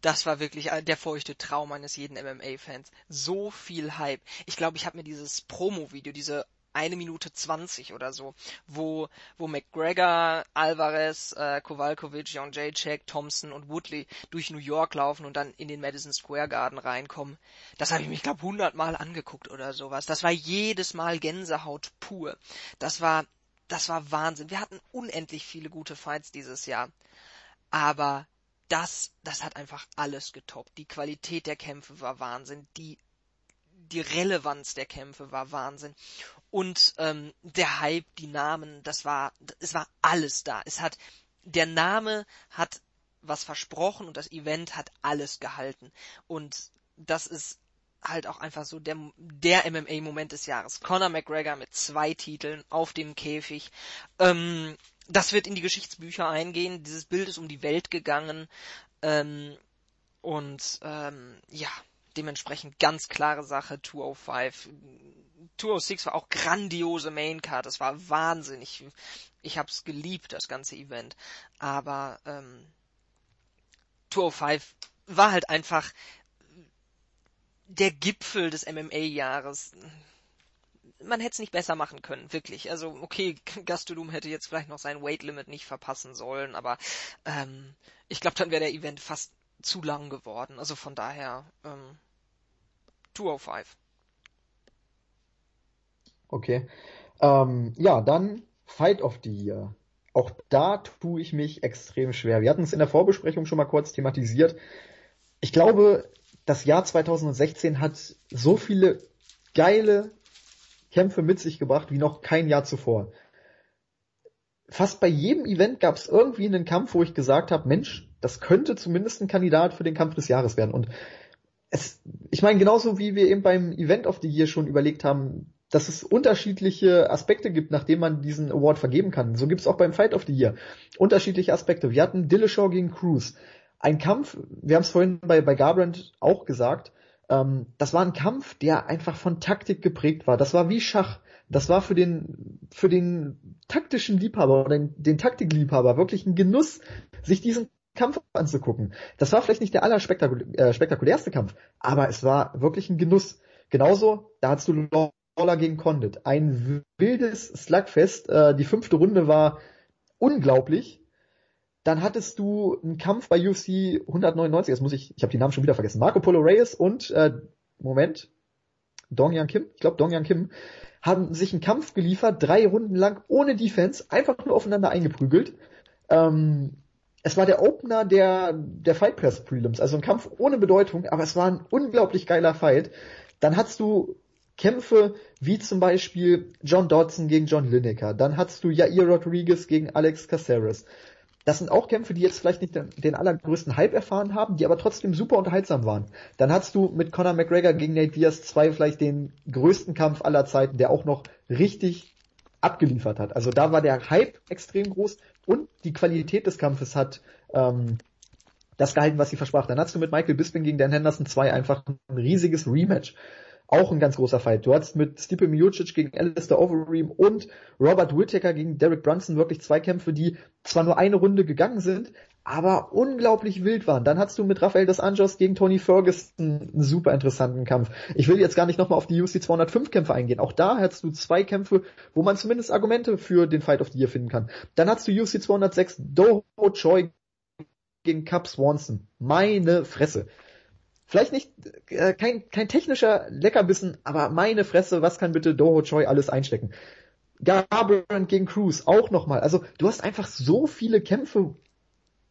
das war wirklich der feuchte Traum eines jeden MMA-Fans. So viel Hype. Ich glaube, ich habe mir dieses Promo-Video, diese eine Minute zwanzig oder so, wo, wo McGregor, Alvarez, äh, Kowalkovic, Jon Jacek, Thompson und Woodley durch New York laufen und dann in den Madison Square Garden reinkommen. Das habe ich mich, glaube hundertmal angeguckt oder sowas. Das war jedes Mal Gänsehaut pur. Das war, das war Wahnsinn. Wir hatten unendlich viele gute Fights dieses Jahr. Aber das, das hat einfach alles getoppt. Die Qualität der Kämpfe war Wahnsinn. Die die Relevanz der Kämpfe war Wahnsinn. Und ähm, der Hype, die Namen, das war, es war alles da. Es hat, der Name hat was versprochen und das Event hat alles gehalten. Und das ist halt auch einfach so der, der MMA-Moment des Jahres. Conor McGregor mit zwei Titeln auf dem Käfig. Ähm, das wird in die Geschichtsbücher eingehen. Dieses Bild ist um die Welt gegangen. Ähm, und ähm, ja, dementsprechend ganz klare Sache, 205. 206 war auch grandiose Maincard, das war Wahnsinn. Ich, ich hab's geliebt, das ganze Event. Aber ähm, 205 war halt einfach der Gipfel des MMA-Jahres. Man hätte es nicht besser machen können, wirklich. Also, okay, Gastudum hätte jetzt vielleicht noch sein Weight Limit nicht verpassen sollen, aber ähm, ich glaube, dann wäre der Event fast zu lang geworden. Also von daher, ähm, 205. Okay. Ähm, ja, dann Fight of the Year. Auch da tue ich mich extrem schwer. Wir hatten es in der Vorbesprechung schon mal kurz thematisiert. Ich glaube, das Jahr 2016 hat so viele geile Kämpfe mit sich gebracht wie noch kein Jahr zuvor. Fast bei jedem Event gab es irgendwie einen Kampf, wo ich gesagt habe, Mensch, das könnte zumindest ein Kandidat für den Kampf des Jahres werden. Und es, ich meine, genauso wie wir eben beim Event of the Year schon überlegt haben, dass es unterschiedliche Aspekte gibt, nachdem man diesen Award vergeben kann. So gibt es auch beim Fight of the Year unterschiedliche Aspekte. Wir hatten Dillashaw gegen Cruz. Ein Kampf, wir haben es vorhin bei, bei Garbrandt auch gesagt, ähm, das war ein Kampf, der einfach von Taktik geprägt war. Das war wie Schach. Das war für den, für den taktischen Liebhaber oder den, den Taktikliebhaber wirklich ein Genuss, sich diesen Kampf anzugucken. Das war vielleicht nicht der allerspektakulärste äh, Kampf, aber es war wirklich ein Genuss. Genauso, da hast du Lawler gegen Condit. Ein wildes Slugfest. Äh, die fünfte Runde war unglaublich. Dann hattest du einen Kampf bei UFC 199, jetzt muss ich, ich habe die Namen schon wieder vergessen. Marco Polo Reyes und, äh, Moment, Dong Yang Kim, ich glaube Dong Yang Kim, haben sich einen Kampf geliefert, drei Runden lang ohne Defense, einfach nur aufeinander eingeprügelt. Ähm, es war der Opener der, der Fight Press Prelims, also ein Kampf ohne Bedeutung, aber es war ein unglaublich geiler Fight. Dann hast du Kämpfe wie zum Beispiel John Dodson gegen John Lineker. Dann hattest du Jair Rodriguez gegen Alex Caceres. Das sind auch Kämpfe, die jetzt vielleicht nicht den, den, allergrößten Hype erfahren haben, die aber trotzdem super unterhaltsam waren. Dann hattest du mit Conor McGregor gegen Nate Diaz zwei vielleicht den größten Kampf aller Zeiten, der auch noch richtig abgeliefert hat. Also da war der Hype extrem groß und die Qualität des Kampfes hat ähm, das gehalten, was sie versprach. Dann hast du mit Michael Bisping gegen Dan Henderson 2 einfach ein riesiges Rematch auch ein ganz großer Fight. Du hattest mit Stipe Miocic gegen Alistair Overeem und Robert Whittaker gegen Derek Brunson wirklich zwei Kämpfe, die zwar nur eine Runde gegangen sind, aber unglaublich wild waren. Dann hast du mit Rafael dos Anjos gegen Tony Ferguson einen super interessanten Kampf. Ich will jetzt gar nicht nochmal auf die UC 205 Kämpfe eingehen. Auch da hast du zwei Kämpfe, wo man zumindest Argumente für den Fight of the Year finden kann. Dann hast du UC 206 Doho Choi gegen Cap Swanson. Meine Fresse. Vielleicht nicht äh, kein, kein technischer Leckerbissen, aber meine Fresse, was kann bitte Doho Choi alles einstecken? Garbrandt gegen Cruz auch nochmal. Also du hast einfach so viele Kämpfe,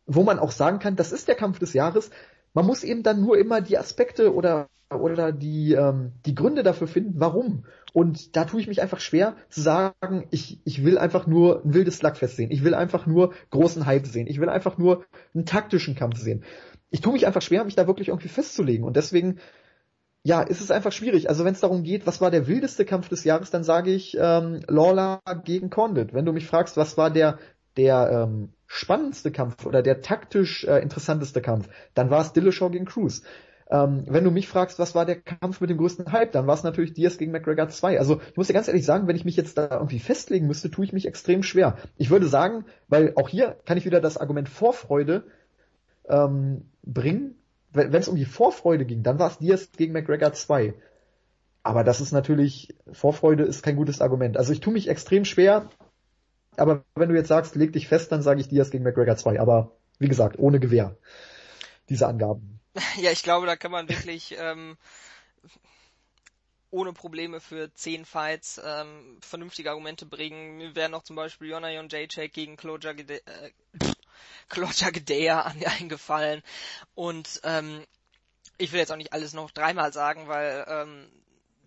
wo man auch sagen kann, das ist der Kampf des Jahres. Man muss eben dann nur immer die Aspekte oder oder die ähm, die Gründe dafür finden, warum. Und da tue ich mich einfach schwer zu sagen, ich ich will einfach nur ein wildes Slugfest sehen. Ich will einfach nur großen Hype sehen. Ich will einfach nur einen taktischen Kampf sehen. Ich tue mich einfach schwer, mich da wirklich irgendwie festzulegen. Und deswegen ja, ist es einfach schwierig. Also wenn es darum geht, was war der wildeste Kampf des Jahres, dann sage ich ähm, Lawler gegen Condit. Wenn du mich fragst, was war der der ähm, spannendste Kampf oder der taktisch äh, interessanteste Kampf, dann war es Dillashaw gegen Cruz. Ähm, wenn du mich fragst, was war der Kampf mit dem größten Hype, dann war es natürlich Diaz gegen McGregor 2. Also ich muss dir ganz ehrlich sagen, wenn ich mich jetzt da irgendwie festlegen müsste, tue ich mich extrem schwer. Ich würde sagen, weil auch hier kann ich wieder das Argument Vorfreude ähm, bringen. Wenn es um die Vorfreude ging, dann war es Diaz gegen McGregor 2. Aber das ist natürlich, Vorfreude ist kein gutes Argument. Also ich tue mich extrem schwer, aber wenn du jetzt sagst, leg dich fest, dann sage ich Diaz gegen McGregor 2. Aber wie gesagt, ohne Gewehr. Diese Angaben. [laughs] Ja, ich glaube, da kann man wirklich ähm, ohne Probleme für zehn Fights ähm, vernünftige Argumente bringen. Mir wären noch zum Beispiel Jona Jon Jacek gegen Gede äh, [laughs] Claudia Gedea eingefallen. Und ähm, ich will jetzt auch nicht alles noch dreimal sagen, weil ähm,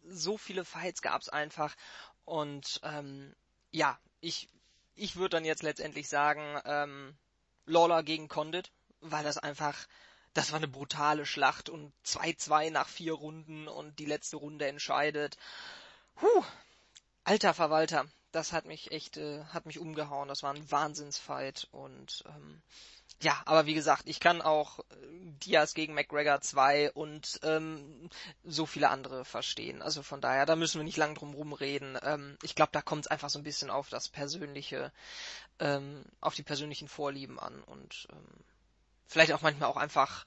so viele Fights gab's einfach. Und ähm, ja, ich ich würde dann jetzt letztendlich sagen, ähm, Lawler gegen Condit, weil das einfach, das war eine brutale Schlacht und 2-2 nach vier Runden und die letzte Runde entscheidet. Huh, alter Verwalter, das hat mich echt, äh, hat mich umgehauen. Das war ein Wahnsinnsfight und ähm, ja, aber wie gesagt, ich kann auch äh, Diaz gegen McGregor 2 und ähm, so viele andere verstehen. Also von daher, da müssen wir nicht lang drum rumreden. Ähm, ich glaube, da kommt es einfach so ein bisschen auf das persönliche, ähm, auf die persönlichen Vorlieben an und ähm, vielleicht auch manchmal auch einfach,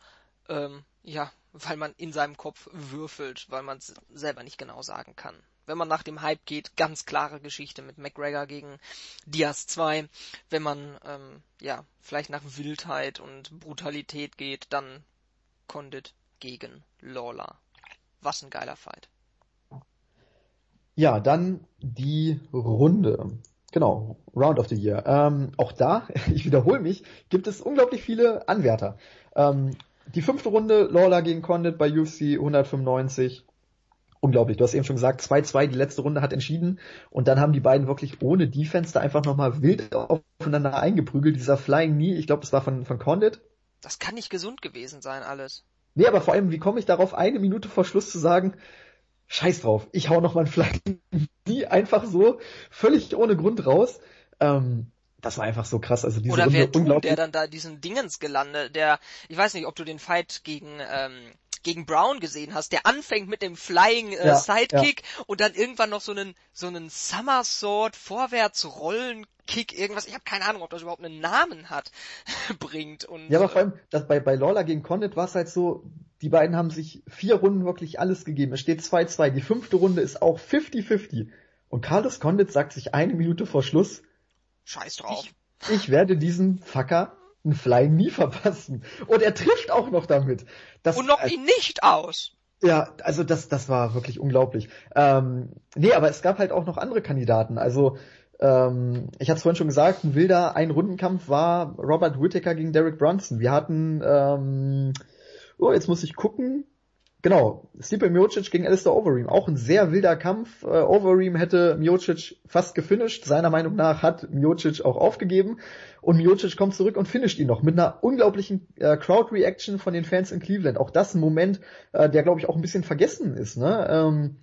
ähm, ja, weil man in seinem Kopf würfelt, weil man es selber nicht genau sagen kann wenn man nach dem Hype geht, ganz klare Geschichte mit McGregor gegen Diaz 2. Wenn man ähm, ja vielleicht nach Wildheit und Brutalität geht, dann Condit gegen Lawler. Was ein geiler Fight. Ja, dann die Runde. Genau, Round of the Year. Ähm, auch da, [laughs] ich wiederhole mich, gibt es unglaublich viele Anwärter. Ähm, die fünfte Runde, Lawler gegen Condit bei UFC 195 unglaublich. Du hast eben schon gesagt, 2-2, die letzte Runde hat entschieden und dann haben die beiden wirklich ohne Defense da einfach nochmal wild aufeinander eingeprügelt. Dieser Flying Knee, ich glaube, das war von, von Condit. Das kann nicht gesund gewesen sein, alles. Nee, aber vor allem, wie komme ich darauf, eine Minute vor Schluss zu sagen, scheiß drauf, ich hau nochmal ein Flying Knee einfach so, völlig ohne Grund raus. Ähm, das war einfach so krass. Also diese Oder Runde wer du, der dann da diesen Dingens gelandet, der, ich weiß nicht, ob du den Fight gegen ähm, gegen Brown gesehen hast, der anfängt mit dem Flying äh, ja, Sidekick ja. und dann irgendwann noch so einen so einen Somersault vorwärts Rollen Kick irgendwas, ich habe keine Ahnung, ob das überhaupt einen Namen hat, [laughs] bringt und Ja, aber vor allem das bei bei Lawler gegen Condit war es halt so, die beiden haben sich vier Runden wirklich alles gegeben. Es steht 2-2, die fünfte Runde ist auch 50-50 und Carlos Condit sagt sich eine Minute vor Schluss Scheiß drauf. Ich, ich werde diesen Fucker ein Flying nie verpassen. Und er trifft auch noch damit. Das, und noch äh, ihn nicht aus. Ja, also das, das war wirklich unglaublich. Ähm, nee, aber es gab halt auch noch andere Kandidaten. Also ähm, ich hatte es vorhin schon gesagt, ein wilder Ein-Rundenkampf war Robert Whittaker gegen Derek Brunson. Wir hatten, ähm, oh, jetzt muss ich gucken, Genau, Stipe Miocic gegen Alistair Overeem. Auch ein sehr wilder Kampf. Äh, Overeem hätte Miocic fast gefinisht. Seiner Meinung nach hat Miocic auch aufgegeben. Und Miocic kommt zurück und finisht ihn noch mit einer unglaublichen äh, Crowd-Reaction von den Fans in Cleveland. Auch das ein Moment, äh, der glaube ich auch ein bisschen vergessen ist. Ne? Ähm,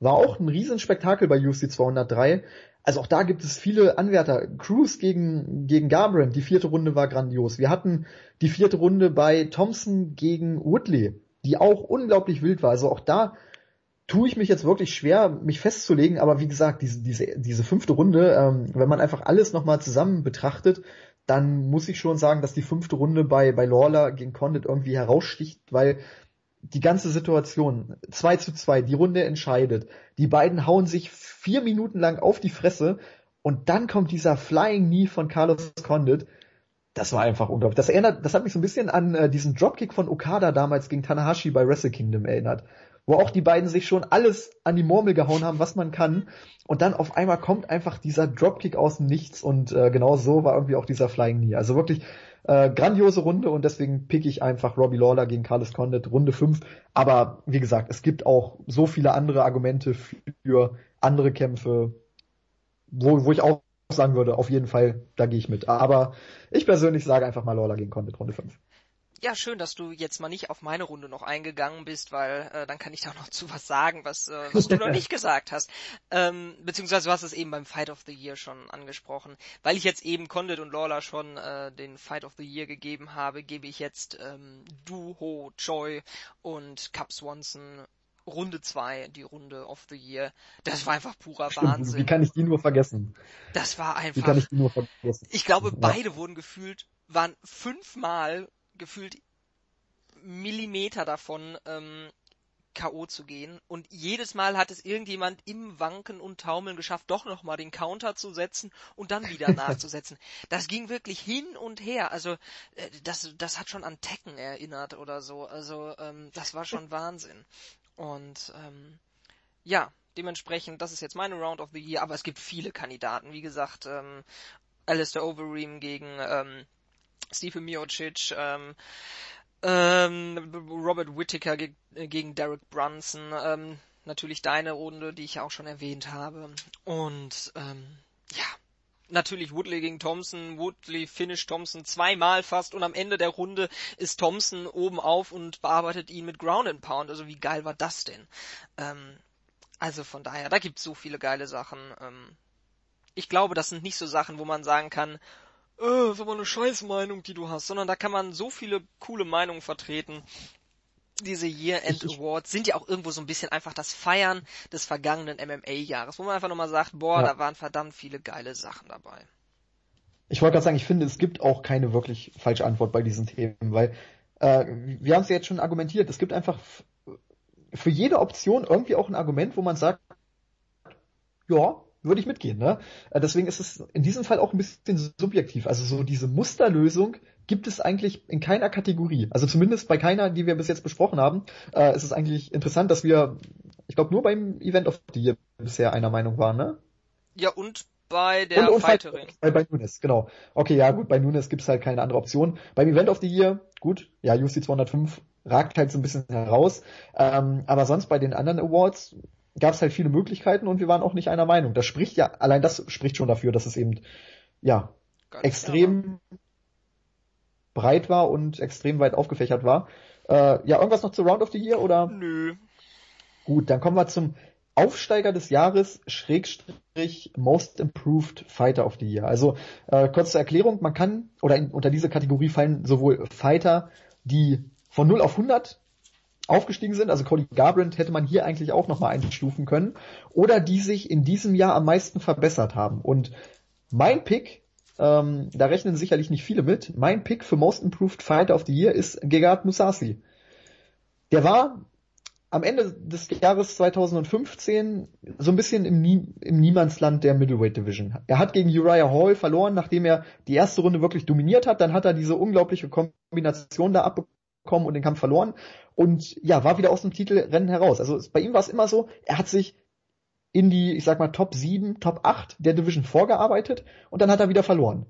war auch ein Riesenspektakel bei UFC 203. Also auch da gibt es viele Anwärter. Cruz gegen, gegen Garbrandt, die vierte Runde war grandios. Wir hatten die vierte Runde bei Thompson gegen Woodley die auch unglaublich wild war. Also auch da tue ich mich jetzt wirklich schwer, mich festzulegen, aber wie gesagt, diese, diese, diese fünfte Runde, ähm, wenn man einfach alles nochmal zusammen betrachtet, dann muss ich schon sagen, dass die fünfte Runde bei, bei Lawler gegen Condit irgendwie heraussticht, weil die ganze Situation, 2 zu 2, die Runde entscheidet, die beiden hauen sich vier Minuten lang auf die Fresse und dann kommt dieser Flying Knee von Carlos Condit. Das war einfach unglaublich. Das erinnert, das hat mich so ein bisschen an äh, diesen Dropkick von Okada damals gegen Tanahashi bei Wrestle Kingdom erinnert. Wo auch die beiden sich schon alles an die Murmel gehauen haben, was man kann. Und dann auf einmal kommt einfach dieser Dropkick aus dem Nichts und äh, genau so war irgendwie auch dieser Flying Knee. Also wirklich äh, grandiose Runde und deswegen pick ich einfach Robbie Lawler gegen Carlos Condit, Runde 5. Aber wie gesagt, es gibt auch so viele andere Argumente für andere Kämpfe, wo, wo ich auch sagen würde, auf jeden Fall, da gehe ich mit. Aber ich persönlich sage einfach mal Lawler gegen Condit, Runde 5. Ja, schön, dass du jetzt mal nicht auf meine Runde noch eingegangen bist, weil äh, dann kann ich da noch zu was sagen, was, äh, was du noch [laughs] nicht gesagt hast. Ähm, beziehungsweise du hast es eben beim Fight of the Year schon angesprochen. Weil ich jetzt eben Condit und Lawler schon äh, den Fight of the Year gegeben habe, gebe ich jetzt ähm, Du Ho Choi und Cap Swanson Runde 2, die Runde of the Year. Das war einfach purer Stimmt, Wahnsinn. Wie kann ich die nur vergessen? Das war einfach. Wie kann ich die nur vergessen? Ich glaube, beide wurden gefühlt, waren fünfmal gefühlt Millimeter davon, ähm, K.O. zu gehen. Und jedes Mal hat es irgendjemand im Wanken und Taumeln geschafft, doch nochmal den Counter zu setzen und dann wieder [laughs] nachzusetzen. Das ging wirklich hin und her. Also äh, das, das hat schon an Tekken erinnert oder so. Also ähm, das war schon Wahnsinn. Und ähm, ja, dementsprechend, das ist jetzt meine Round of the Year, aber es gibt viele Kandidaten. Wie gesagt, ähm, Alistair Overeem gegen ähm, Stephen Miocic, ähm, ähm, Robert Whittaker ge gegen Derek Brunson, ähm, natürlich deine Runde, die ich auch schon erwähnt habe. Und ähm, ja, natürlich Woodley gegen Thompson, Woodley finish Thompson zweimal fast und am Ende der Runde ist Thompson oben auf und bearbeitet ihn mit Ground and Pound. Also wie geil war das denn? Ähm, also von daher, da gibt's so viele geile Sachen. Ähm, ich glaube, das sind nicht so Sachen, wo man sagen kann, äh, ist aber eine Scheißmeinung, die du hast, sondern da kann man so viele coole Meinungen vertreten. Diese Year-End Awards sind ja auch irgendwo so ein bisschen einfach das Feiern des vergangenen MMA-Jahres, wo man einfach nochmal sagt, boah, ja. da waren verdammt viele geile Sachen dabei. Ich wollte gerade sagen, ich finde, es gibt auch keine wirklich falsche Antwort bei diesen Themen, weil äh, wir haben es ja jetzt schon argumentiert, es gibt einfach für jede Option irgendwie auch ein Argument, wo man sagt, ja, würde ich mitgehen. Ne? Äh, deswegen ist es in diesem Fall auch ein bisschen subjektiv. Also so diese Musterlösung gibt es eigentlich in keiner Kategorie. Also zumindest bei keiner, die wir bis jetzt besprochen haben. Äh, ist es eigentlich interessant, dass wir, ich glaube, nur beim Event of the Year bisher einer Meinung waren, ne? Ja, und bei der und, und Fighterin. Bei, bei Nunes, genau. Okay, ja gut, bei Nunes gibt's halt keine andere Option. Beim Event of the Year, gut, ja, UC 205 ragt halt so ein bisschen heraus. Ähm, aber sonst bei den anderen Awards gab es halt viele Möglichkeiten und wir waren auch nicht einer Meinung. Das spricht ja, allein das spricht schon dafür, dass es eben, ja, Ganz extrem klar. Breit war und extrem weit aufgefächert war. Äh, ja, irgendwas noch zu Round of the Year oder? Nö. Gut, dann kommen wir zum Aufsteiger des Jahres, Schrägstrich Most Improved Fighter of the Year. Also äh, kurz zur Erklärung, man kann, oder in, unter diese Kategorie fallen sowohl Fighter, die von 0 auf 100 aufgestiegen sind, also Cody Garbrandt hätte man hier eigentlich auch nochmal einstufen können, oder die sich in diesem Jahr am meisten verbessert haben. Und mein Pick, ähm, da rechnen sicherlich nicht viele mit, mein Pick für Most Improved Fighter of the Year ist Gegard Musasi. Der war am Ende des Jahres 2015 so ein bisschen im, Nie im Niemandsland der Middleweight Division. Er hat gegen Uriah Hall verloren, nachdem er die erste Runde wirklich dominiert hat. Dann hat er diese unglaubliche Kombination da abbekommen kommen und den Kampf verloren und ja, war wieder aus dem Titelrennen heraus. Also bei ihm war es immer so, er hat sich in die, ich sag mal, Top 7, Top 8 der Division vorgearbeitet und dann hat er wieder verloren.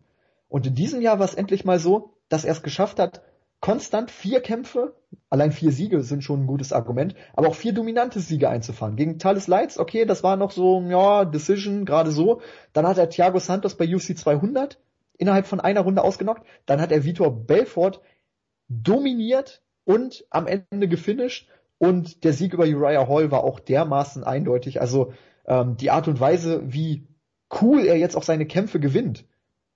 Und in diesem Jahr war es endlich mal so, dass er es geschafft hat, konstant vier Kämpfe, allein vier Siege sind schon ein gutes Argument, aber auch vier dominante Siege einzufahren. Gegen Thales Lights, okay, das war noch so, ja, Decision, gerade so. Dann hat er Thiago Santos bei UC 200 innerhalb von einer Runde ausgenockt. Dann hat er Vitor Belfort dominiert und am Ende gefinisht. Und der Sieg über Uriah Hall war auch dermaßen eindeutig. Also ähm, die Art und Weise, wie cool er jetzt auch seine Kämpfe gewinnt,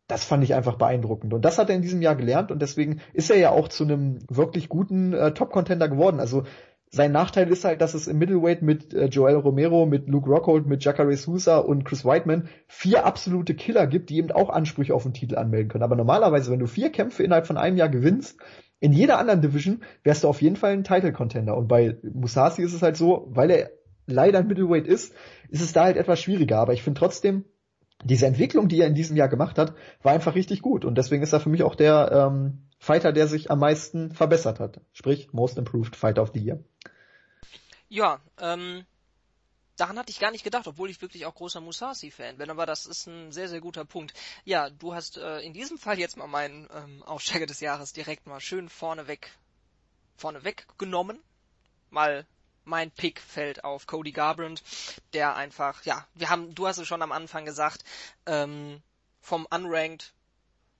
das fand ich einfach beeindruckend. Und das hat er in diesem Jahr gelernt und deswegen ist er ja auch zu einem wirklich guten äh, Top-Contender geworden. Also Sein Nachteil ist halt, dass es im Middleweight mit äh, Joel Romero, mit Luke Rockhold, mit Jacare Sousa und Chris Whiteman vier absolute Killer gibt, die eben auch Ansprüche auf den Titel anmelden können. Aber normalerweise, wenn du vier Kämpfe innerhalb von einem Jahr gewinnst, in jeder anderen Division wärst du auf jeden Fall ein Title-Contender. Und bei Musashi ist es halt so, weil er leider Middleweight ist, ist es da halt etwas schwieriger. Aber ich finde trotzdem, diese Entwicklung, die er in diesem Jahr gemacht hat, war einfach richtig gut. Und deswegen ist er für mich auch der ähm, Fighter, der sich am meisten verbessert hat. Sprich, Most Improved Fighter of the Year. Ja, ähm, daran hatte ich gar nicht gedacht, obwohl ich wirklich auch großer Musashi-Fan bin, aber das ist ein sehr, sehr guter Punkt. Ja, du hast äh, in diesem Fall jetzt mal meinen ähm, Aussteiger des Jahres direkt mal schön vorneweg, vorneweg genommen. Mal mein Pick fällt auf Cody Garbrandt, der einfach, ja, wir haben, du hast es schon am Anfang gesagt, ähm, vom Unranked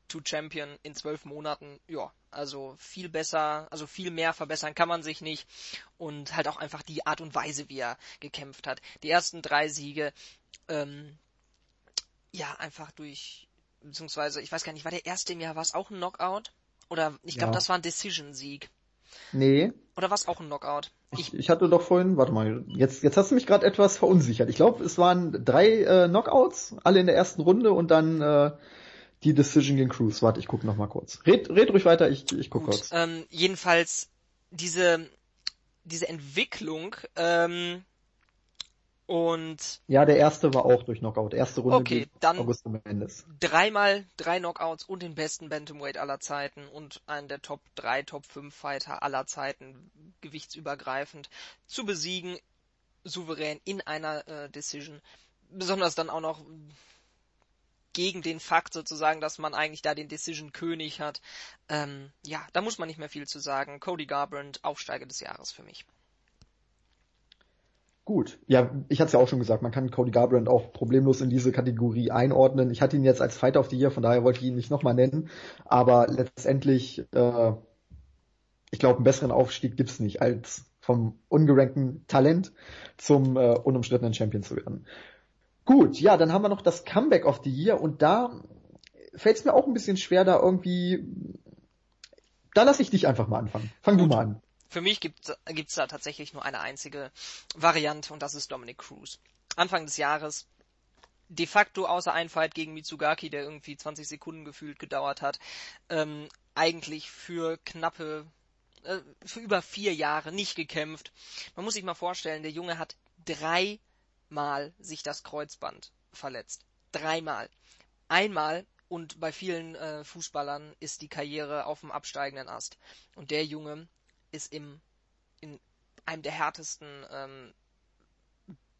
to Champion in zwölf Monaten, ja, also viel besser, also viel mehr verbessern kann man sich nicht und halt auch einfach die Art und Weise, wie er gekämpft hat. Die ersten drei Siege, ähm, ja, einfach durch, beziehungsweise, ich weiß gar nicht, war der erste im Jahr, war es auch ein Knockout? Oder ich glaube, ja. das war ein Decision-Sieg. Nee. Oder war es auch ein Knockout? Ich, ich hatte doch vorhin, warte mal, jetzt, jetzt hast du mich gerade etwas verunsichert. Ich glaube, es waren drei äh, Knockouts, alle in der ersten Runde und dann äh, die Decision gegen Cruz. Warte, ich guck noch mal kurz. Red, red ruhig weiter, ich, ich guck Gut, kurz. Ähm, jedenfalls diese, diese Entwicklung ähm, und ja, der erste war auch durch Knockout. Erste Runde okay, dann Augusto Mendes. Dreimal drei Knockouts und den besten Bantamweight aller Zeiten und einen der Top 3, Top 5 Fighter aller Zeiten, gewichtsübergreifend, zu besiegen, souverän in einer äh, Decision. Besonders dann auch noch gegen den Fakt sozusagen, dass man eigentlich da den Decision König hat. Ähm, ja, da muss man nicht mehr viel zu sagen. Cody Garbrandt, Aufsteiger des Jahres für mich. Gut. Ja, ich hatte es ja auch schon gesagt, man kann Cody Garbrandt auch problemlos in diese Kategorie einordnen. Ich hatte ihn jetzt als Fighter of the Year, von daher wollte ich ihn nicht nochmal nennen. Aber letztendlich, äh, ich glaube, einen besseren Aufstieg gibt's nicht, als vom ungerankten Talent zum äh, unumstrittenen Champion zu werden. Gut, ja, dann haben wir noch das Comeback of the Year und da fällt es mir auch ein bisschen schwer, da irgendwie. Da lasse ich dich einfach mal anfangen. Fang Gut. du mal an. Für mich gibt es da tatsächlich nur eine einzige Variante und das ist Dominic Cruz. Anfang des Jahres de facto außer ein Fight gegen Mitsugaki, der irgendwie 20 Sekunden gefühlt gedauert hat, ähm, eigentlich für knappe, äh, für über vier Jahre nicht gekämpft. Man muss sich mal vorstellen, der Junge hat dreimal sich das Kreuzband verletzt. Dreimal. Einmal und bei vielen äh, Fußballern ist die Karriere auf dem absteigenden Ast. Und der Junge ist im, in einem der härtesten ähm,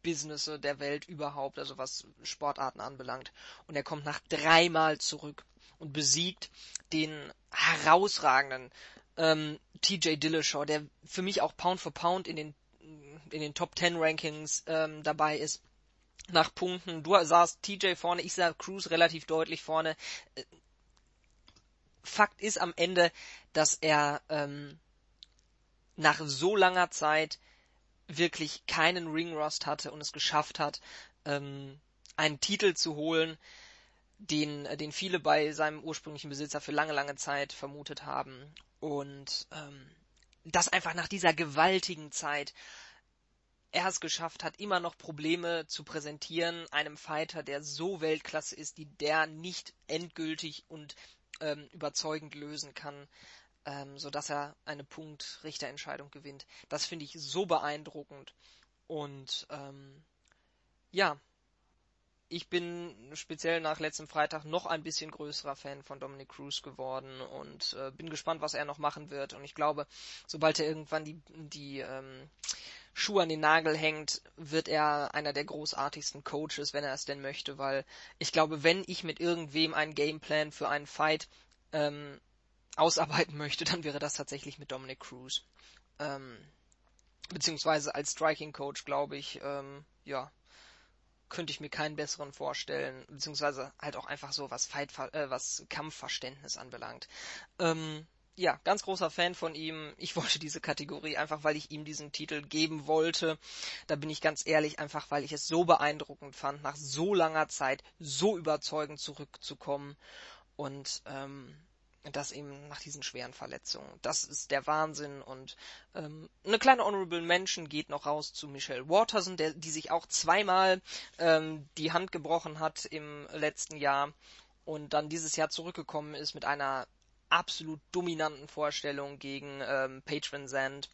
Businesse der Welt überhaupt, also was Sportarten anbelangt. Und er kommt nach dreimal zurück und besiegt den herausragenden ähm, TJ Dillashaw, der für mich auch Pound for Pound in den in den Top 10 Rankings ähm, dabei ist. Nach Punkten. Du sahst TJ vorne, ich sah Cruz relativ deutlich vorne. Äh, Fakt ist am Ende, dass er ähm, nach so langer Zeit wirklich keinen Ringrost hatte und es geschafft hat, ähm, einen Titel zu holen, den, den viele bei seinem ursprünglichen Besitzer für lange, lange Zeit vermutet haben. Und ähm, das einfach nach dieser gewaltigen Zeit er es geschafft hat, immer noch Probleme zu präsentieren, einem Fighter, der so Weltklasse ist, die der nicht endgültig und ähm, überzeugend lösen kann ähm, sodass er eine Punktrichterentscheidung gewinnt. Das finde ich so beeindruckend. Und ähm, ja, ich bin speziell nach letztem Freitag noch ein bisschen größerer Fan von Dominic Cruz geworden und äh, bin gespannt, was er noch machen wird. Und ich glaube, sobald er irgendwann die, die ähm, Schuhe an den Nagel hängt, wird er einer der großartigsten Coaches, wenn er es denn möchte, weil ich glaube, wenn ich mit irgendwem einen Gameplan für einen Fight ähm, ausarbeiten möchte, dann wäre das tatsächlich mit Dominic Cruz. Ähm, beziehungsweise als Striking Coach, glaube ich, ähm, ja, könnte ich mir keinen besseren vorstellen, beziehungsweise halt auch einfach so, was Fight, äh, was Kampfverständnis anbelangt. Ähm, ja, ganz großer Fan von ihm. Ich wollte diese Kategorie einfach, weil ich ihm diesen Titel geben wollte. Da bin ich ganz ehrlich, einfach weil ich es so beeindruckend fand, nach so langer Zeit so überzeugend zurückzukommen. Und ähm, das eben nach diesen schweren Verletzungen. Das ist der Wahnsinn und ähm, eine kleine Honorable Mention geht noch raus zu Michelle Waterson, der, die sich auch zweimal ähm, die Hand gebrochen hat im letzten Jahr und dann dieses Jahr zurückgekommen ist mit einer absolut dominanten Vorstellung gegen ähm, Paige Van Zandt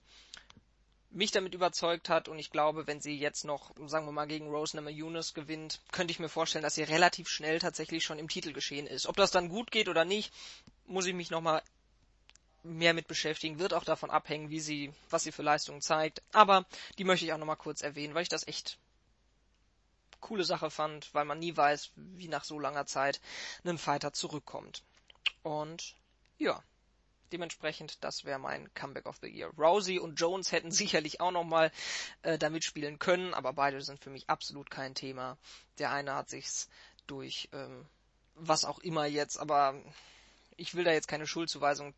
mich damit überzeugt hat und ich glaube, wenn sie jetzt noch, sagen wir mal, gegen Rose Namajunas gewinnt, könnte ich mir vorstellen, dass sie relativ schnell tatsächlich schon im Titel geschehen ist. Ob das dann gut geht oder nicht, muss ich mich nochmal mehr mit beschäftigen, wird auch davon abhängen, wie sie, was sie für Leistungen zeigt. Aber die möchte ich auch nochmal kurz erwähnen, weil ich das echt coole Sache fand, weil man nie weiß, wie nach so langer Zeit ein Fighter zurückkommt. Und ja, dementsprechend, das wäre mein Comeback of the Year. Rousey und Jones hätten [laughs] sicherlich auch nochmal äh, da mitspielen können, aber beide sind für mich absolut kein Thema. Der eine hat sich's durch ähm, was auch immer jetzt, aber ich will da jetzt keine Schuldzuweisung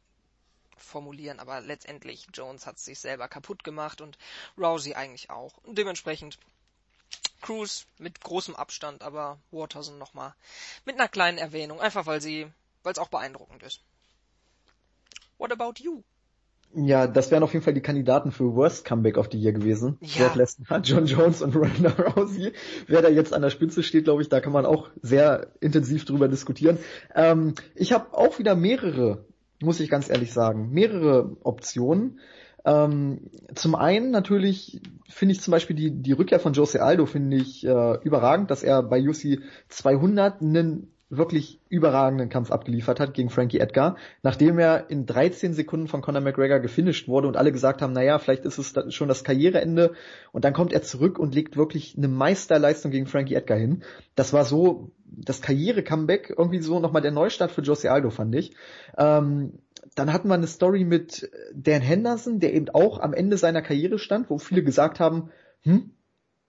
formulieren, aber letztendlich Jones hat sich selber kaputt gemacht und Rousey eigentlich auch. Und dementsprechend Cruz mit großem Abstand, aber Waterson nochmal mit einer kleinen Erwähnung, einfach weil sie, weil es auch beeindruckend ist. What about you? Ja, das wären auf jeden Fall die Kandidaten für Worst Comeback of the Year gewesen. Ja. Brock Lesnar, [laughs] John Jones und Ronda Rousey. Wer da jetzt an der Spitze steht, glaube ich, da kann man auch sehr intensiv drüber diskutieren. Ähm, ich habe auch wieder mehrere, muss ich ganz ehrlich sagen, mehrere Optionen. Ähm, zum einen natürlich finde ich zum Beispiel die, die Rückkehr von Jose Aldo finde ich äh, überragend, dass er bei UC 200 einen wirklich überragenden Kampf abgeliefert hat gegen Frankie Edgar, nachdem er in 13 Sekunden von Conor McGregor gefinisht wurde und alle gesagt haben, naja, vielleicht ist es schon das Karriereende und dann kommt er zurück und legt wirklich eine Meisterleistung gegen Frankie Edgar hin. Das war so das Karriere-Comeback, irgendwie so nochmal der Neustart für Jose Aldo, fand ich. Ähm, dann hatten wir eine Story mit Dan Henderson, der eben auch am Ende seiner Karriere stand, wo viele gesagt haben, hm,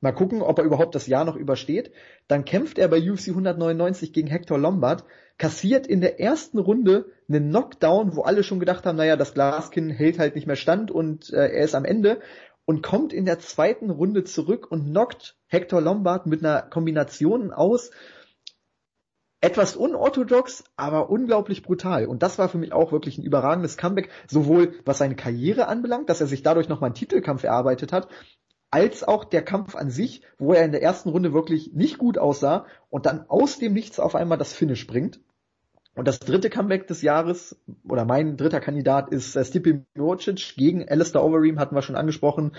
Mal gucken, ob er überhaupt das Jahr noch übersteht. Dann kämpft er bei UFC 199 gegen Hector Lombard, kassiert in der ersten Runde einen Knockdown, wo alle schon gedacht haben, naja, das Glaskin hält halt nicht mehr stand und äh, er ist am Ende und kommt in der zweiten Runde zurück und knockt Hector Lombard mit einer Kombination aus. Etwas unorthodox, aber unglaublich brutal. Und das war für mich auch wirklich ein überragendes Comeback, sowohl was seine Karriere anbelangt, dass er sich dadurch nochmal einen Titelkampf erarbeitet hat, als auch der Kampf an sich, wo er in der ersten Runde wirklich nicht gut aussah und dann aus dem Nichts auf einmal das Finish bringt. Und das dritte Comeback des Jahres, oder mein dritter Kandidat ist äh, Stipe Miocic gegen Alistair Overeem, hatten wir schon angesprochen.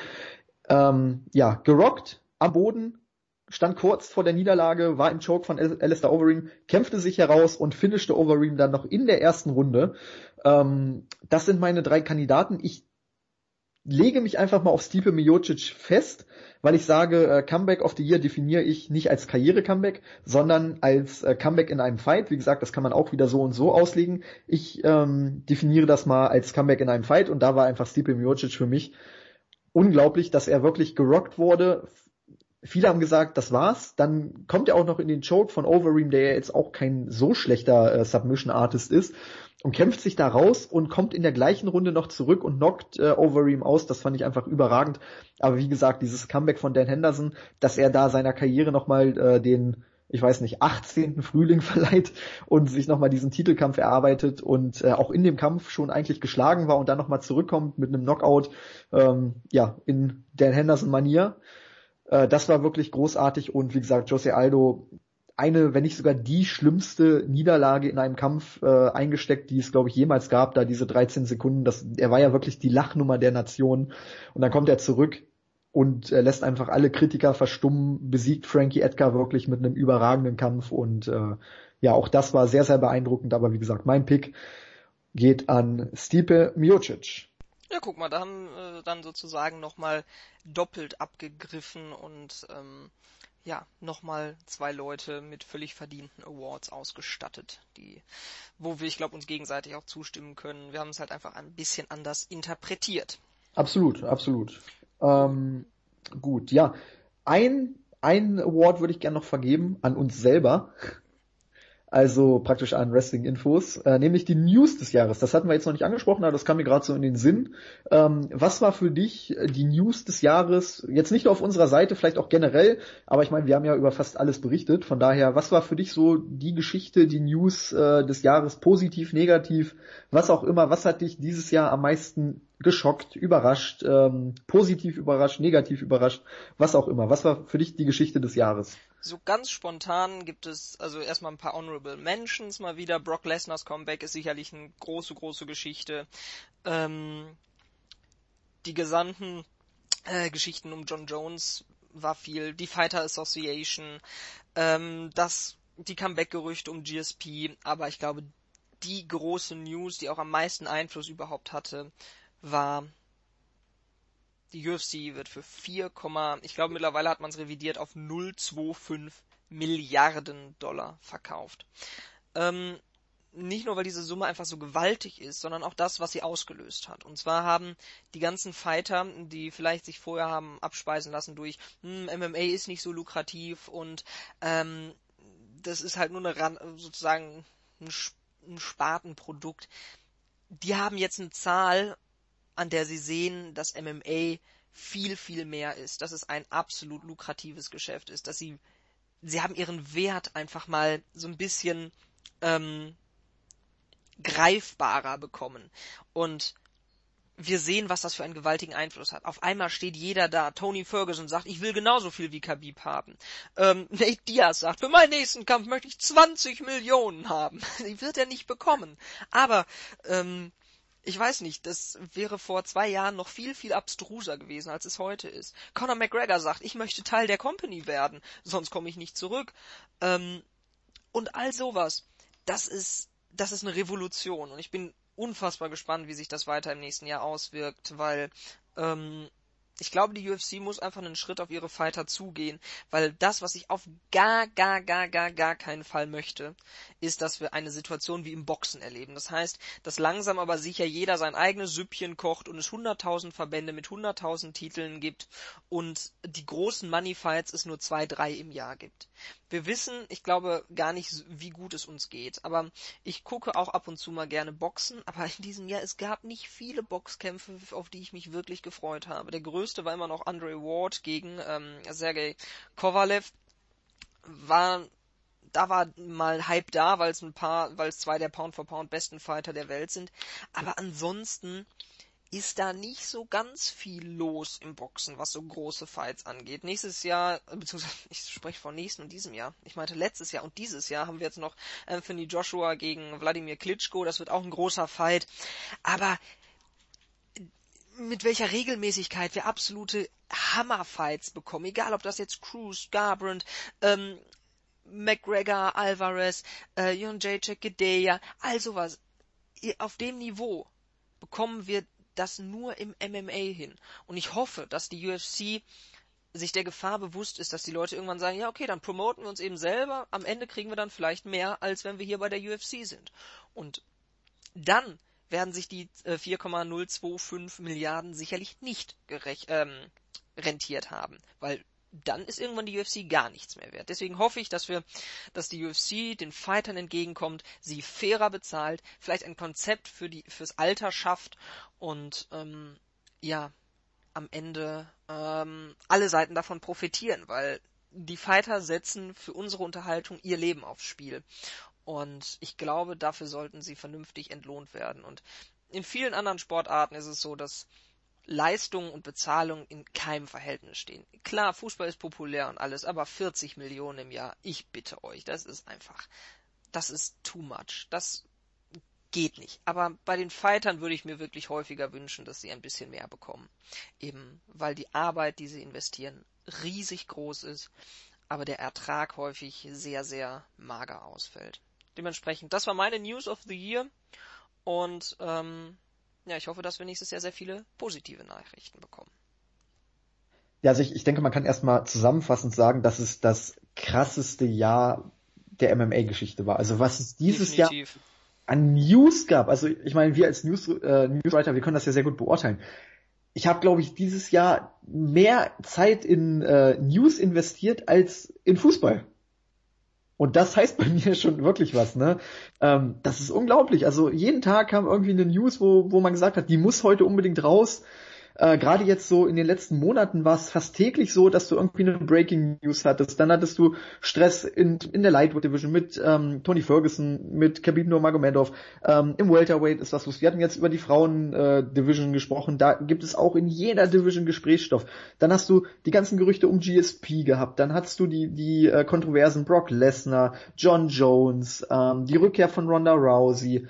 Ähm, ja, gerockt am Boden, stand kurz vor der Niederlage, war im Choke von Alistair Overeem, kämpfte sich heraus und finishte Overeem dann noch in der ersten Runde. Ähm, das sind meine drei Kandidaten. Ich lege mich einfach mal auf Stipe Miocic fest, weil ich sage, äh, Comeback of the Year definiere ich nicht als Karriere-Comeback, sondern als äh, Comeback in einem Fight. Wie gesagt, das kann man auch wieder so und so auslegen. Ich ähm, definiere das mal als Comeback in einem Fight und da war einfach Stipe Miocic für mich unglaublich, dass er wirklich gerockt wurde. Viele haben gesagt, das war's. Dann kommt er auch noch in den Choke von Overeem, der ja jetzt auch kein so schlechter äh, Submission-Artist ist und kämpft sich da raus und kommt in der gleichen Runde noch zurück und knockt äh, Overeem aus. Das fand ich einfach überragend. Aber wie gesagt, dieses Comeback von Dan Henderson, dass er da seiner Karriere nochmal äh, den, ich weiß nicht, 18. Frühling [laughs] verleiht und sich nochmal diesen Titelkampf erarbeitet und äh, auch in dem Kampf schon eigentlich geschlagen war und dann nochmal zurückkommt mit einem Knockout, ähm, ja, in Dan Henderson-Manier. Äh, das war wirklich großartig und wie gesagt, Jose Aldo eine, wenn nicht sogar die schlimmste Niederlage in einem Kampf äh, eingesteckt, die es, glaube ich, jemals gab, da diese 13 Sekunden. Das, er war ja wirklich die Lachnummer der Nation. Und dann kommt er zurück und äh, lässt einfach alle Kritiker verstummen, besiegt Frankie Edgar wirklich mit einem überragenden Kampf. Und äh, ja, auch das war sehr, sehr beeindruckend. Aber wie gesagt, mein Pick geht an Stipe Miocic. Ja, guck mal, da haben äh, dann sozusagen nochmal doppelt abgegriffen und ähm, ja, nochmal zwei Leute mit völlig verdienten Awards ausgestattet, die, wo wir, ich glaube, uns gegenseitig auch zustimmen können. Wir haben es halt einfach ein bisschen anders interpretiert. Absolut, absolut. Ähm, gut, ja. Ein, ein Award würde ich gerne noch vergeben an uns selber. Also praktisch an Wrestling-Infos, äh, nämlich die News des Jahres. Das hatten wir jetzt noch nicht angesprochen, aber das kam mir gerade so in den Sinn. Ähm, was war für dich die News des Jahres? Jetzt nicht nur auf unserer Seite, vielleicht auch generell, aber ich meine, wir haben ja über fast alles berichtet. Von daher, was war für dich so die Geschichte, die News äh, des Jahres, positiv, negativ, was auch immer? Was hat dich dieses Jahr am meisten geschockt, überrascht, ähm, positiv überrascht, negativ überrascht, was auch immer. Was war für dich die Geschichte des Jahres? So ganz spontan gibt es also erstmal ein paar Honorable Mentions mal wieder. Brock Lesners Comeback ist sicherlich eine große, große Geschichte. Ähm, die gesamten äh, Geschichten um John Jones war viel. Die Fighter Association, ähm, das, die Comeback-Gerüchte um GSP, aber ich glaube, die große News, die auch am meisten Einfluss überhaupt hatte, war, die UFC wird für 4, ich glaube mittlerweile hat man es revidiert auf 0,25 Milliarden Dollar verkauft. Ähm, nicht nur, weil diese Summe einfach so gewaltig ist, sondern auch das, was sie ausgelöst hat. Und zwar haben die ganzen Fighter, die vielleicht sich vorher haben abspeisen lassen durch hm, MMA ist nicht so lukrativ und ähm, das ist halt nur eine sozusagen ein, ein Spartenprodukt. Die haben jetzt eine Zahl an der sie sehen, dass MMA viel, viel mehr ist, dass es ein absolut lukratives Geschäft ist, dass sie, sie haben ihren Wert einfach mal so ein bisschen ähm, greifbarer bekommen. Und wir sehen, was das für einen gewaltigen Einfluss hat. Auf einmal steht jeder da. Tony Ferguson sagt, ich will genauso viel wie Khabib haben. Ähm, [laughs] Nate Diaz sagt, für meinen nächsten Kampf möchte ich 20 Millionen haben. [laughs] Die wird er nicht bekommen. Aber ähm, ich weiß nicht, das wäre vor zwei Jahren noch viel, viel abstruser gewesen, als es heute ist. Conor McGregor sagt, ich möchte Teil der Company werden, sonst komme ich nicht zurück. Ähm, und all sowas, das ist, das ist eine Revolution. Und ich bin unfassbar gespannt, wie sich das weiter im nächsten Jahr auswirkt, weil ähm, ich glaube, die UFC muss einfach einen Schritt auf ihre Fighter zugehen, weil das, was ich auf gar, gar, gar, gar, gar keinen Fall möchte, ist, dass wir eine Situation wie im Boxen erleben. Das heißt, dass langsam aber sicher jeder sein eigenes Süppchen kocht und es 100.000 Verbände mit 100.000 Titeln gibt und die großen Money Fights es nur zwei, drei im Jahr gibt. Wir wissen, ich glaube gar nicht, wie gut es uns geht, aber ich gucke auch ab und zu mal gerne Boxen, aber in diesem Jahr, es gab nicht viele Boxkämpfe, auf die ich mich wirklich gefreut habe. Der größte war immer noch Andre Ward gegen ähm, Sergei Kovalev. War da war mal Hype da, weil es ein paar, weil es zwei der Pound for Pound besten Fighter der Welt sind. Aber ansonsten ist da nicht so ganz viel los im Boxen, was so große Fights angeht. Nächstes Jahr, beziehungsweise [laughs] ich spreche von nächsten und diesem Jahr. Ich meinte letztes Jahr und dieses Jahr haben wir jetzt noch Anthony Joshua gegen Wladimir Klitschko. Das wird auch ein großer Fight. Aber mit welcher Regelmäßigkeit wir absolute Hammerfights bekommen, egal ob das jetzt Cruz, Garbrandt, ähm, McGregor, Alvarez, äh, Jon Jacek, Gedeya, all sowas. Auf dem Niveau bekommen wir das nur im MMA hin. Und ich hoffe, dass die UFC sich der Gefahr bewusst ist, dass die Leute irgendwann sagen, ja okay, dann promoten wir uns eben selber, am Ende kriegen wir dann vielleicht mehr, als wenn wir hier bei der UFC sind. Und dann werden sich die äh, 4,025 Milliarden sicherlich nicht gerecht, ähm, rentiert haben, weil dann ist irgendwann die UFC gar nichts mehr wert. Deswegen hoffe ich, dass wir, dass die UFC den Fightern entgegenkommt, sie fairer bezahlt, vielleicht ein Konzept für die fürs Alter schafft und ähm, ja am Ende ähm, alle Seiten davon profitieren, weil die Fighter setzen für unsere Unterhaltung ihr Leben aufs Spiel. Und ich glaube, dafür sollten sie vernünftig entlohnt werden. Und in vielen anderen Sportarten ist es so, dass Leistung und Bezahlung in keinem Verhältnis stehen. Klar, Fußball ist populär und alles, aber 40 Millionen im Jahr, ich bitte euch, das ist einfach, das ist too much. Das geht nicht. Aber bei den Fightern würde ich mir wirklich häufiger wünschen, dass sie ein bisschen mehr bekommen. Eben, weil die Arbeit, die sie investieren, riesig groß ist, aber der Ertrag häufig sehr, sehr mager ausfällt. Dementsprechend, das war meine News of the Year und ähm, ja, ich hoffe, dass wir nächstes Jahr sehr viele positive Nachrichten bekommen. Ja, also ich, ich denke, man kann erstmal zusammenfassend sagen, dass es das krasseste Jahr der MMA-Geschichte war. Also was es dieses Definitiv. Jahr an News gab. Also ich meine, wir als News, äh, Newswriter, wir können das ja sehr gut beurteilen. Ich habe, glaube ich, dieses Jahr mehr Zeit in äh, News investiert als in Fußball. Und das heißt bei [laughs] mir schon wirklich was, ne? Ähm, das ist unglaublich. Also jeden Tag kam irgendwie eine News, wo, wo man gesagt hat, die muss heute unbedingt raus. Äh, Gerade jetzt so in den letzten Monaten war es fast täglich so, dass du irgendwie eine Breaking News hattest. Dann hattest du Stress in, in der Lightweight Division mit ähm, Tony Ferguson, mit Khabib Nurmagomedov. Ähm, Im Welterweight ist was los. Wir hatten jetzt über die Frauen äh, Division gesprochen. Da gibt es auch in jeder Division Gesprächsstoff. Dann hast du die ganzen Gerüchte um GSP gehabt. Dann hattest du die die äh, Kontroversen Brock Lesnar, John Jones, ähm, die Rückkehr von Ronda Rousey.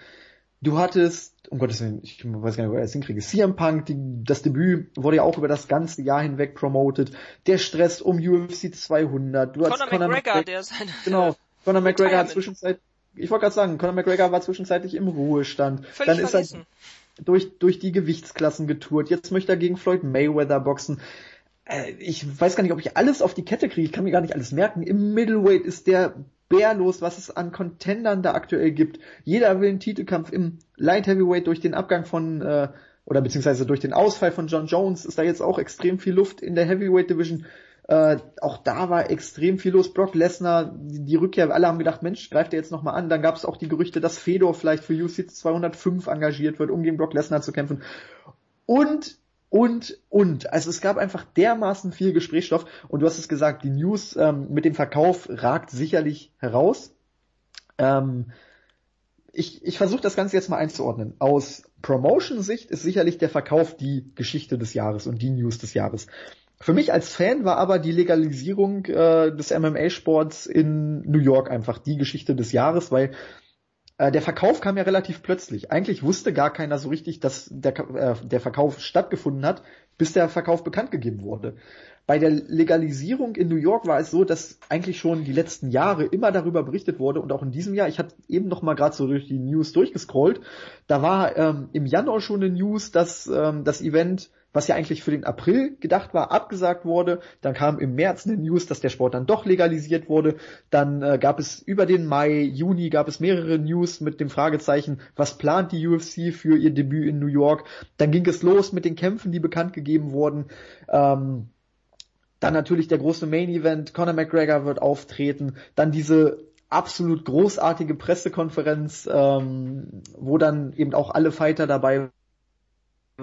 Du hattest um Gottes Willen, ich weiß gar nicht, wo er es hinkriege. CM Punk, die, das Debüt wurde ja auch über das ganze Jahr hinweg promoted. Der Stress um UFC 200. Du Conor, Conor McGregor, der seine Genau. Conor McGregor hat zwischenzeit, ich wollte gerade sagen, Conor McGregor war zwischenzeitlich im Ruhestand. Völlig Dann ist vergessen. er durch, durch die Gewichtsklassen getourt. Jetzt möchte er gegen Floyd Mayweather boxen. Äh, ich weiß gar nicht, ob ich alles auf die Kette kriege. Ich kann mir gar nicht alles merken. Im Middleweight ist der bärlos, was es an Contendern da aktuell gibt. Jeder will einen Titelkampf im Light Heavyweight durch den Abgang von äh, oder beziehungsweise durch den Ausfall von John Jones ist da jetzt auch extrem viel Luft in der Heavyweight Division. Äh, auch da war extrem viel los. Brock Lesnar, die, die Rückkehr, alle haben gedacht, Mensch, greift er jetzt nochmal an. Dann gab es auch die Gerüchte, dass Fedor vielleicht für UFC 205 engagiert wird, um gegen Brock Lesnar zu kämpfen. Und und, und. Also es gab einfach dermaßen viel Gesprächsstoff und du hast es gesagt, die News ähm, mit dem Verkauf ragt sicherlich heraus. Ähm, ich ich versuche das Ganze jetzt mal einzuordnen. Aus Promotion-Sicht ist sicherlich der Verkauf die Geschichte des Jahres und die News des Jahres. Für mich als Fan war aber die Legalisierung äh, des MMA-Sports in New York einfach die Geschichte des Jahres, weil äh, der Verkauf kam ja relativ plötzlich. Eigentlich wusste gar keiner so richtig, dass der, äh, der Verkauf stattgefunden hat, bis der Verkauf bekannt gegeben wurde. Bei der Legalisierung in New York war es so, dass eigentlich schon die letzten Jahre immer darüber berichtet wurde und auch in diesem Jahr, ich hatte eben noch mal gerade so durch die News durchgescrollt, da war ähm, im Januar schon eine News, dass ähm, das Event was ja eigentlich für den April gedacht war, abgesagt wurde. Dann kam im März eine News, dass der Sport dann doch legalisiert wurde. Dann äh, gab es über den Mai, Juni gab es mehrere News mit dem Fragezeichen, was plant die UFC für ihr Debüt in New York. Dann ging es los mit den Kämpfen, die bekannt gegeben wurden. Ähm, dann natürlich der große Main Event, Conor McGregor wird auftreten. Dann diese absolut großartige Pressekonferenz, ähm, wo dann eben auch alle Fighter dabei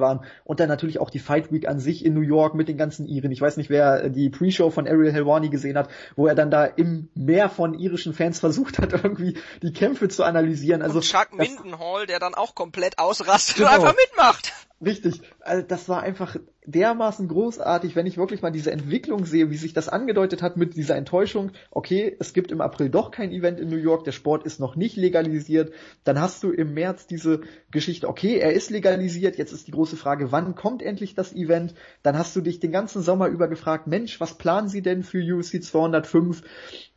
waren und dann natürlich auch die Fight Week an sich in New York mit den ganzen Iren. Ich weiß nicht, wer die Pre-Show von Ariel Helwani gesehen hat, wo er dann da im Meer von irischen Fans [laughs] versucht hat, irgendwie die Kämpfe zu analysieren. Also und Chuck Mindenhall, der dann auch komplett ausrastet Genau. und einfach mitmacht. Richtig, also das war einfach dermaßen großartig, wenn ich wirklich mal diese Entwicklung sehe, wie sich das angedeutet hat mit dieser Enttäuschung. Okay, es gibt im April doch kein Event in New York, der Sport ist noch nicht legalisiert. Dann hast du im März diese Geschichte, okay, er ist legalisiert, jetzt ist die große Frage, wann kommt endlich das Event? Dann hast du dich den ganzen Sommer über gefragt, Mensch, was planen sie denn für UFC 205?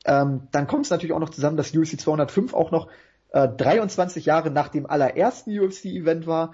Ähm, dann kommt es natürlich auch noch zusammen, dass UFC 205 auch noch äh, 23 Jahre nach dem allerersten UFC-Event war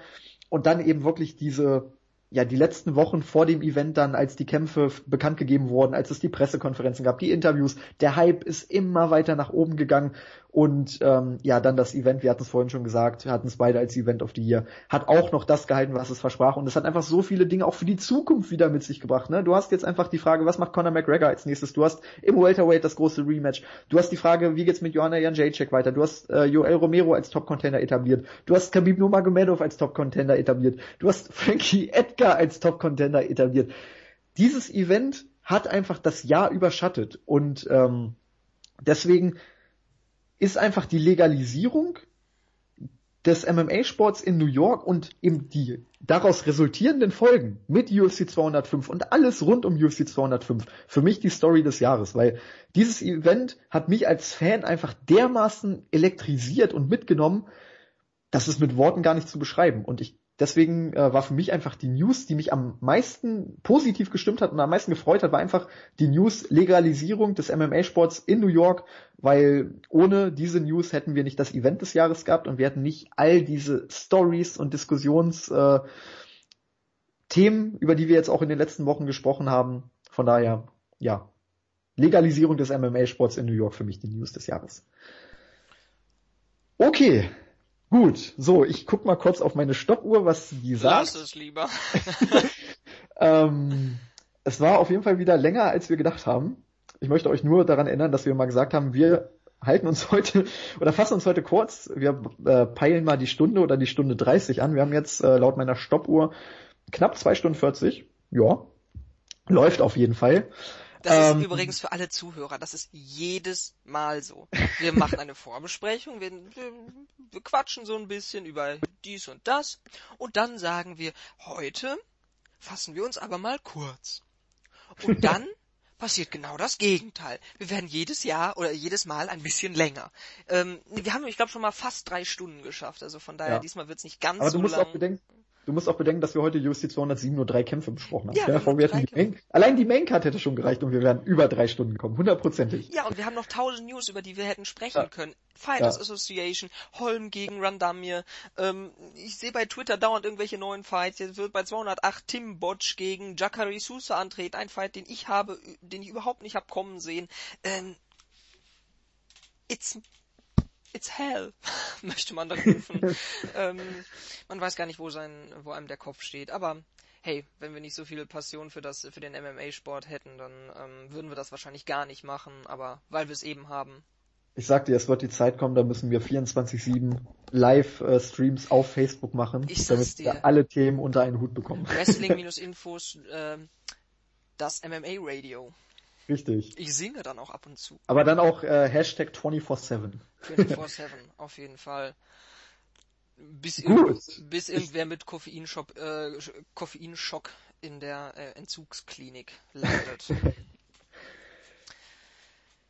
und dann eben wirklich diese ja, die letzten Wochen vor dem Event dann, als die Kämpfe bekannt gegeben wurden, als es die Pressekonferenzen gab, die Interviews, der Hype ist immer weiter nach oben gegangen und ähm, ja, dann das Event, wir hatten es vorhin schon gesagt, wir hatten es beide als Event of the Year, hat auch noch das gehalten, was es versprach und es hat einfach so viele Dinge auch für die Zukunft wieder mit sich gebracht. Ne? Du hast jetzt einfach die Frage, was macht Conor McGregor als nächstes? Du hast im Welterweight das große Rematch. Du hast die Frage, wie geht's mit Joanna Janjacek weiter? Du hast äh, Joel Romero als Top-Contender etabliert. Du hast Khabib Nurmagomedov als Top-Contender etabliert. Du hast [laughs] Frankie Edgar als Top-Contender etabliert. Dieses Event hat einfach das Jahr überschattet und ähm, deswegen ist einfach die Legalisierung des MMA-Sports in New York und eben die daraus resultierenden Folgen mit UFC 205 und alles rund um UFC 205 für mich die Story des Jahres, weil dieses Event hat mich als Fan einfach dermaßen elektrisiert und mitgenommen, das ist mit Worten gar nicht zu beschreiben. Und ich deswegen äh, war für mich einfach die News, die mich am meisten positiv gestimmt hat und am meisten gefreut hat, war einfach die News Legalisierung des MMA-Sports in New York, weil ohne diese News hätten wir nicht das Event des Jahres gehabt und wir hätten nicht all diese Stories und Diskussions äh, über die wir jetzt auch in den letzten Wochen gesprochen haben. Von daher, ja, Legalisierung des MMA-Sports in New York für mich die News des Jahres. Okay, Gut, so, ich guck mal kurz auf meine Stoppuhr, was die sagt. Lass es lieber. [laughs] ähm, es war auf jeden Fall wieder länger, als wir gedacht haben. Ich möchte euch nur daran erinnern, dass wir mal gesagt haben, wir halten uns heute [laughs] oder fassen uns heute kurz. Wir äh, peilen mal die Stunde oder die Stunde 30 an. Wir haben jetzt äh, laut meiner Stoppuhr knapp zwei Stunden 40. Ja, läuft auf jeden Fall. Das ähm, ist übrigens für alle Zuhörer, das ist jedes Mal so. Wir machen eine [laughs] Vorbesprechung, wir, wir, wir quatschen so ein bisschen über dies und das und dann sagen wir, heute fassen wir uns aber mal kurz. Und [laughs] dann passiert genau das Gegenteil. Wir werden jedes Jahr oder jedes Mal ein bisschen länger. Ähm, wir haben, ich glaube, schon mal fast drei Stunden geschafft. Also von daher, ja. diesmal wird es nicht ganz aber so du musst lang. Auch bedenken, Du musst auch bedenken, dass wir heute UFC 207 nur drei Kämpfe besprochen haben. Ja, ja wir hätten die Main, allein die Maincard hätte schon gereicht und wir wären über drei Stunden gekommen, hundertprozentig. Ja, und wir haben noch tausend News, über die wir hätten sprechen ja. können. Fighters ja. Association, Holm gegen Randamir. Ähm, ich sehe bei Twitter dauernd irgendwelche neuen Fights. Jetzt wird bei 208 Tim Botch gegen Jakari Sousa antreten. Ein Fight, den ich habe, den ich überhaupt nicht hab kommen sehen. Ähm, it's It's hell, [laughs] möchte man da rufen. [laughs] ähm, man weiß gar nicht, wo sein, wo einem der Kopf steht. Aber hey, wenn wir nicht so viel Passion für das, für den MMA-Sport hätten, dann ähm, würden wir das wahrscheinlich gar nicht machen. Aber weil wir es eben haben. Ich sag dir, es wird die Zeit kommen, da müssen wir 24/7 Live-Streams auf Facebook machen, damit wir alle Themen unter einen Hut bekommen. Wrestling-Infos, [laughs] äh, das MMA-Radio. Richtig. Ich singe dann auch ab und zu. Aber dann auch äh, Hashtag 24-7. 24-7, [laughs] auf jeden Fall. Bis, Gut. bis irgendwer mit Koffeinschock, äh, Koffeinschock in der äh, Entzugsklinik landet. [laughs]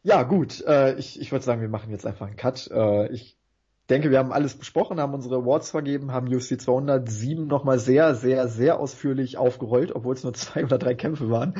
ja, gut. Äh, ich ich würde sagen, wir machen jetzt einfach einen Cut. Äh, ich denke, wir haben alles besprochen, haben unsere Awards vergeben, haben UFC 207 nochmal sehr, sehr, sehr ausführlich aufgerollt, obwohl es nur zwei oder drei Kämpfe waren.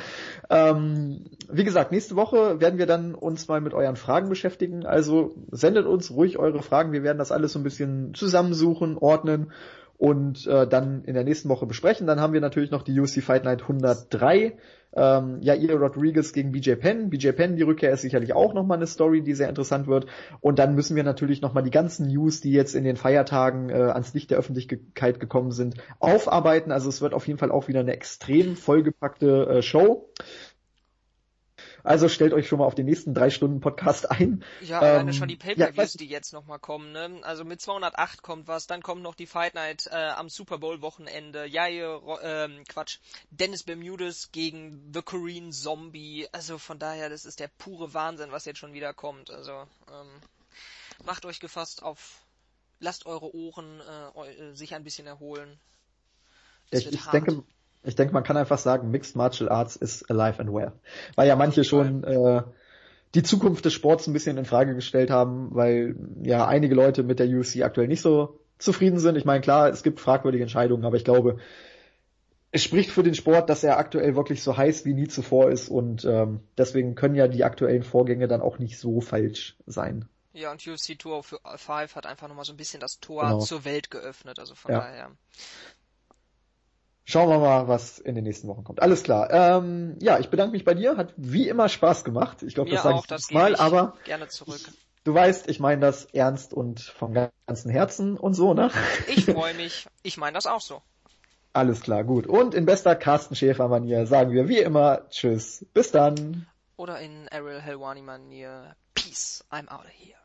Ähm, wie gesagt, nächste Woche werden wir dann uns mal mit euren Fragen beschäftigen. Also sendet uns ruhig eure Fragen. Wir werden das alles so ein bisschen zusammensuchen, ordnen und äh, dann in der nächsten Woche besprechen. Dann haben wir natürlich noch die UFC Fight Night 103. Ähm, Jair Rodriguez gegen BJ Penn. BJ Penn, die Rückkehr ist sicherlich auch nochmal eine Story, die sehr interessant wird. Und dann müssen wir natürlich nochmal die ganzen News, die jetzt in den Feiertagen äh, ans Licht der Öffentlichkeit gekommen sind, aufarbeiten. Also es wird auf jeden Fall auch wieder eine extrem vollgepackte äh, Show. Also stellt euch schon mal auf den nächsten drei Stunden Podcast ein. Ja, ähm, alleine schon die Pay-Per-Views, ja, die jetzt nochmal kommen. Ne? Also mit 208 kommt was, dann kommt noch die Fight Night äh, am Super Bowl Wochenende. Ja, ähm, Quatsch. Dennis Bermudes gegen The Korean Zombie. Also von daher, das ist der pure Wahnsinn, was jetzt schon wieder kommt. Also ähm, macht euch gefasst auf, lasst eure Ohren äh, sich ein bisschen erholen. Es ich, ich denke, ich denke, man kann einfach sagen, Mixed Martial Arts is alive and well. Weil ja manche schon äh, die Zukunft des Sports ein bisschen in Frage gestellt haben, weil ja einige Leute mit der UFC aktuell nicht so zufrieden sind. Ich meine, klar, es gibt fragwürdige Entscheidungen, aber ich glaube, es spricht für den Sport, dass er aktuell wirklich so heiß wie nie zuvor ist und ähm, deswegen können ja die aktuellen Vorgänge dann auch nicht so falsch sein. Ja, und UFC 205 hat einfach nochmal so ein bisschen das Tor genau. zur Welt geöffnet, also von ja. daher. Schauen wir mal, was in den nächsten Wochen kommt. Alles klar. Ähm, ja, ich bedanke mich bei dir. Hat wie immer Spaß gemacht. Ich glaube, das sage ich das mal, aber gerne zurück. Du weißt, ich meine das ernst und vom ganzen Herzen und so, ne? Ich freue mich. Ich meine das auch so. Alles klar, gut. Und in bester Carsten Schäfer-Manier sagen wir wie immer Tschüss. Bis dann. Oder in Ariel Helwani-Manier Peace. I'm out of here.